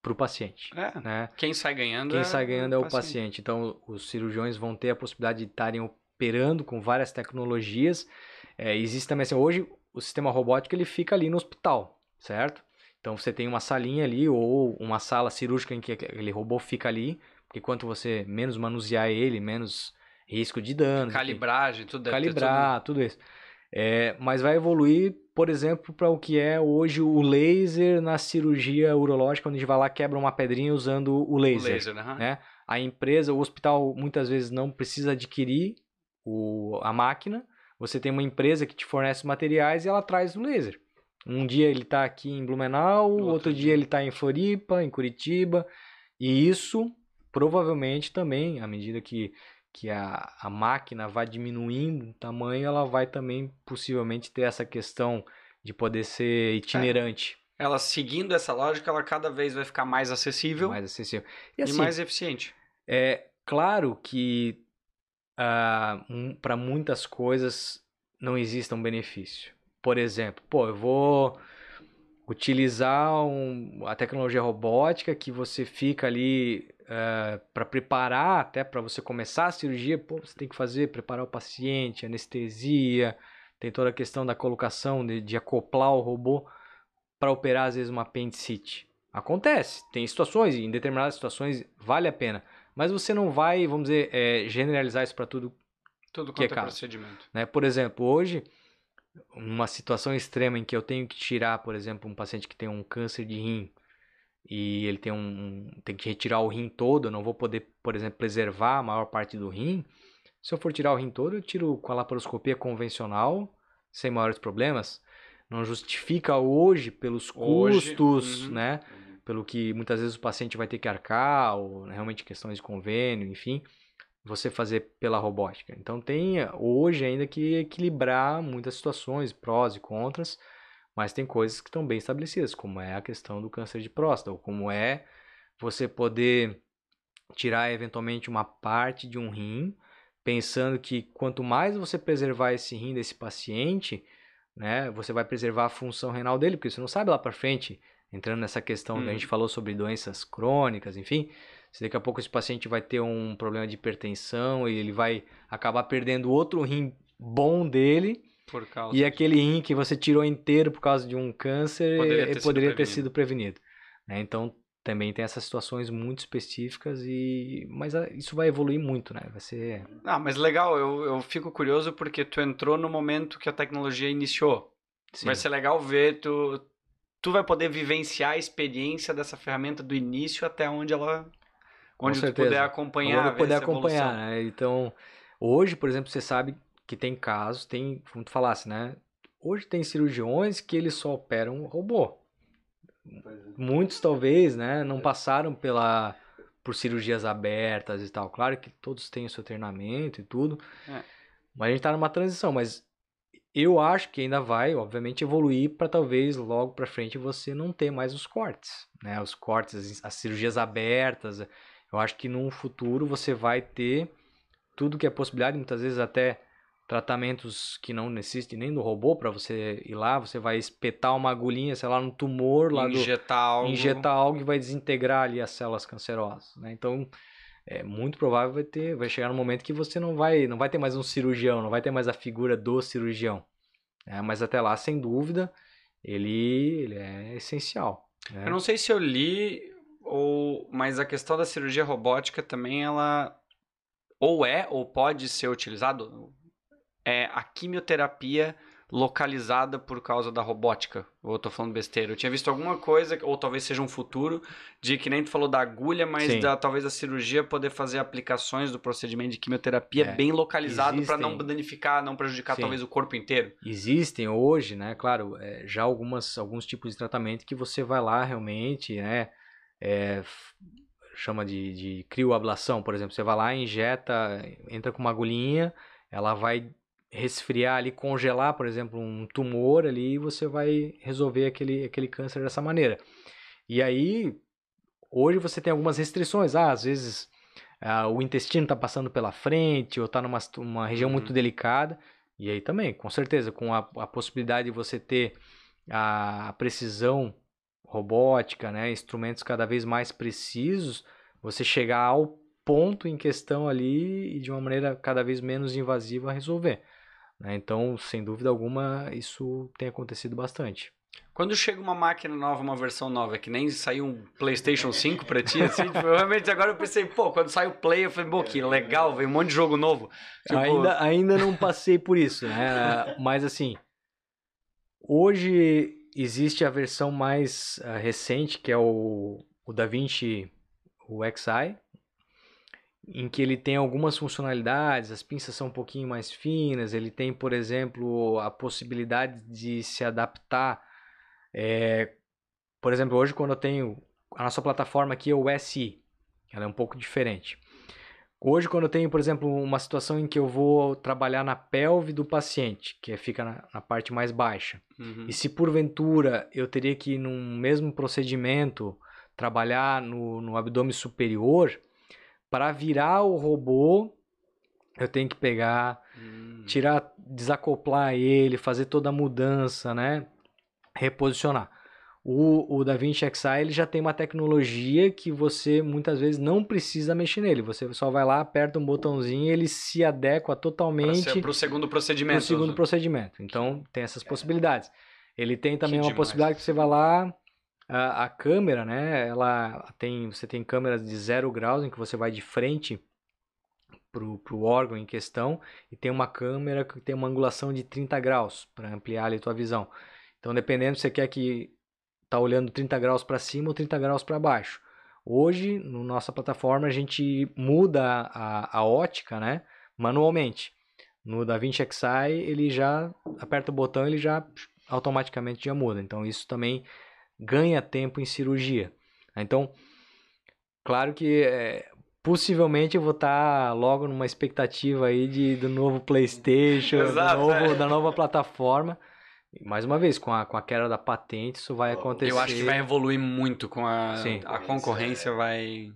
para o paciente. É. Né? Quem sai ganhando Quem é sai ganhando é o paciente. Então, os cirurgiões vão ter a possibilidade de estarem operando com várias tecnologias. É, existe também assim, hoje o sistema robótico ele fica ali no hospital, certo? Então você tem uma salinha ali ou uma sala cirúrgica em que aquele robô fica ali, porque quanto você menos manusear ele, menos risco de dano. Calibragem, tudo calibrar, tudo isso. É, mas vai evoluir, por exemplo, para o que é hoje o laser na cirurgia urológica, onde a gente vai lá quebra uma pedrinha usando o tudo. laser O laser, né? né? A empresa, o hospital muitas vezes não precisa adquirir o, a máquina. Você tem uma empresa que te fornece materiais e ela traz o laser. Um dia ele está aqui em Blumenau, outro, Outro dia dia. ele está em Floripa, em Curitiba. E isso provavelmente também, à medida que, que a, a máquina vai diminuindo o tamanho, ela vai também possivelmente ter essa questão de poder ser itinerante, Ela seguindo essa lógica, ela cada vez vai ficar mais acessível mais acessível. e, E assim, mais eficiente. É claro que para muitas coisas não existe um benefício. Por exemplo, pô, eu vou utilizar um- a tecnologia robótica que você fica ali para preparar até para você começar a cirurgia, pô, você tem que fazer, preparar o paciente, anestesia, tem toda a questão da colocação, de, de acoplar o robô para operar às vezes uma apendicite. Acontece, tem situações, e em determinadas situações vale a pena. Mas você não vai, vamos dizer, é, generalizar isso para tudo. Tudo que é é caso. procedimento. Né? Por exemplo, hoje, uma situação extrema em que eu tenho que tirar, por exemplo, um paciente que tem um câncer de rim e ele tem um, tem que retirar o rim todo, eu não vou poder, por exemplo, preservar a maior parte do rim. Se eu for tirar o rim todo, eu tiro com a laparoscopia convencional, sem maiores problemas. Não justifica hoje pelos Hoje, custos, uhum. né? Pelo que muitas vezes o paciente vai ter que arcar, ou realmente questões de convênio, enfim, você fazer pela robótica. Então tem eh, hoje ainda que equilibrar muitas situações, prós e contras, mas tem coisas que estão bem estabelecidas, como é a questão do câncer de próstata, ou como é você poder tirar eventualmente uma parte de um rim, pensando que quanto mais você preservar esse rim desse paciente, né, você vai preservar a função renal dele, porque você não sabe lá para frente, entrando nessa questão que a Uhum. gente falou sobre doenças crônicas, enfim, se daqui a pouco esse paciente vai ter um problema de hipertensão e ele vai acabar perdendo outro rim bom dele, Por causa e aquele rim que você tirou inteiro por causa de um câncer Poderia ter sido poderia ter prevenido. sido prevenido. né? Então também tem essas situações muito específicas e mas ah, isso vai evoluir muito, né? Vai ser Ah, mas legal, eu, eu fico curioso porque tu entrou no momento que a tecnologia iniciou. sim, Vai ser legal ver, tu, tu vai poder vivenciar a experiência dessa ferramenta do início até onde ela. Onde certeza. puder acompanhar. Poder essa acompanhar, né? Então, hoje, por exemplo, você sabe que tem casos, tem, como tu falasse, né? Hoje tem cirurgiões que eles só operam robô. Muitos talvez, né, não passaram pela por cirurgias abertas e tal. Claro que todos têm o seu treinamento e tudo. É. Mas a gente tá numa transição, mas eu acho que ainda vai, obviamente, evoluir para talvez logo para frente você não ter mais os cortes, né? Os cortes, as cirurgias abertas. Eu acho que no futuro você vai ter tudo que é possibilidade, muitas vezes até tratamentos que não necessitem nem do robô para você ir lá, você vai espetar uma agulhinha, sei lá, no tumor lá do Injetar algo. injetar algo que vai desintegrar ali as células cancerosas, né? Então, é muito provável vai ter, vai chegar um momento que você não vai, não vai ter mais um cirurgião, não vai ter mais a figura do cirurgião. né? mas até lá, sem dúvida, ele, ele é essencial. né? Eu não sei se eu li, ou, mas a questão da cirurgia robótica também, ela ou é ou pode ser utilizado é a quimioterapia localizada por causa da robótica. Ou eu tô falando besteira. Eu tinha visto alguma coisa, ou talvez seja um futuro, de que nem tu falou da agulha, mas da, talvez a cirurgia poder fazer aplicações do procedimento de quimioterapia É, bem localizado para não danificar, não prejudicar Sim. talvez o corpo inteiro. Existem hoje, né, claro, é, já algumas, alguns tipos de tratamento que você vai lá realmente, né, é, chama de, de crioablação, por exemplo, você vai lá, injeta, entra com uma agulhinha, ela vai resfriar ali, congelar, por exemplo, um tumor ali e você vai resolver aquele, aquele câncer dessa maneira. E aí, hoje você tem algumas restrições, ah, às vezes ah, o intestino está passando pela frente ou está numa uma região Uhum. muito delicada, e aí também, com certeza, com a, a possibilidade de você ter a, a precisão robótica, né, instrumentos cada vez mais precisos, você chegar ao ponto em questão ali e de uma maneira cada vez menos invasiva resolver. né? Então, sem dúvida alguma, isso tem acontecido bastante. Quando chega uma máquina nova, uma versão nova, que nem saiu um PlayStation 5 pra ti, assim, tipo, realmente agora eu pensei, pô, quando sai o Play, eu falei, pô, que legal, veio um monte de jogo novo. Tipo, Ainda, ainda não passei por isso, né? Mas assim, hoje existe a versão mais ah, recente, que é o, o DaVinci, o XI, em que ele tem algumas funcionalidades, as pinças são um pouquinho mais finas, ele tem, por exemplo, a possibilidade de se adaptar. é, por exemplo, hoje quando eu tenho a nossa plataforma aqui é o SI, ela é um pouco diferente. Hoje, quando eu tenho, por exemplo, uma situação em que eu vou trabalhar na pelve do paciente, que é- fica na, na parte mais baixa, uhum. e se porventura eu teria que, num mesmo procedimento, trabalhar no, no abdômen superior, para virar o robô, eu tenho que pegar, Hum. tirar, desacoplar ele, fazer toda a mudança, né? Reposicionar. O, o DaVinci Xi ele já tem uma tecnologia que você muitas vezes não precisa mexer nele. Você só vai lá, aperta um botãozinho e ele se adequa totalmente ser, pro segundo para procedimento. o segundo procedimento. Então tem essas possibilidades. Ele tem também Que uma demais. possibilidade que você vai lá, a, a câmera, né? Ela tem, você tem câmeras de zero graus em que você vai de frente pro, pro órgão em questão e tem uma câmera que tem uma angulação de 30 graus para ampliar ali a tua visão. Então dependendo se você quer que tá olhando 30 graus para cima ou 30 graus para baixo. Hoje, na nossa plataforma, a gente muda a, a ótica, né? Manualmente. No DaVinci Xi, ele já aperta o botão, ele já automaticamente já muda. Então isso também ganha tempo em cirurgia. Então, claro que é, possivelmente eu vou estar logo numa expectativa aí de, do novo PlayStation, do Exato, novo- é. da nova plataforma. Mais uma vez, com a, com a queda da patente, isso vai acontecer. Eu acho que vai evoluir muito com a, Sim. a concorrência, vai.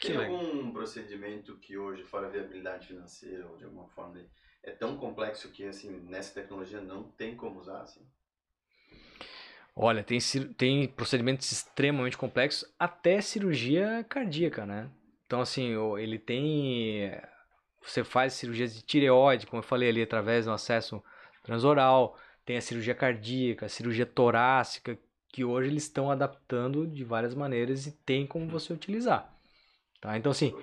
Que Tem legal. algum procedimento que hoje, fora viabilidade financeira ou de alguma forma, é tão complexo que assim, nessa tecnologia não tem como usar? Assim? Olha, tem, tem procedimentos extremamente complexos, até cirurgia cardíaca, né? Então, assim, ele tem. Você faz cirurgias de tireoide, como eu falei ali, através do acesso transoral. Tem a cirurgia cardíaca, a cirurgia torácica, que hoje eles estão adaptando de várias maneiras e tem como você utilizar. Tá? Então, assim,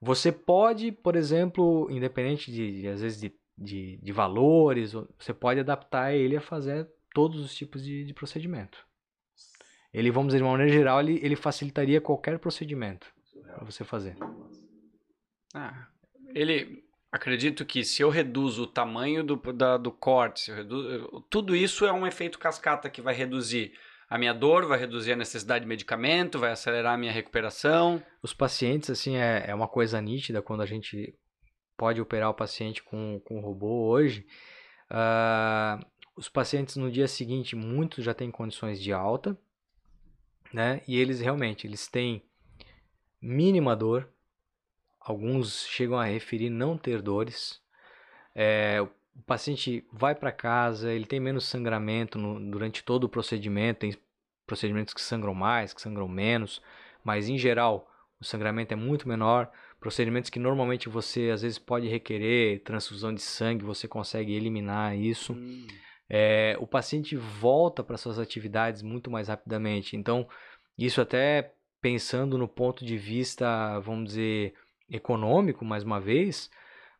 você pode, por exemplo, independente de, de, às vezes, de, de, de valores, você pode adaptar ele a fazer todos os tipos de, de procedimento. Ele, vamos dizer, de uma maneira geral, ele, ele facilitaria qualquer procedimento para você fazer. Ah, ele. Acredito que se eu reduzo o tamanho do, da- do corte, se eu reduzo, tudo isso é um efeito cascata que vai reduzir a minha dor, vai reduzir a necessidade de medicamento, vai acelerar a minha recuperação. Os pacientes, assim, é, é uma coisa nítida quando a gente pode operar o paciente com, com robô hoje. Ah, os pacientes no dia seguinte, muitos já têm condições de alta, né? E eles realmente, eles têm mínima dor. Alguns chegam a referir não ter dores. é, o paciente vai para casa, ele tem menos sangramento no, durante todo o procedimento, tem procedimentos que sangram mais, que sangram menos, mas em geral o sangramento é muito menor. Procedimentos que normalmente você às vezes pode requerer transfusão de sangue, você consegue eliminar isso. Hum. É, o paciente volta para suas atividades muito mais rapidamente. Então, isso até pensando no ponto de vista, vamos dizer, econômico, mais uma vez,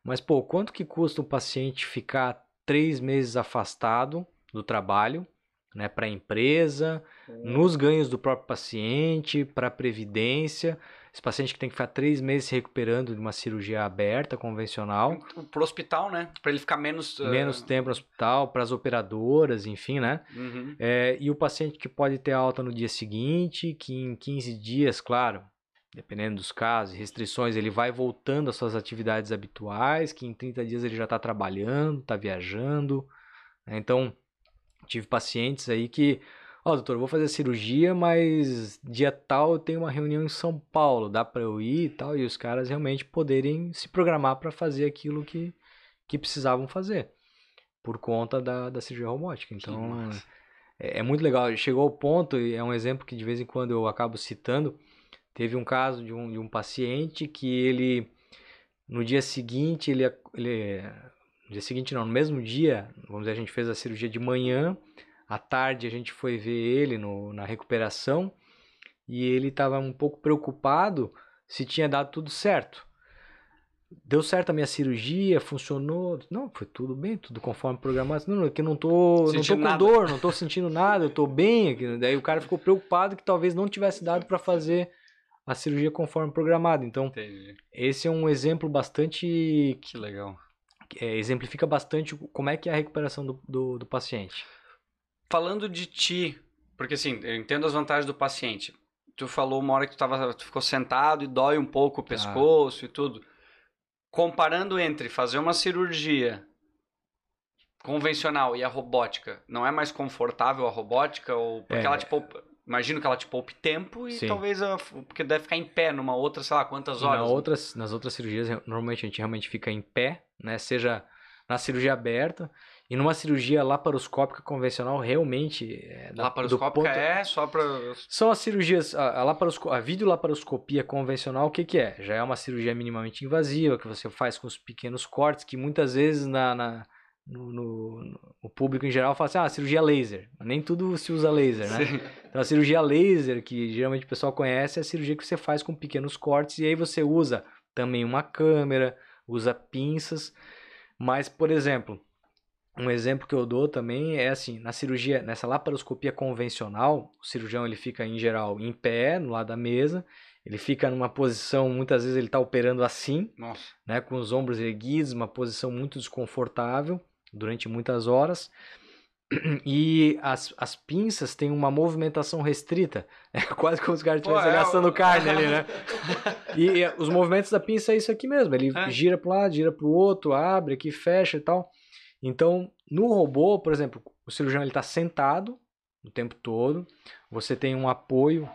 mas, pô, quanto que custa um paciente ficar três meses afastado do trabalho, né, para a empresa, nos ganhos do próprio paciente, para a previdência? Esse paciente que tem que ficar três meses se recuperando de uma cirurgia aberta, convencional. Para o hospital, né? Para ele ficar menos... Uh... Menos tempo no hospital, para as operadoras, enfim, né? Uhum. É, e o paciente que pode ter alta no dia seguinte, que em 15 dias, claro, dependendo dos casos, restrições, ele vai voltando às suas atividades habituais, que em 30 dias ele já está trabalhando, está viajando. Né? Então, tive pacientes aí que, ó, oh, doutor, vou fazer cirurgia, mas dia tal eu tenho uma reunião em São Paulo, dá para eu ir e tal, e os caras realmente poderem se programar para fazer aquilo que, que precisavam fazer, por conta da, da cirurgia robótica. Então, é, é muito legal. Chegou ao ponto, e é um exemplo que de vez em quando eu acabo citando, Teve um caso de um, de um paciente que ele, no dia seguinte, ele, ele. No dia seguinte, não, no mesmo dia, vamos dizer, a gente fez a cirurgia de manhã, à tarde a gente foi ver ele no, na recuperação e ele estava um pouco preocupado se tinha dado tudo certo. Deu certo a minha cirurgia, funcionou. Não, foi tudo bem, tudo conforme programado. Não, é que não tô, não tô com nada. dor, não tô sentindo nada, eu tô bem. Daí o cara ficou preocupado que talvez não tivesse dado para fazer a cirurgia conforme programado. Então, Entendi. esse é um exemplo bastante. Que legal. É, exemplifica bastante como é que é a recuperação do, do, do, paciente. Falando de ti, porque assim, eu entendo as vantagens do paciente. Tu falou uma hora que tu, tava, tu ficou sentado e dói um pouco o tá. pescoço ah. e tudo. Comparando entre fazer uma cirurgia convencional e a robótica, não é mais confortável a robótica? Ou porque é. ela, tipo, Imagino que ela te poupe tempo e Sim. talvez a, porque deve ficar em pé numa outra, sei lá, quantas horas. Na né? outras, nas outras cirurgias, normalmente a gente realmente fica em pé, né? Seja na cirurgia aberta e numa cirurgia laparoscópica convencional, realmente. É, laparoscópica ponto... é só para. São as cirurgias. A, a, laparosco... a videolaparoscopia convencional, o que, que é? Já é uma cirurgia minimamente invasiva, que você faz com os pequenos cortes, que muitas vezes na, na no, no, no, público em geral fala assim, ah, cirurgia laser. Nem tudo se usa laser, né? Sim. Então a cirurgia laser, que geralmente o pessoal conhece, é a cirurgia que você faz com pequenos cortes e aí você usa também uma câmera, usa pinças. Mas, por exemplo, um exemplo que eu dou também é assim, na cirurgia, nessa laparoscopia convencional, o cirurgião ele fica em geral em pé, no lado da mesa, ele fica numa posição, muitas vezes ele está operando assim, Nossa. né, com os ombros erguidos, uma posição muito desconfortável durante muitas horas. E as, as pinças têm uma movimentação restrita. É quase como se os caras estivessem é, carne ali, né? e, e, os movimentos da pinça é isso aqui mesmo. Ele é. gira para um lado, gira para o outro, abre aqui, fecha e tal. Então, no robô, por exemplo, o cirurgião está sentado o tempo todo. Você tem um apoio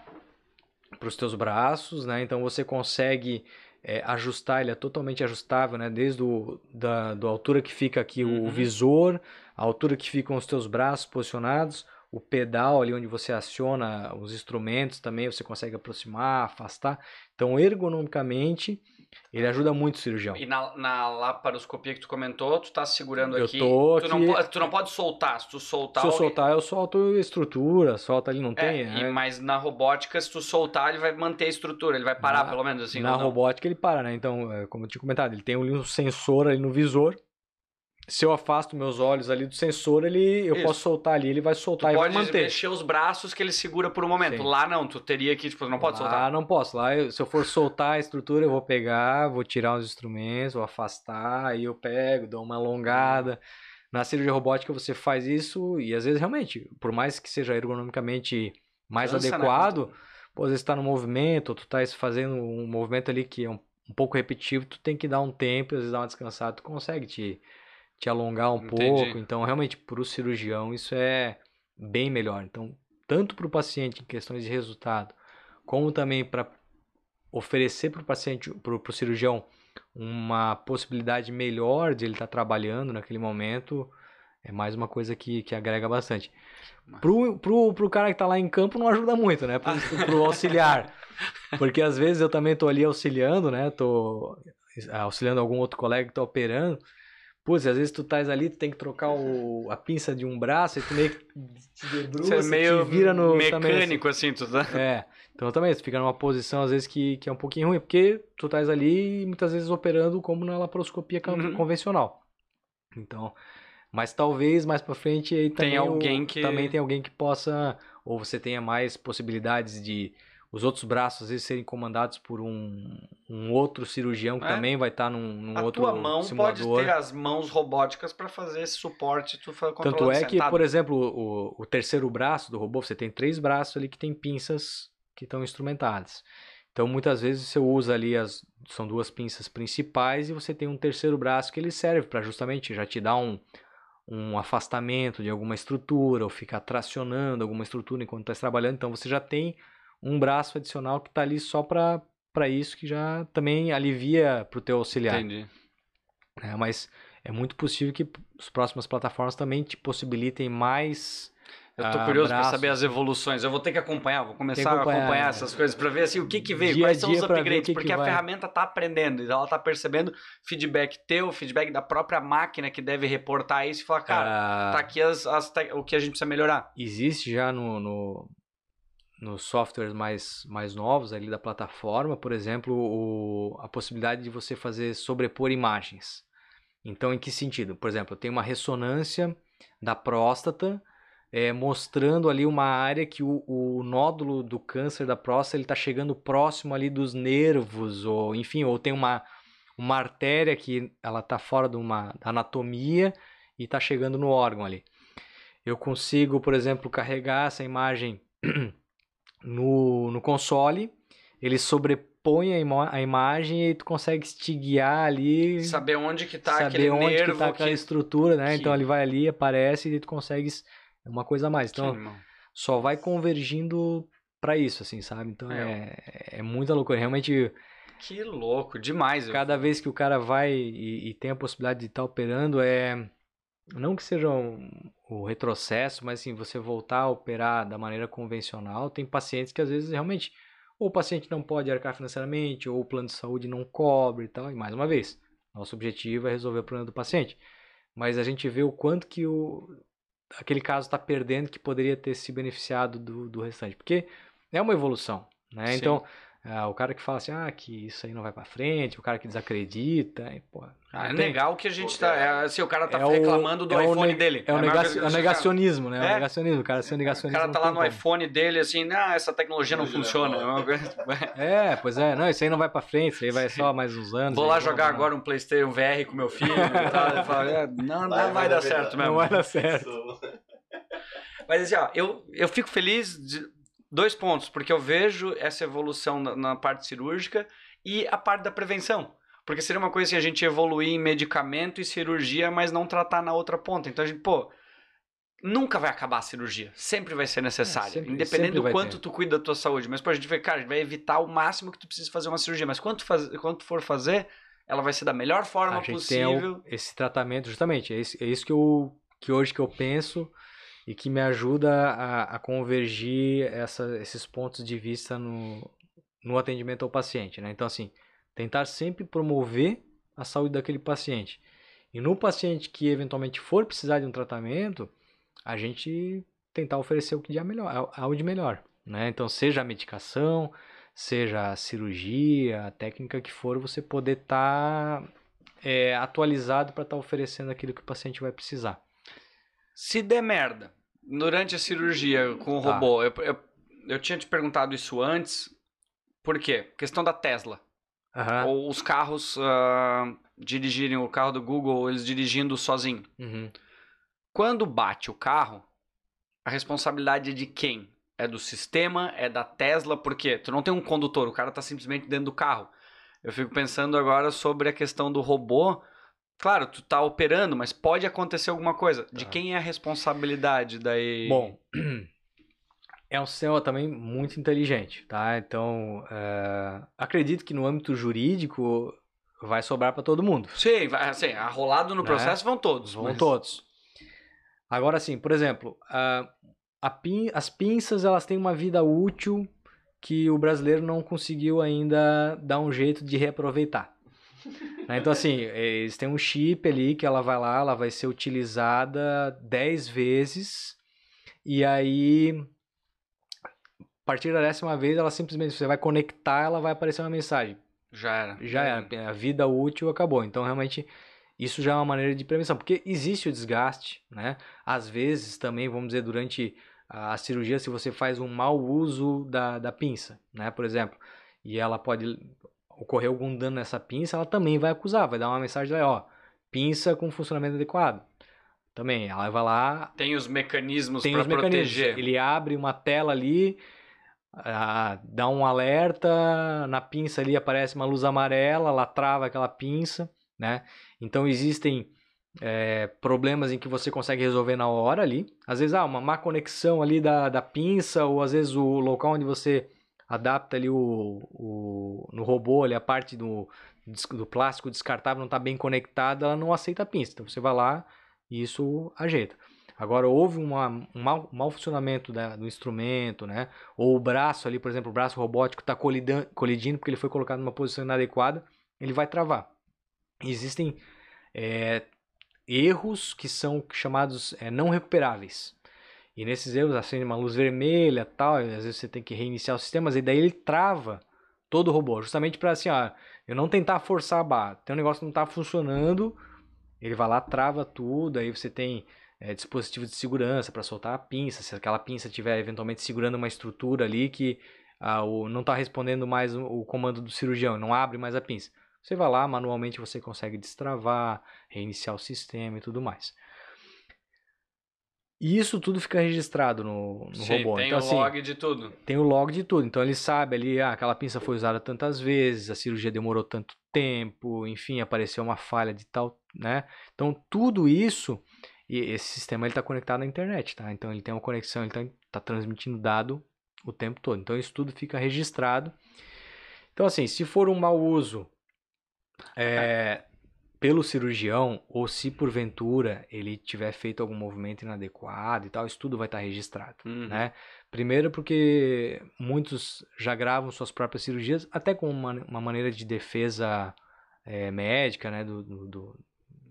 para os teus braços, né? Então você consegue é, ajustar, ele é totalmente ajustável, né? Desde o, da, da altura que fica aqui uhum. o visor, a altura que ficam os teus braços posicionados, o pedal ali onde você aciona os instrumentos também, você consegue aproximar, afastar. Então, ergonomicamente, ele ajuda muito o cirurgião. E na, na laparoscopia que tu comentou, tu tá segurando eu aqui. Tô tu, Não, tu não pode soltar. Se tu soltar. Se eu soltar, eu solto estrutura, solta ali, não é, tem. E, é. Mas na robótica, se tu soltar, ele vai manter a estrutura, ele vai parar na, pelo menos assim. Na robótica ele para, né? Então, é, como eu tinha comentado, ele tem um sensor ali no visor se eu afasto meus olhos ali do sensor, ele eu Isso. posso soltar ali, ele vai soltar tu e vai manter. pode mexer os braços que ele segura por um momento. Sim. Lá não, tu teria que, tipo, não pode Lá soltar. Ah, não posso. Lá, eu, se eu for soltar a estrutura, eu vou pegar, vou tirar os instrumentos, vou afastar, aí eu pego, dou uma alongada. Na cirurgia robótica você faz isso e às vezes realmente, por mais que seja ergonomicamente mais Cansa, né, adequado, né? pô, às vezes está no movimento, ou tu tá fazendo um movimento ali que é um, um pouco repetitivo, tu tem que dar um tempo, às vezes dar uma descansada, tu consegue te te alongar um Entendi. pouco. Então, realmente, para o cirurgião, isso é bem melhor. Então, tanto para o paciente em questões de resultado, como também para oferecer para o paciente, para o cirurgião, uma possibilidade melhor de ele estar trabalhando naquele momento, é mais uma coisa que, que agrega bastante. Pro, pro, pro cara que tá lá em campo não ajuda muito, né? Pro, pro auxiliar. Porque às vezes eu também tô ali auxiliando, né? Tô auxiliando algum outro colega que tá operando. Putz, às vezes tu estás ali, tu tem que trocar o, a pinça de um braço e tu meio que te debruça, Você é meio te vira no... mecânico, assim. assim, tu tá... É, então também, tu fica numa posição às vezes que, que é um pouquinho ruim, porque tu estás ali muitas vezes operando como na laparoscopia uhum. convencional. Então, mas talvez mais para frente aí também, tem alguém o, que... também tem alguém que possa, ou você tenha mais possibilidades de os outros braços às vezes serem comandados por um, um outro cirurgião que é. também vai estar tá num, num a outro tua mão simulador. pode ter as mãos robóticas para fazer esse suporte tu Tanto é sentado. que, por exemplo, o, o terceiro braço do robô, você tem três braços ali que tem pinças que estão instrumentadas. Então, muitas vezes você usa ali as são duas pinças principais e você tem um terceiro braço que ele serve para justamente já te dar um, um afastamento de alguma estrutura ou ficar tracionando alguma estrutura enquanto está trabalhando. Então, você já tem um braço adicional que está ali só para isso que já também alivia para o teu auxiliar. Entendi. É, mas é muito possível que as próximas plataformas também te possibilitem mais eu tô curioso para saber as evoluções. Eu vou ter que acompanhar, vou começar a acompanhar essas coisas para ver assim o que que veio, quais são os upgrades, que porque que a vai. ferramenta tá aprendendo, e ela tá percebendo feedback teu, feedback da própria máquina que deve reportar isso e falar, cara, Ah, tá aqui as, as o que a gente precisa melhorar. Existe já no, no, nos softwares mais, mais novos ali da plataforma, por exemplo, o, a possibilidade de você fazer sobrepor imagens. Então, em que sentido? Por exemplo, eu tenho uma ressonância da próstata é, mostrando ali uma área que o, o nódulo do câncer da próstata está chegando próximo ali dos nervos, ou enfim, ou tem uma, uma artéria que ela está fora de uma anatomia e está chegando no órgão ali. Eu consigo, por exemplo, carregar essa imagem no, no console, ele sobrepõe a, ima a imagem e tu consegue te guiar ali, Saber onde que tá saber aquele onde nervo que tá aquela que... estrutura, né? que- Então ele vai ali, aparece e tu consegues uma coisa a mais. Então só vai convergindo para isso, assim, sabe? Então É. é, é muita loucura. Realmente, Que louco, demais. eu- cada vez que o cara vai e, e tem a possibilidade de estar operando, é. Não que seja um, o retrocesso, mas assim, você voltar a operar da maneira convencional, tem pacientes que às vezes realmente, ou o paciente não pode arcar financeiramente, ou o plano de saúde não cobre e tal. E mais uma vez, nosso objetivo é resolver o problema do paciente. Mas a gente vê o quanto que o, aquele caso está perdendo que poderia ter se beneficiado do, do restante. Porque é uma evolução, né? Então, ah, o cara que fala assim, ah, que isso aí não vai para frente, o cara que desacredita, e, pô, Ah, é não tem- negar o que a gente tá. É, assim, o cara tá É o- reclamando do é o iPhone ne- dele. É o, negaci- é o negacionismo, né? É É. o negacionismo, o cara ser O negacionista. cara tá não lá no como. iPhone dele, assim, ah, essa tecnologia não funciona. É É, pois é, não, isso aí não vai pra frente, isso aí vai só mais uns anos. Vou aí, lá não, jogar não. agora um Playstation VR com meu filho e tal. É, não, não vai, Vai, dar certo mesmo. Não vai dar certo. Mas assim, ó, eu, eu fico feliz de dois pontos, porque eu vejo essa evolução na, na parte cirúrgica e a parte da prevenção. Porque seria uma coisa assim, a gente evoluir em medicamento e cirurgia, mas não tratar na outra ponta. Então a gente, pô, nunca vai acabar a cirurgia. Sempre vai ser necessária. É, sempre- independente sempre do quanto ter. tu cuida da tua saúde. Mas, pô, a gente vai, cara, a gente vai evitar o máximo que tu precisa fazer uma cirurgia. Mas quando tu, faz, quando tu for fazer, ela vai ser da melhor forma gente tem o- possível. esse tratamento, justamente, é isso, é isso que, eu, que hoje que eu penso e que me ajuda a, a convergir essa, esses pontos de vista no, no atendimento ao paciente, né? Então, assim, tentar sempre promover a saúde daquele paciente. E no paciente que eventualmente for precisar de um tratamento, a gente tentar oferecer o que há melhor, algo de melhor, né? Então, seja a medicação, seja a cirurgia, a técnica que for, você poder estar é, atualizado para estar oferecendo aquilo que o paciente vai precisar. Se der merda durante a cirurgia com o Tá. robô, eu, eu, eu tinha te perguntado isso antes. Por quê? Questão da Tesla. Aham. Ou os carros ah, dirigirem o carro do Google, eles dirigindo sozinho. Uhum. Quando bate o carro, a responsabilidade é de quem? É do sistema? É da Tesla? Por quê? Tu não tem um condutor, o cara tá simplesmente dentro do carro. Eu fico pensando agora sobre a questão do robô. Claro, tu tá operando, mas pode acontecer alguma coisa. De Tá. quem é a responsabilidade daí? Bom, é um sistema também muito inteligente, tá? Então, é, acredito que no âmbito jurídico, vai sobrar para todo mundo. Sim, vai, assim, arrolado no Né? processo vão todos. Vão mas- todos. Agora sim, por exemplo, a, a pin- as pinças elas têm uma vida útil que o brasileiro não conseguiu ainda dar um jeito de reaproveitar. Né? Então assim, eles têm um chip ali que ela vai lá, ela vai ser utilizada 10 vezes e aí a partir da décima vez ela simplesmente você vai conectar, ela vai aparecer uma mensagem Já era. já era, a vida útil acabou. Então, realmente, isso já é uma maneira de prevenção, porque existe o desgaste, né? Às vezes também, vamos dizer, durante a cirurgia, se você faz um mau uso da, da pinça, né? Por exemplo, e ela pode ocorrer algum dano nessa pinça, ela também vai acusar, vai dar uma mensagem lá, ó, pinça com funcionamento adequado. Também, ela vai lá, Tem os mecanismos para proteger. Ele abre uma tela ali, ah, dá um alerta, na pinça ali aparece uma luz amarela, ela trava aquela pinça, né? Então existem é, problemas em que você consegue resolver na hora ali. Às vezes, ah, uma má conexão ali da, da pinça, ou às vezes o local onde você adapta ali o, o no robô ali a parte do, do plástico descartável não está bem conectada, ela não aceita a pinça. Então você vai lá e isso ajeita. Agora, houve uma, um mau, mau funcionamento da- do instrumento, né? Ou o braço ali, por exemplo, o braço robótico está colidindo porque ele foi colocado numa posição inadequada, ele vai travar. Existem é, erros que são chamados é, não recuperáveis. E nesses erros acende uma luz vermelha tal, e às vezes você tem que reiniciar o sistema, e daí ele trava todo o robô, justamente para assim, ó, eu não tentar forçar a barra. Tem um negócio que não está funcionando, ele vai lá, trava tudo, aí você tem é, dispositivo de segurança para soltar a pinça, se aquela pinça estiver eventualmente segurando uma estrutura ali que ah, o, não está respondendo mais o, o comando do cirurgião, não abre mais a pinça. Você vai lá, manualmente você consegue destravar, reiniciar o sistema e tudo mais. E isso tudo fica registrado no, no Sim, robô. tem então, o assim, log de tudo. tem o log de tudo. Então ele sabe ali, ah, aquela pinça foi usada tantas vezes, a cirurgia demorou tanto tempo, enfim, apareceu uma falha de tal, né? Então tudo isso, e esse sistema ele está conectado à internet, tá? Então ele tem uma conexão, ele está tá transmitindo dado o tempo todo. Então isso tudo fica registrado. Então assim, se for um mau uso é, pelo cirurgião, ou se porventura ele tiver feito algum movimento inadequado e tal, isso tudo vai estar registrado Uhum. né? Primeiro porque muitos já gravam suas próprias cirurgias, até com uma, uma maneira de defesa eh, médica, né? Do, do- do-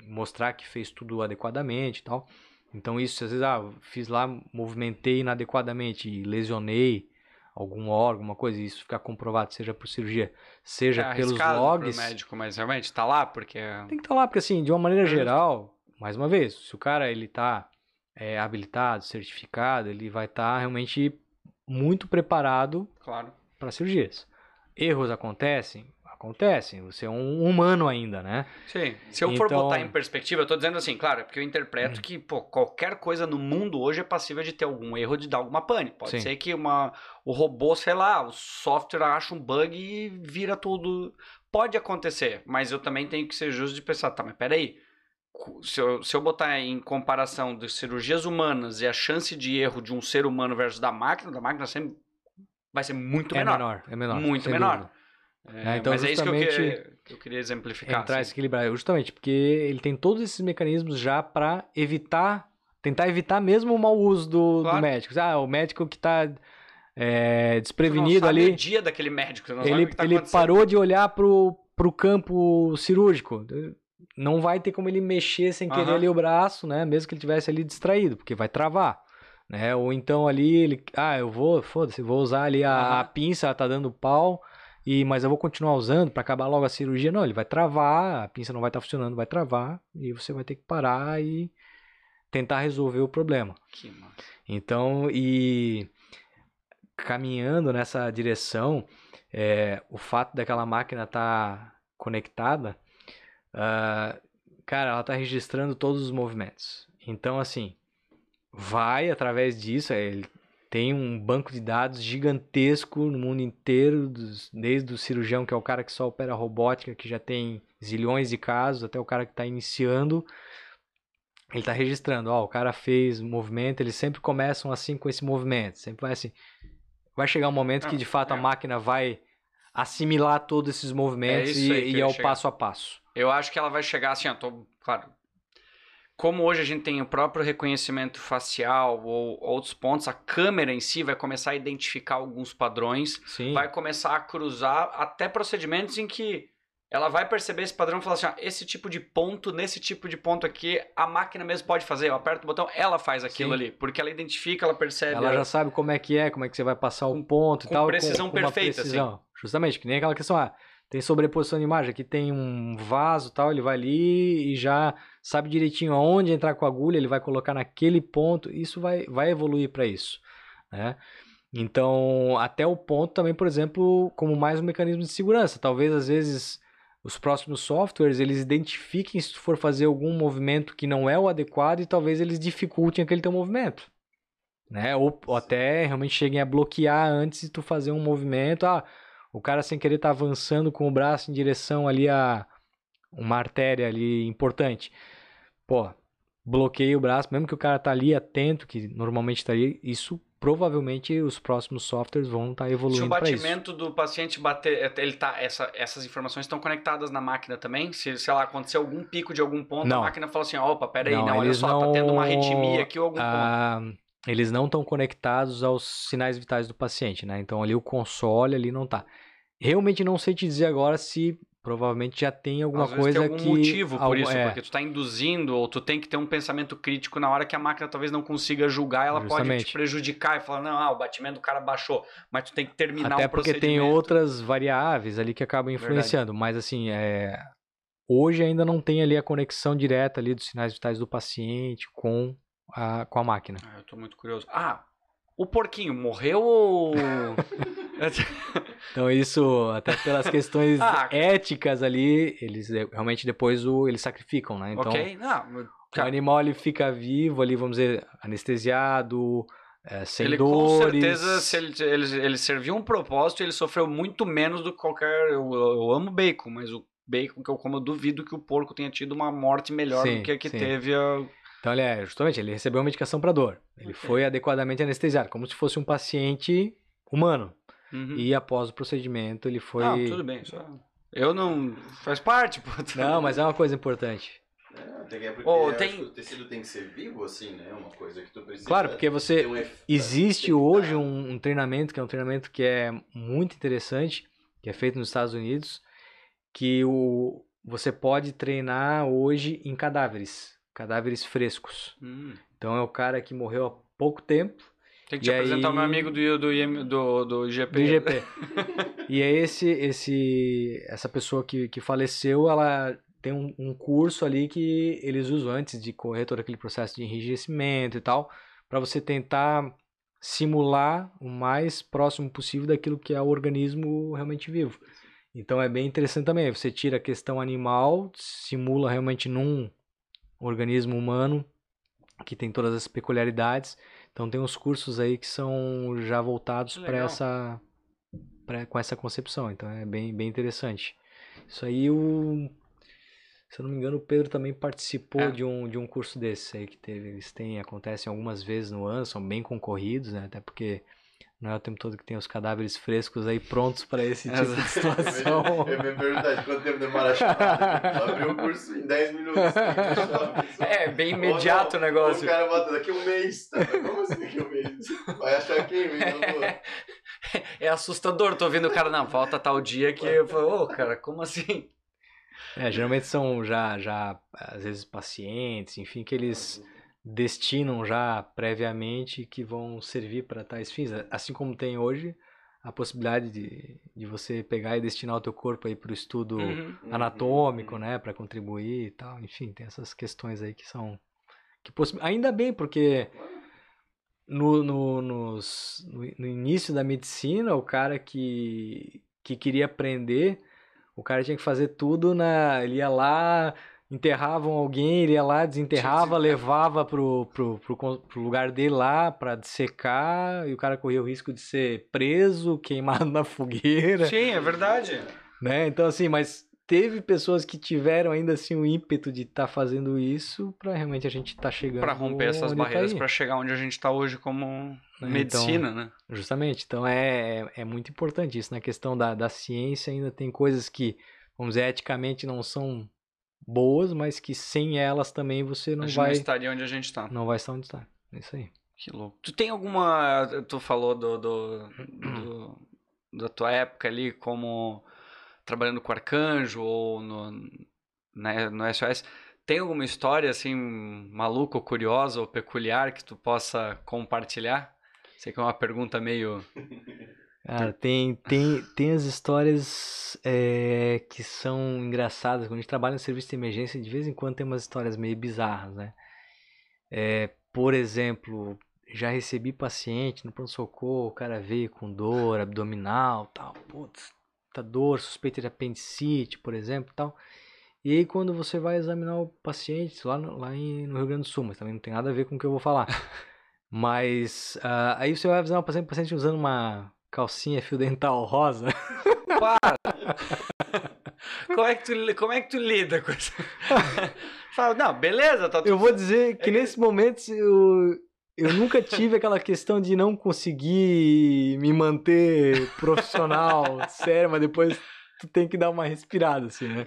mostrar que fez tudo adequadamente e tal. Então isso, às vezes, ah, fiz lá, movimentei inadequadamente e lesionei algum órgão, alguma coisa, e isso ficar comprovado, seja por cirurgia, seja é pelos logs. pro médico, mas realmente tá lá porque Tem que estar lá, porque assim, de uma maneira Justo. geral, mais uma vez, se o cara ele tá é, habilitado, certificado, ele vai estar realmente muito preparado claro. para cirurgias. Erros acontecem? Acontecem. Você é um humano ainda, né? Sim. Se eu for Então- botar em perspectiva, eu tô dizendo assim, claro, é porque eu interpreto que, pô, qualquer coisa no mundo hoje é passível de ter algum erro, de dar alguma pane. Pode Sim. ser que uma, o robô, sei lá, o software acha um bug e vira tudo. Pode acontecer, mas eu também tenho que ser justo de pensar, tá, mas peraí. Se eu, se eu botar em comparação de cirurgias humanas e a chance de erro de um ser humano versus da máquina, da máquina sempre vai ser muito é menor. menor. É menor. Muito menor. dúvida. É, É, então, mas é isso que eu, que eu queria exemplificar. Entrar assim. esse equilibrar. Justamente, porque ele tem todos esses mecanismos já para evitar, tentar evitar mesmo o mau uso do, do Claro. médico. Ah, o médico que tá é, desprevenido ali. o dia daquele médico, ele, o que tá ele parou de olhar pro, pro campo cirúrgico. Não vai ter como ele mexer sem querer Aham. ali o braço, né? Mesmo que ele tivesse ali distraído, porque vai travar. Né? Ou então ali ele. Ah, eu vou, foda-se, vou usar ali a, Aham. a pinça, ela tá dando pau. E, mas eu vou continuar usando para acabar logo a cirurgia. Não, ele vai travar, a pinça não vai estar funcionando, vai travar, e você vai ter que parar e tentar resolver o problema. Que massa. Então, e caminhando nessa direção, é, o fato daquela máquina estar conectada, ah, cara, ela está registrando todos os movimentos. Então, assim, vai através disso, é, ele tem um banco de dados gigantesco no mundo inteiro, dos- desde o cirurgião, que é o cara que só opera robótica, que já tem zilhões de casos, até o cara que está iniciando. Ele está registrando, ó, o cara fez movimento, eles sempre começam assim com esse movimento, sempre vai assim. Vai chegar um momento que Ah, de fato a é. máquina vai assimilar todos esses movimentos É e, e eu ia ao chegar. passo a passo. Eu acho que ela vai chegar assim, ó, tô, claro. Como hoje a gente tem o próprio reconhecimento facial ou outros pontos, a câmera em si vai começar a identificar alguns padrões, Sim. vai começar a cruzar até procedimentos em que ela vai perceber esse padrão e falar assim, ó, esse tipo de ponto, nesse tipo de ponto aqui, a máquina mesmo pode fazer. Eu aperto o botão, ela faz aquilo Sim. ali, porque ela identifica, ela percebe. Ela já sabe como é que é, como é que você vai passar o ponto e com tal. precisão uma perfeita, assim. precisão. Justamente, que nem aquela questão, ah, tem sobreposição de imagem, aqui tem um vaso tal, ele vai ali e já sabe direitinho aonde entrar com a agulha, ele vai colocar naquele ponto, isso vai, vai evoluir para isso, né? Então, até o ponto também, por exemplo, como mais um mecanismo de segurança. Talvez, às vezes, os próximos softwares, eles identifiquem se tu for fazer algum movimento que não é o adequado e talvez eles dificultem aquele teu movimento. Né? Ou, ou até realmente cheguem a bloquear antes de tu fazer um movimento. Ah, o cara sem querer tá avançando com o braço em direção ali a uma artéria ali importante. Pô, bloqueia o braço, mesmo que o cara tá ali atento, que normalmente estaria, isso provavelmente os próximos softwares vão estar Se o evoluindo para isso. batimento do paciente bater, ele tá, essa, essas informações estão conectadas na máquina também? Se, sei lá, acontecer algum pico de algum ponto, Não. a máquina fala assim, opa, peraí, não, Não, olha eles só, tá não- tendo uma arritmia aqui ou algum ponto. Ah, eles não estão conectados aos sinais vitais do paciente, né? Então ali o console ali não tá. Realmente não sei te dizer agora se provavelmente já tem alguma Às vezes coisa tem algum que motivo por algo- isso, é, porque tu tá induzindo ou tu tem que ter um pensamento crítico na hora que a máquina talvez não consiga julgar, ela pode te Justamente. prejudicar e falar, não, ah, o batimento do cara baixou, mas tu tem que terminar até o porque tem outras variáveis ali que acabam influenciando, mas assim, é, hoje ainda não tem ali a conexão direta ali dos sinais vitais do paciente com a, com a máquina. Ah, eu tô muito curioso. Ah, o porquinho morreu ou... Então isso, até pelas questões Ah. éticas ali, eles eh, realmente depois o, eles sacrificam, né? Então ok, não, o animal ele fica vivo ali, vamos dizer, anestesiado, eh, sem ele dores. com certeza, se ele, ele, ele serviu um propósito, ele sofreu muito menos do que qualquer... Eu, eu amo bacon, mas o bacon que eu como, eu duvido que o porco tenha tido uma morte melhor Sim, do que a que sim. teve a... Então ele é, justamente, ele recebeu uma medicação para dor. Ele Ok. foi adequadamente anestesiado, como se fosse um paciente humano. Uhum. E após o procedimento ele foi Não, tudo bem, só... Eu não... Faz parte, pô. Não, mas é uma coisa importante. É, tem que- é eu tem- o tecido tem que ser vivo, assim, né? Uma coisa que tu precisa. Claro, porque você um efe- Existe hoje um, um treinamento que é um treinamento que é muito interessante, que é feito nos Estados Unidos, que o, você pode treinar hoje em cadáveres, cadáveres frescos. Hum. Então é o cara que morreu há pouco tempo Tem que E te apresentar o meu amigo do, do, IM do, do IGP. do IGP. e é esse, esse, essa pessoa que, que faleceu, ela tem um, um curso ali que eles usam antes de correr todo aquele processo de enrijecimento e tal, para você tentar simular o mais próximo possível daquilo que é o organismo realmente vivo. Então é bem interessante também. Você tira a questão animal, simula realmente num organismo humano que tem todas as peculiaridades. Então tem uns cursos aí que são já voltados para essa pra, com essa concepção. Então é bem, bem interessante. Isso aí o se eu não me engano, o Pedro também participou É. de, um, de um curso desse aí que teve. Eles têm, acontecem algumas vezes no ano, são bem concorridos, né? Até porque não é o tempo todo que tem os cadáveres frescos aí prontos para esse tipo de Exato. situação. Eu me perguntar de quanto tempo demora a chamada. Abriu o curso em 10 minutos. É, bem imediato o negócio. O cara bota daqui um mês. Tá? Como assim daqui um mês? Vai achar quem? Meu É assustador, tô vendo o cara, não, falta tal dia que eu falo, ô, cara, como assim? É, geralmente são já, já, às vezes, pacientes, enfim, que eles destinam já previamente que vão servir para tais fins. Assim como tem hoje a possibilidade de, de você pegar e destinar o teu corpo aí para o estudo Uhum. anatômico, né, para contribuir e tal. Enfim, tem essas questões aí que são que possi- ainda bem porque no, no, nos- no, no início da medicina o cara que que queria aprender o cara tinha que fazer tudo na ele ia lá enterravam alguém ele ia lá desenterrava levava pro, pro, pro, pro lugar dele lá para dissecar e o cara corria o risco de ser preso queimado na fogueira Sim, é verdade. né? Então, assim, mas teve pessoas que tiveram ainda assim o ímpeto de estar tá fazendo isso para realmente a gente estar tá chegando para romper essas tá barreiras para chegar onde a gente está hoje como é, medicina, então, né? Justamente. Então é, é, é muito importante isso na questão da, da ciência ainda tem coisas que vamos dizer eticamente não são boas, mas que sem elas também você não a gente vai não estaria onde a gente está. Não vai estar onde está. É isso aí. Que louco. Tu tem alguma. Tu falou do, do, do da tua época ali como trabalhando com arcanjo ou no, né, no SOS. Tem alguma história assim maluca, ou curiosa ou peculiar que tu possa compartilhar? Sei que é uma pergunta meio. Cara, tem, tem, tem as histórias é, que são engraçadas. Quando a gente trabalha no serviço de emergência, de vez em quando tem umas histórias meio bizarras, né? É, por exemplo, já recebi paciente no pronto-socorro, o cara veio com dor abdominal, tal, putz, tá dor, suspeita de apendicite, por exemplo, tal. E aí quando você vai examinar o paciente lá no, lá em, no Rio Grande do Sul, mas também não tem nada a ver com o que eu vou falar. mas uh, aí você vai examinar o paciente, o paciente usando uma calcinha fio dental rosa. Para! como, é que tu, como é que tu lida com isso? Fala, não, beleza, tá tudo... Eu vou dizer que é nesse momento eu, eu nunca tive aquela questão de não conseguir me manter profissional, sério, mas depois tu tem que dar uma respirada, assim, né?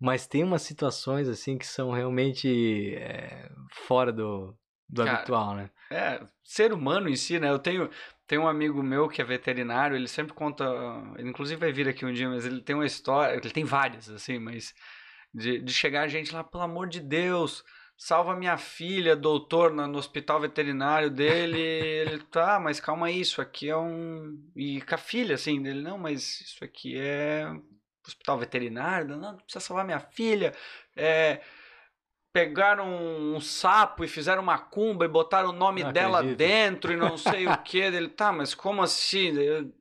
Mas tem umas situações, assim, que são realmente é, fora do, do Cara, habitual, né? É, ser humano em si, né? Eu tenho, tenho um amigo meu que é veterinário, ele sempre conta, ele inclusive vai vir aqui um dia, mas ele tem uma história, ele tem várias, assim, mas de, de chegar a gente lá, pelo amor de Deus, salva minha filha, doutor, no, no hospital veterinário dele. ele, tá, mas calma aí, isso aqui é um. E com a filha, assim, dele, não, mas isso aqui é hospital veterinário, não, precisa salvar minha filha. É, pegaram um, sapo e fizeram uma cumba e botaram o nome não dela acredito. dentro e não sei o que. Ele, tá, mas como assim?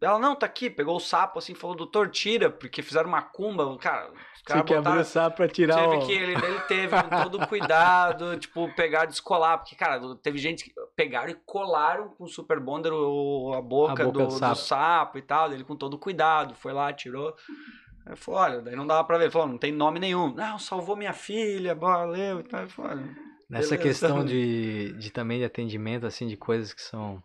Ela, não, tá aqui, pegou o sapo assim, falou, doutor, tira, porque fizeram uma cumba. Cara, você quer botaram, o sapo pra tirar teve o... que ele, ele teve com todo cuidado, tipo, pegar, descolar, porque, cara, teve gente que pegaram e colaram com o Super Bonder o, a boca, a boca do, do, sapo. do, sapo. e tal, ele com todo cuidado, foi lá, tirou. Aí falou, olha, daí não dava pra ver. Ele falou, não tem nome nenhum. Não, salvou minha filha, valeu e tal. Falou, Nessa beleza. questão de, de também de atendimento, assim, de coisas que são...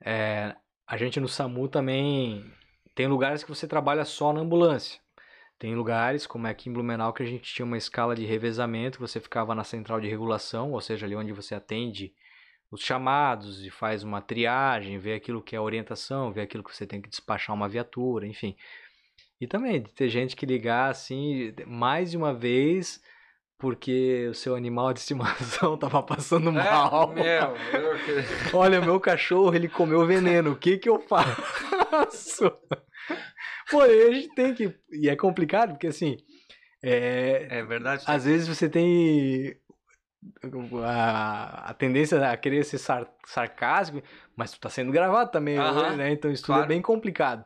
É, a gente no SAMU também tem lugares que você trabalha só na ambulância. Tem lugares, como é aqui em Blumenau, que a gente tinha uma escala de revezamento, você ficava na central de regulação, ou seja, ali onde você atende os chamados e faz uma triagem, vê aquilo que é orientação, vê aquilo que você tem que despachar uma viatura, enfim. E também de ter gente que ligar assim mais de uma vez porque o seu animal de estimação tava passando é, mal. É, meu, Olha, meu cachorro, ele comeu veneno. O que que eu faço? Pô, a gente tem que. E é complicado, porque assim. É, é verdade. Às vezes você tem a, a tendência a querer ser sar, sarcástico, mas tu tá sendo gravado também, uh -huh, né? Então isso claro. tudo é bem complicado.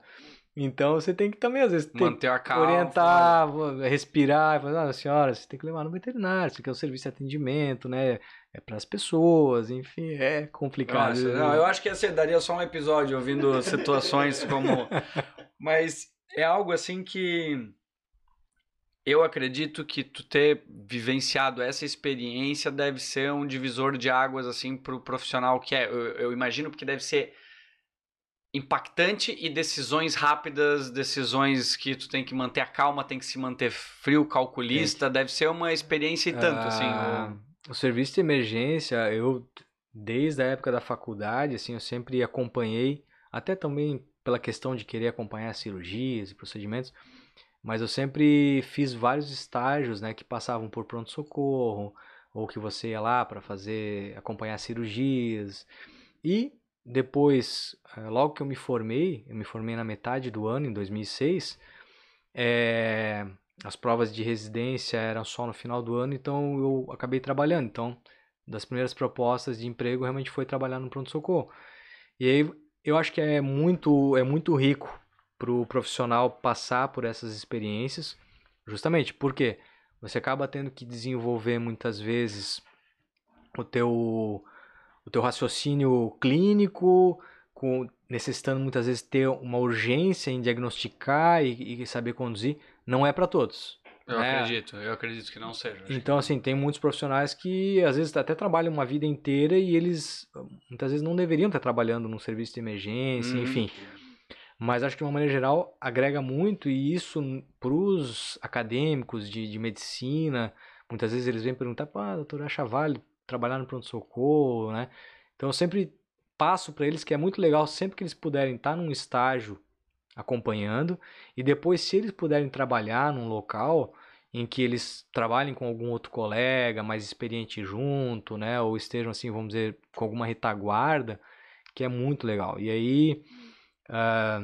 Então você tem que também, às vezes, Manter a calma, orientar, respirar, falar, ah, senhora, você tem que levar no veterinário, isso aqui é o serviço de atendimento, né? É para as pessoas, enfim, é complicado. Nossa, não, eu acho que você daria só um episódio ouvindo situações como. Mas é algo assim que eu acredito que tu ter vivenciado essa experiência deve ser um divisor de águas assim para o profissional que é. Eu, eu imagino porque deve ser impactante e decisões rápidas, decisões que tu tem que manter a calma, tem que se manter frio, calculista, deve ser uma experiência e tanto, assim, ah, assim. O... o serviço de emergência, eu desde a época da faculdade, assim, eu sempre acompanhei, até também pela questão de querer acompanhar cirurgias e procedimentos, mas eu sempre fiz vários estágios, né, que passavam por pronto socorro ou que você ia lá para fazer acompanhar cirurgias e depois, eh, logo que eu me formei, eu me formei na metade do ano, em 2006, é, eh, as provas de residência eram só no final do ano, então eu acabei trabalhando. Então, das primeiras propostas de emprego realmente foi trabalhar no pronto-socorro. E aí eu acho que é muito, é muito rico para o profissional passar por essas experiências, justamente porque você acaba tendo que desenvolver muitas vezes o teu o teu raciocínio clínico, com, necessitando muitas vezes ter uma urgência em diagnosticar e, e saber conduzir, não é para todos. Eu né? acredito, eu acredito que não seja. Então, assim, tem muitos profissionais que às vezes até trabalham uma vida inteira e eles muitas vezes não deveriam estar trabalhando num serviço de emergência, Uhum. enfim. Mas acho que de uma maneira geral agrega muito e isso para os acadêmicos de, de medicina, muitas vezes eles vêm perguntar, pá, doutor, acha válido trabalhar no pronto-socorro, né? Então eu sempre passo para eles que é muito legal sempre que eles puderem estar num estágio acompanhando e depois se eles puderem trabalhar num local em que eles trabalhem com algum outro colega mais experiente junto, né, ou estejam assim, vamos dizer, com alguma retaguarda, que é muito legal. E aí ah,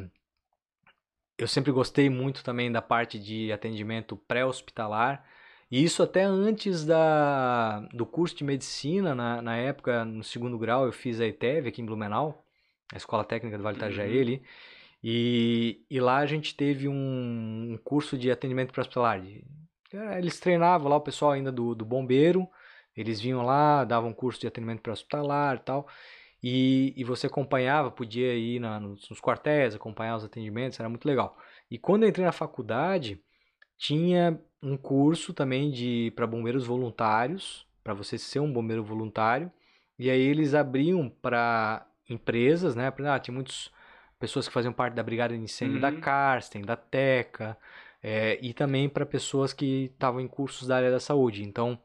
eu sempre gostei muito também da parte de atendimento pré-hospitalar, e isso até antes da, do curso de medicina, na, na época, no segundo grau, eu fiz a ETEV aqui em Blumenau, a Escola Técnica do Vale Itajaí Uhum. ali, e, e lá a gente teve um, um curso de atendimento pré-hospitalar. de- era- Eles treinavam lá o pessoal ainda do, do bombeiro, eles vinham lá, davam curso de atendimento pré-hospitalar e tal, e, e você acompanhava, podia ir na- nos, nos quartéis, acompanhar os atendimentos, era muito legal. E quando eu entrei na faculdade, tinha um curso também de para bombeiros voluntários, para você ser um bombeiro voluntário, e aí eles abriam para empresas, né? Ah, tinha muitas pessoas que faziam parte da brigada de incêndio da Uhum. Karsten, da Teca, é, e também para pessoas que estavam em cursos da área da saúde. Então,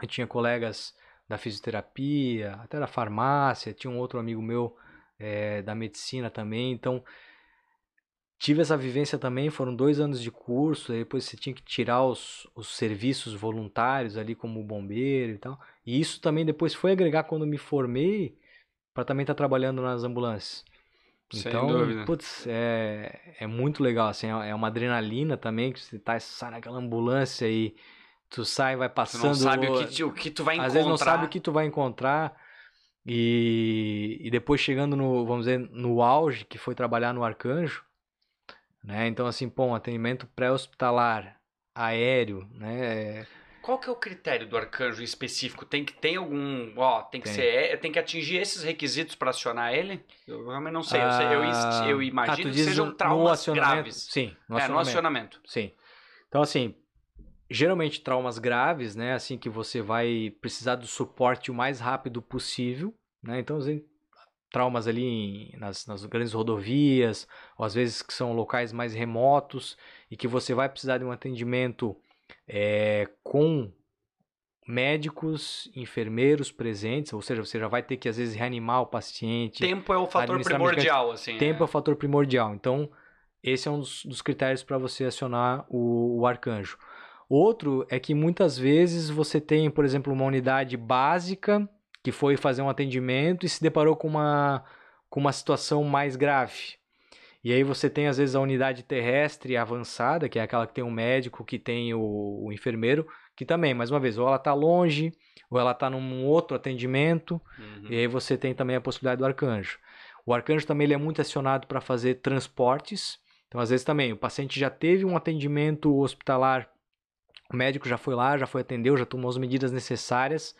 eu tinha colegas da fisioterapia, até da farmácia, tinha um outro amigo meu é, da medicina também. Então, tive essa vivência também. Foram dois anos de curso, depois você tinha que tirar os, os serviços voluntários ali, como bombeiro e tal. E isso também depois foi agregar quando me formei para também estar trabalhando nas ambulâncias. Sem Então, dúvida. putz, é, é muito legal, assim, é é uma adrenalina também, que você tá, sai naquela ambulância e tu sai, vai Tu passando... não sabe o que, te- o que tu vai encontrar. Às vezes não sabe o que tu vai encontrar e, e depois chegando no, vamos dizer, no auge, que foi trabalhar no Arcanjo, né? Então, assim, pô, um atendimento pré-hospitalar, aéreo, né? é- Qual que é o critério do arcanjo específico? Tem que tem algum, ó, tem que Tem. ser, tem que atingir esses requisitos para acionar ele? Eu realmente não sei. Eu, sei- eu, Ah, eu ah, imagino tu que sejam traumas acionamento? graves. Sim, no é, no acionamento. acionamento. Sim. Então, assim, geralmente traumas graves, né? Assim que você vai precisar do suporte o mais rápido possível, né? Então, assim, traumas ali em- nas, nas grandes rodovias, ou às vezes que são locais mais remotos e que você vai precisar de um atendimento é, com médicos, enfermeiros presentes, ou seja, você já vai ter que às vezes reanimar o paciente. Tempo é o fator primordial, assim. Tempo é é. o fator primordial. Então, esse é um dos, dos critérios para você acionar o, o arcanjo. Outro é que muitas vezes você tem, por exemplo, uma unidade básica que foi fazer um atendimento e se deparou com uma, com uma situação mais grave. E aí você tem, às vezes, a unidade terrestre avançada, que é aquela que tem o médico, que tem o, o enfermeiro, que também, mais uma vez, ou ela está longe, ou ela está num outro atendimento, Uhum. e aí você tem também a possibilidade do arcanjo. O arcanjo também ele é muito acionado para fazer transportes. Então, às vezes também, o paciente já teve um atendimento hospitalar, o médico já foi lá, já foi atendeu, já tomou as medidas necessárias,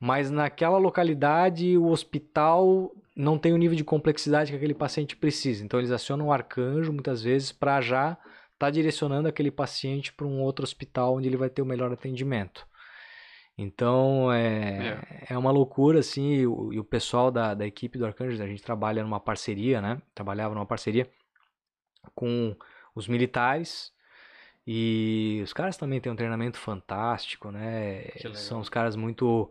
mas naquela localidade o hospital não tem o nível de complexidade que aquele paciente precisa. Então, eles acionam o arcanjo muitas vezes para já estar direcionando aquele paciente para um outro hospital onde ele vai ter o melhor atendimento. Então, é, é uma loucura, assim, e o, e o pessoal da, da equipe do Arcanjo, a gente trabalha numa parceria, né? Trabalhava numa parceria com os militares e os caras também têm um treinamento fantástico, né? São os caras muito...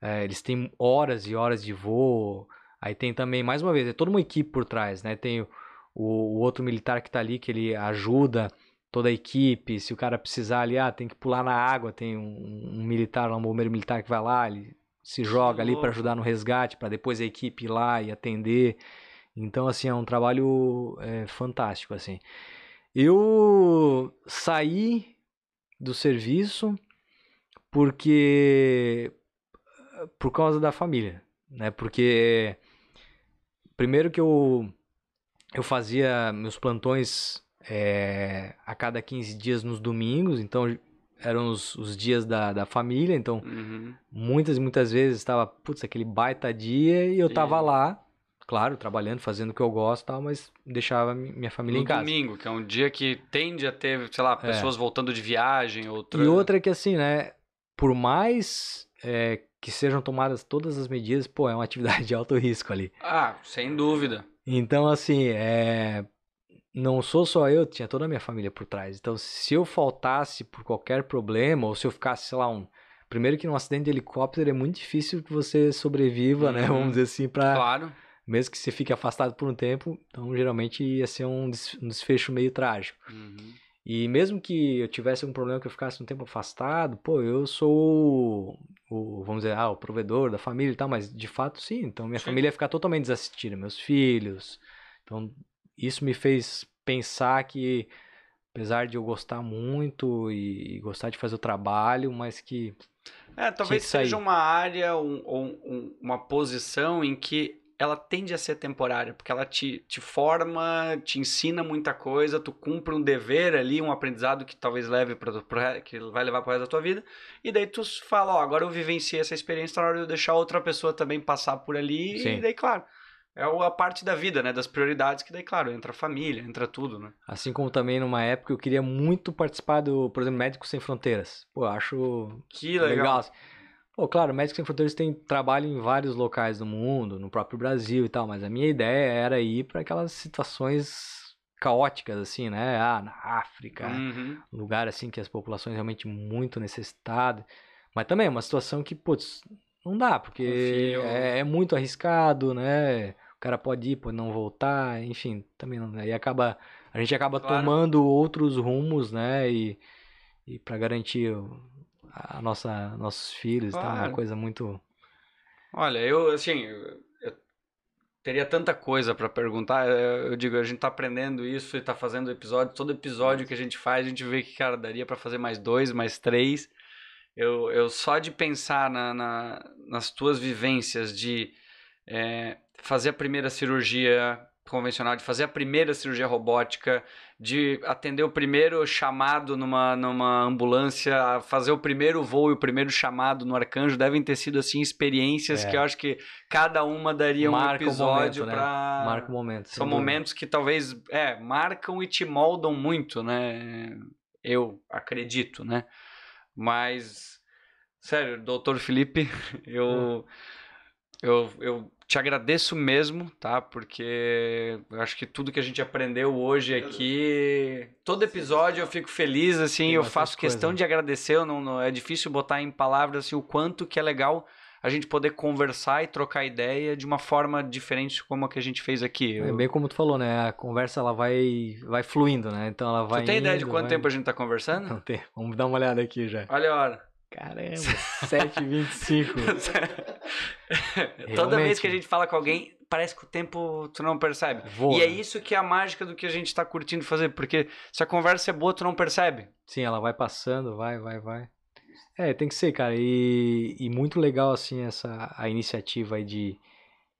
é, eles têm horas e horas de voo, aí tem também, mais uma vez, é toda uma equipe por trás, né? Tem o, o outro militar que tá ali, que ele ajuda toda a equipe, se o cara precisar ali, ah, tem que pular na água, tem um, um militar, um bombeiro militar que vai lá, ele se joga ali para ajudar no resgate, para depois a equipe ir lá e atender. Então, assim, é um trabalho é, fantástico, assim. Eu saí do serviço porque por causa da família, né? Porque primeiro que eu eu fazia meus plantões é, a cada 15 dias nos domingos, então eram os, os dias da, da família, então Uhum. muitas e muitas vezes estava, putz, aquele baita dia e eu tava lá claro, trabalhando, fazendo o que eu gosto e tal, mas deixava mi- minha família No em casa. domingo, que é um dia que tende a ter, sei lá, pessoas voltando de viagem, outra... É. E outra é que assim, né? Por mais é, que sejam tomadas todas as medidas, pô, é uma atividade de alto risco ali. Ah, sem dúvida. Então, assim, é... não sou só eu, tinha toda a minha família por trás. Então, se eu faltasse por qualquer problema, ou se eu ficasse, sei lá, um. Primeiro que num acidente de helicóptero é muito difícil que você sobreviva, né? Uhum. Vamos dizer assim, pra. Claro. Mesmo que você fique afastado por um tempo, então geralmente ia ser um um desfecho meio trágico. Uhum. E mesmo que eu tivesse um problema que eu ficasse um tempo afastado, pô, eu sou o, vamos dizer, ah, o provedor da família e tal, mas de fato sim. Então minha Sim. família ia ficar totalmente desassistida, meus filhos. Então isso me fez pensar que, apesar de eu gostar muito e, gostar de fazer o trabalho, mas que É, talvez seja uma área um- ou um- uma posição em que ela tende a ser temporária, porque ela te, te forma, te ensina muita coisa, tu cumpre um dever ali, um aprendizado que talvez leve para que vai levar pro resto da tua vida, e daí tu fala, ó, agora eu vivenciei essa experiência, tá na hora de eu deixar outra pessoa também passar por ali, Sim. e daí, claro, é a parte da vida, né, das prioridades, que daí, claro, entra a família, entra tudo, né. Assim como também numa época eu queria muito participar do, por exemplo, Médicos Sem Fronteiras. Pô, eu acho Que legal. legal. Pô, claro, Médicos Sem Fronteiras tem trabalho em vários locais do mundo, no próprio Brasil e tal, mas a minha ideia era ir para aquelas situações caóticas, assim, né? Ah, na África, Uhum. lugar assim que as populações realmente muito necessitadas. Mas também é uma situação que, putz, não dá, porque é, é muito arriscado, né? O cara pode ir, pode não voltar, enfim, também não. Aí acaba, a gente acaba Claro. tomando outros rumos, né? E, e para garantir a nossa, nossos filhos, tá? Claro. Uma coisa muito. Olha, eu, assim, eu teria tanta coisa pra perguntar. Eu digo, a gente tá aprendendo isso e tá fazendo episódio. Todo episódio que a gente faz, a gente vê que, cara, daria pra fazer mais dois, mais três. Eu, eu só de pensar na, na- nas tuas vivências de é, fazer a primeira cirurgia convencional, de fazer a primeira cirurgia robótica, de atender o primeiro chamado numa, numa ambulância, fazer o primeiro voo e o primeiro chamado no Arcanjo, devem ter sido assim experiências É. que eu acho que cada uma daria um Marca o episódio momento, né? para Marca o momento. são dúvida. momentos que talvez é, marcam e te moldam muito, né? Eu acredito, né? Mas sério, doutor Felipe, eu eu, eu te agradeço mesmo, tá? Porque acho que tudo que a gente aprendeu hoje aqui, todo episódio eu fico feliz, assim, Tem eu faço questão coisa. de agradecer, eu não, não- é difícil botar em palavras assim, o quanto que é legal a gente poder conversar e trocar ideia de uma forma diferente como a que a gente fez aqui. É Eu- bem como tu falou, né? A conversa ela vai, vai fluindo, né? Então ela vai. tu tem ideia de indo, quanto vai- tempo a gente tá conversando? Não tem. Vamos dar uma olhada aqui já. Olha a hora. Caramba, 7h25. Toda vez que a gente fala com alguém, parece que o tempo tu não percebe. Voa, e é né? isso que é a mágica do que a gente tá curtindo fazer, porque se a conversa é boa, tu não percebe. Sim, ela vai passando, vai, vai, vai. É, tem que ser, cara. E, e muito legal, assim, essa a iniciativa aí de,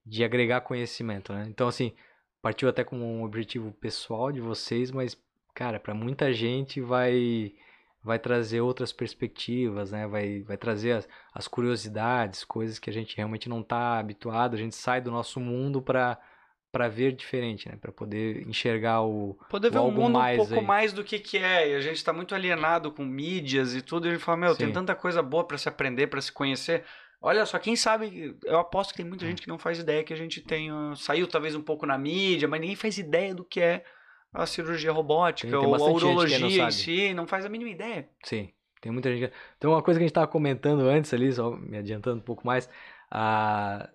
de agregar conhecimento, né? Então, assim, partiu até com um objetivo pessoal de vocês, mas, cara, para muita gente vai vai trazer outras perspectivas, né? Vai, vai trazer as, as curiosidades, coisas que a gente realmente não está habituado. A gente sai do nosso mundo para para ver diferente, né? Para poder enxergar o Poder ver o mundo um pouco aí. mais do que que é. E a gente tá muito alienado com mídias e tudo. E ele fala, meu, tem Sim. tanta coisa boa pra se aprender, pra se conhecer. Olha só, quem sabe, eu aposto que tem muita gente que não faz ideia que a gente tem. Saiu talvez um pouco na mídia, mas ninguém faz ideia do que é a cirurgia robótica Tem- tem ou a urologia em si, não faz a mínima ideia. Sim, tem muita gente. que- Então, uma coisa que a gente estava comentando antes ali, só me adiantando um pouco mais, a...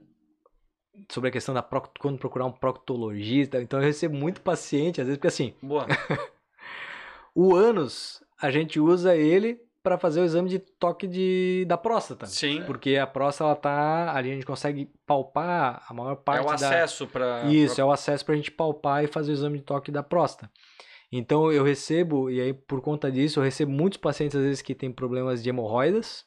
sobre a questão da proc- quando procurar um proctologista. Então, eu recebo muito paciente, às vezes, porque assim, Boa. o ânus, a gente usa ele para fazer o exame de toque de, da próstata. Sim. Porque a próstata, ela tá ali, a gente consegue palpar a maior É parte o da... acesso pra. Isso, pra- é o acesso pra gente palpar e fazer o exame de toque da próstata. Então eu recebo, e aí por conta disso, eu recebo muitos pacientes às vezes que têm problemas de hemorroidas,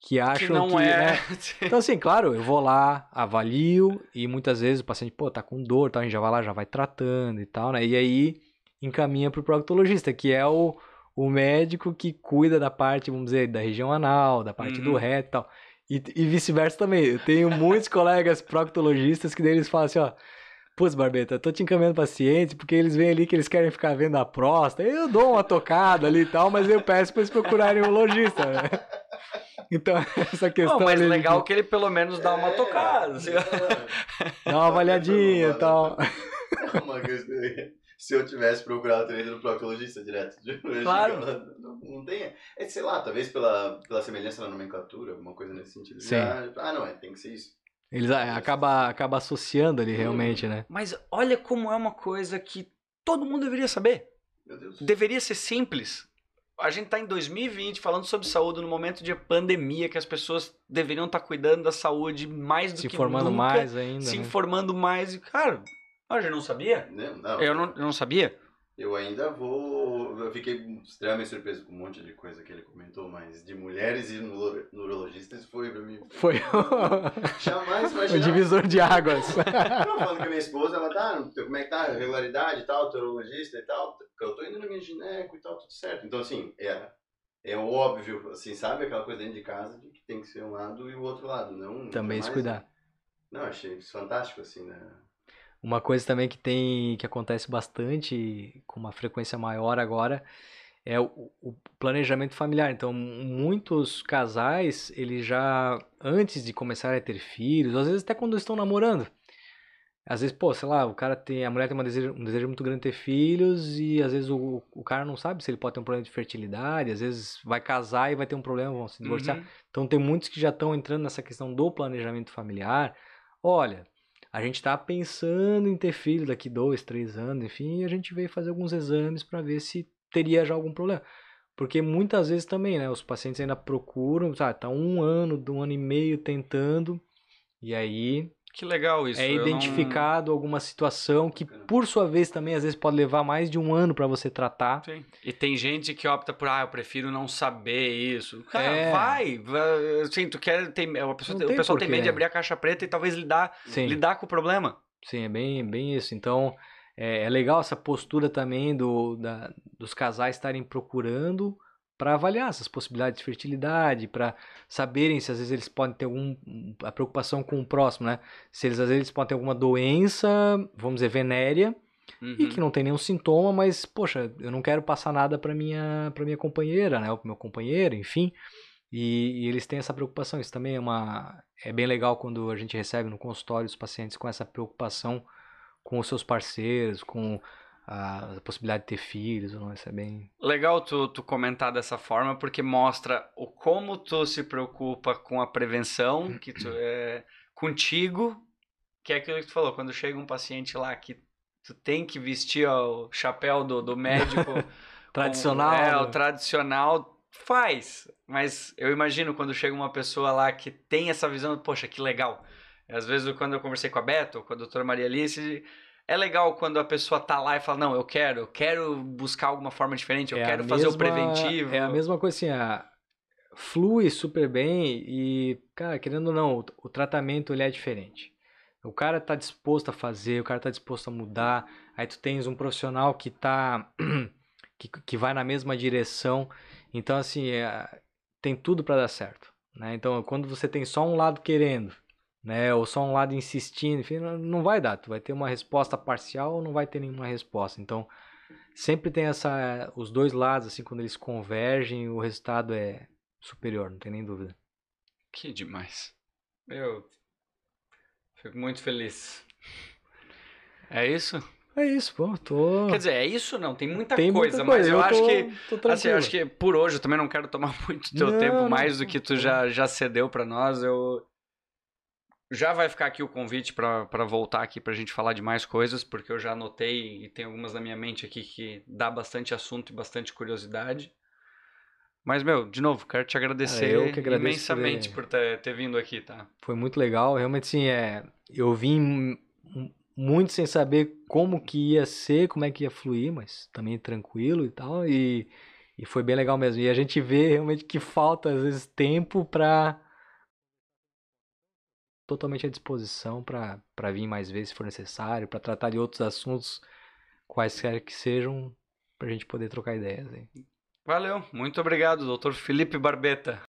que acham que não que, é. né? Então assim, claro, eu vou lá, avalio, e muitas vezes o paciente, pô, tá com dor, tal, a gente já vai lá, já vai tratando e tal, né? E aí encaminha pro proctologista, que é o, o médico que cuida da parte, vamos dizer, da região anal, da parte do Uhum. reto e tal. E, e vice-versa também. Eu tenho muitos colegas proctologistas que deles falam assim, ó. Putz, Barbeta, eu tô te encaminhando paciente porque eles vêm ali que eles querem ficar vendo a próstata. Eu dou uma tocada ali e tal, mas eu peço pra eles procurarem um logista, né? Então, essa questão. Não, mas ali legal que ele pelo menos dá uma tocada. assim. dar uma avaliadinha e tal. Uma coisa que- Se eu tivesse procurado treino do proctologista direto. Claro. Não, não tem. É, sei lá, talvez pela, pela semelhança na nomenclatura, alguma coisa nesse sentido. Sim. Já- ah, não, é, tem que ser isso. Eles a- acaba, acaba associando ali realmente, né? Mas olha como é uma coisa que todo mundo deveria saber. Meu Deus. Deveria ser simples. A gente tá em 2020 falando sobre saúde no momento de pandemia que as pessoas deveriam estar cuidando da saúde mais do Se que formando nunca, mais ainda. se né? informando mais e cara, a gente não sabia? Não, não, Eu não, não sabia. Eu ainda vou. Eu fiquei extremamente surpreso com um monte de coisa que ele comentou, mas de mulheres e neuro- neurologistas foi pra mim. Foi Jamais o imaginava. divisor de águas. Eu falando com a minha esposa, ela tá, como é que tá, regularidade e tal, neurologista e tal, porque eu tô indo na minha gineco e tal, tudo certo. Então, assim, é, é óbvio, assim, sabe aquela coisa dentro de casa de que tem que ser um lado e o outro lado, não... Também se jamais- cuidar. Não, achei fantástico, assim, né? Uma coisa também que tem que acontece bastante com uma frequência maior agora é o, o planejamento familiar. Então, muitos casais, eles já antes de começar a ter filhos, às vezes até quando estão namorando, às vezes, pô, sei lá, o cara tem, a mulher tem uma desejo, um desejo muito grande de ter filhos e às vezes o, o cara não sabe se ele pode ter um problema de fertilidade, às vezes vai casar e vai ter um problema, vão se divorciar. Uhum. Então tem muitos que já estão entrando nessa questão do planejamento familiar. Olha, a gente está pensando em ter filho daqui dois, três anos, enfim, e a gente veio fazer alguns exames para ver se teria já algum problema. Porque muitas vezes também, né, os pacientes ainda procuram, sabe, tá um ano, um ano e meio tentando, e aí Que legal isso. é eu não- identificado alguma situação que, por sua vez, também às vezes pode levar mais de um ano para você tratar. Sim. E tem gente que opta por, ah, eu prefiro não saber isso. Cara, É. vai. Assim, tu quer. Tem, a pessoa, Não o pessoal tem medo de abrir a caixa preta e talvez lidar, Sim. lidar com o problema. Sim, é bem, bem isso. Então, é, é legal essa postura também do, da- dos casais estarem procurando para avaliar essas possibilidades de fertilidade, para saberem se às vezes eles podem ter algum a preocupação com o próximo, né? Se eles às vezes podem ter alguma doença, vamos dizer, venérea, e Uhum. que não tem nenhum sintoma, mas poxa, eu não quero passar nada para minha para minha companheira, né, ou pro meu companheiro, enfim. E, e eles têm essa preocupação. Isso também é uma é bem legal quando a gente recebe no consultório os pacientes com essa preocupação com os seus parceiros, com a, a possibilidade de ter filhos, ou não, isso é bem Legal tu, tu comentar dessa forma, porque mostra o como tu se preocupa com a prevenção, que tu é contigo, que é aquilo que tu falou, quando chega um paciente lá que tu tem que vestir ó, o chapéu do, do médico tradicional. É, o né? tradicional faz. Mas eu imagino quando chega uma pessoa lá que tem essa visão, poxa, que legal. Às vezes, quando eu conversei com a Beto, com a doutora Maria Alice, é legal quando a pessoa tá lá e fala, não, eu quero, eu quero buscar alguma forma diferente, eu É quero fazer o mesma- preventivo. É a mesma coisa assim, a, flui super bem e, cara, querendo ou não, o, o tratamento ele é diferente. O cara tá disposto a fazer, o cara tá disposto a mudar, aí tu tens um profissional que tá que, que vai na mesma direção. Então assim, é, tem tudo para dar certo, né? Então, quando você tem só um lado querendo, né, ou só um lado insistindo, enfim, não, vai dar, tu vai ter uma resposta parcial ou não vai ter nenhuma resposta. Então, sempre tem essa os dois lados assim, quando eles convergem, o resultado é superior, não tem nem dúvida. Que demais. Eu fico muito feliz. É isso? É isso, pô, tô Quer dizer, é isso não, tem muita tem coisa, muita mas eu, tô- acho que tô Assim, eu acho que por hoje eu também não quero tomar muito teu Não, tempo, não, mais do não, que tu já, já cedeu pra nós. Eu já vai ficar aqui o convite pra voltar aqui pra gente falar de mais coisas, porque eu já anotei e tem algumas na minha mente aqui que dá bastante assunto e bastante curiosidade. Mas, meu, de novo, quero te agradecer Ah, imensamente por- ter, ter vindo aqui, tá? Foi muito legal, realmente sim, é, eu vim muito sem saber como que ia ser, como é que ia fluir, mas também tranquilo e tal, e, e foi bem legal mesmo. E a gente vê realmente que falta às vezes tempo para totalmente à disposição para para vir mais vezes se for necessário, para tratar de outros assuntos quaisquer que sejam, pra gente poder trocar ideias. Hein? Valeu, muito obrigado, doutor Felipe Barbeta.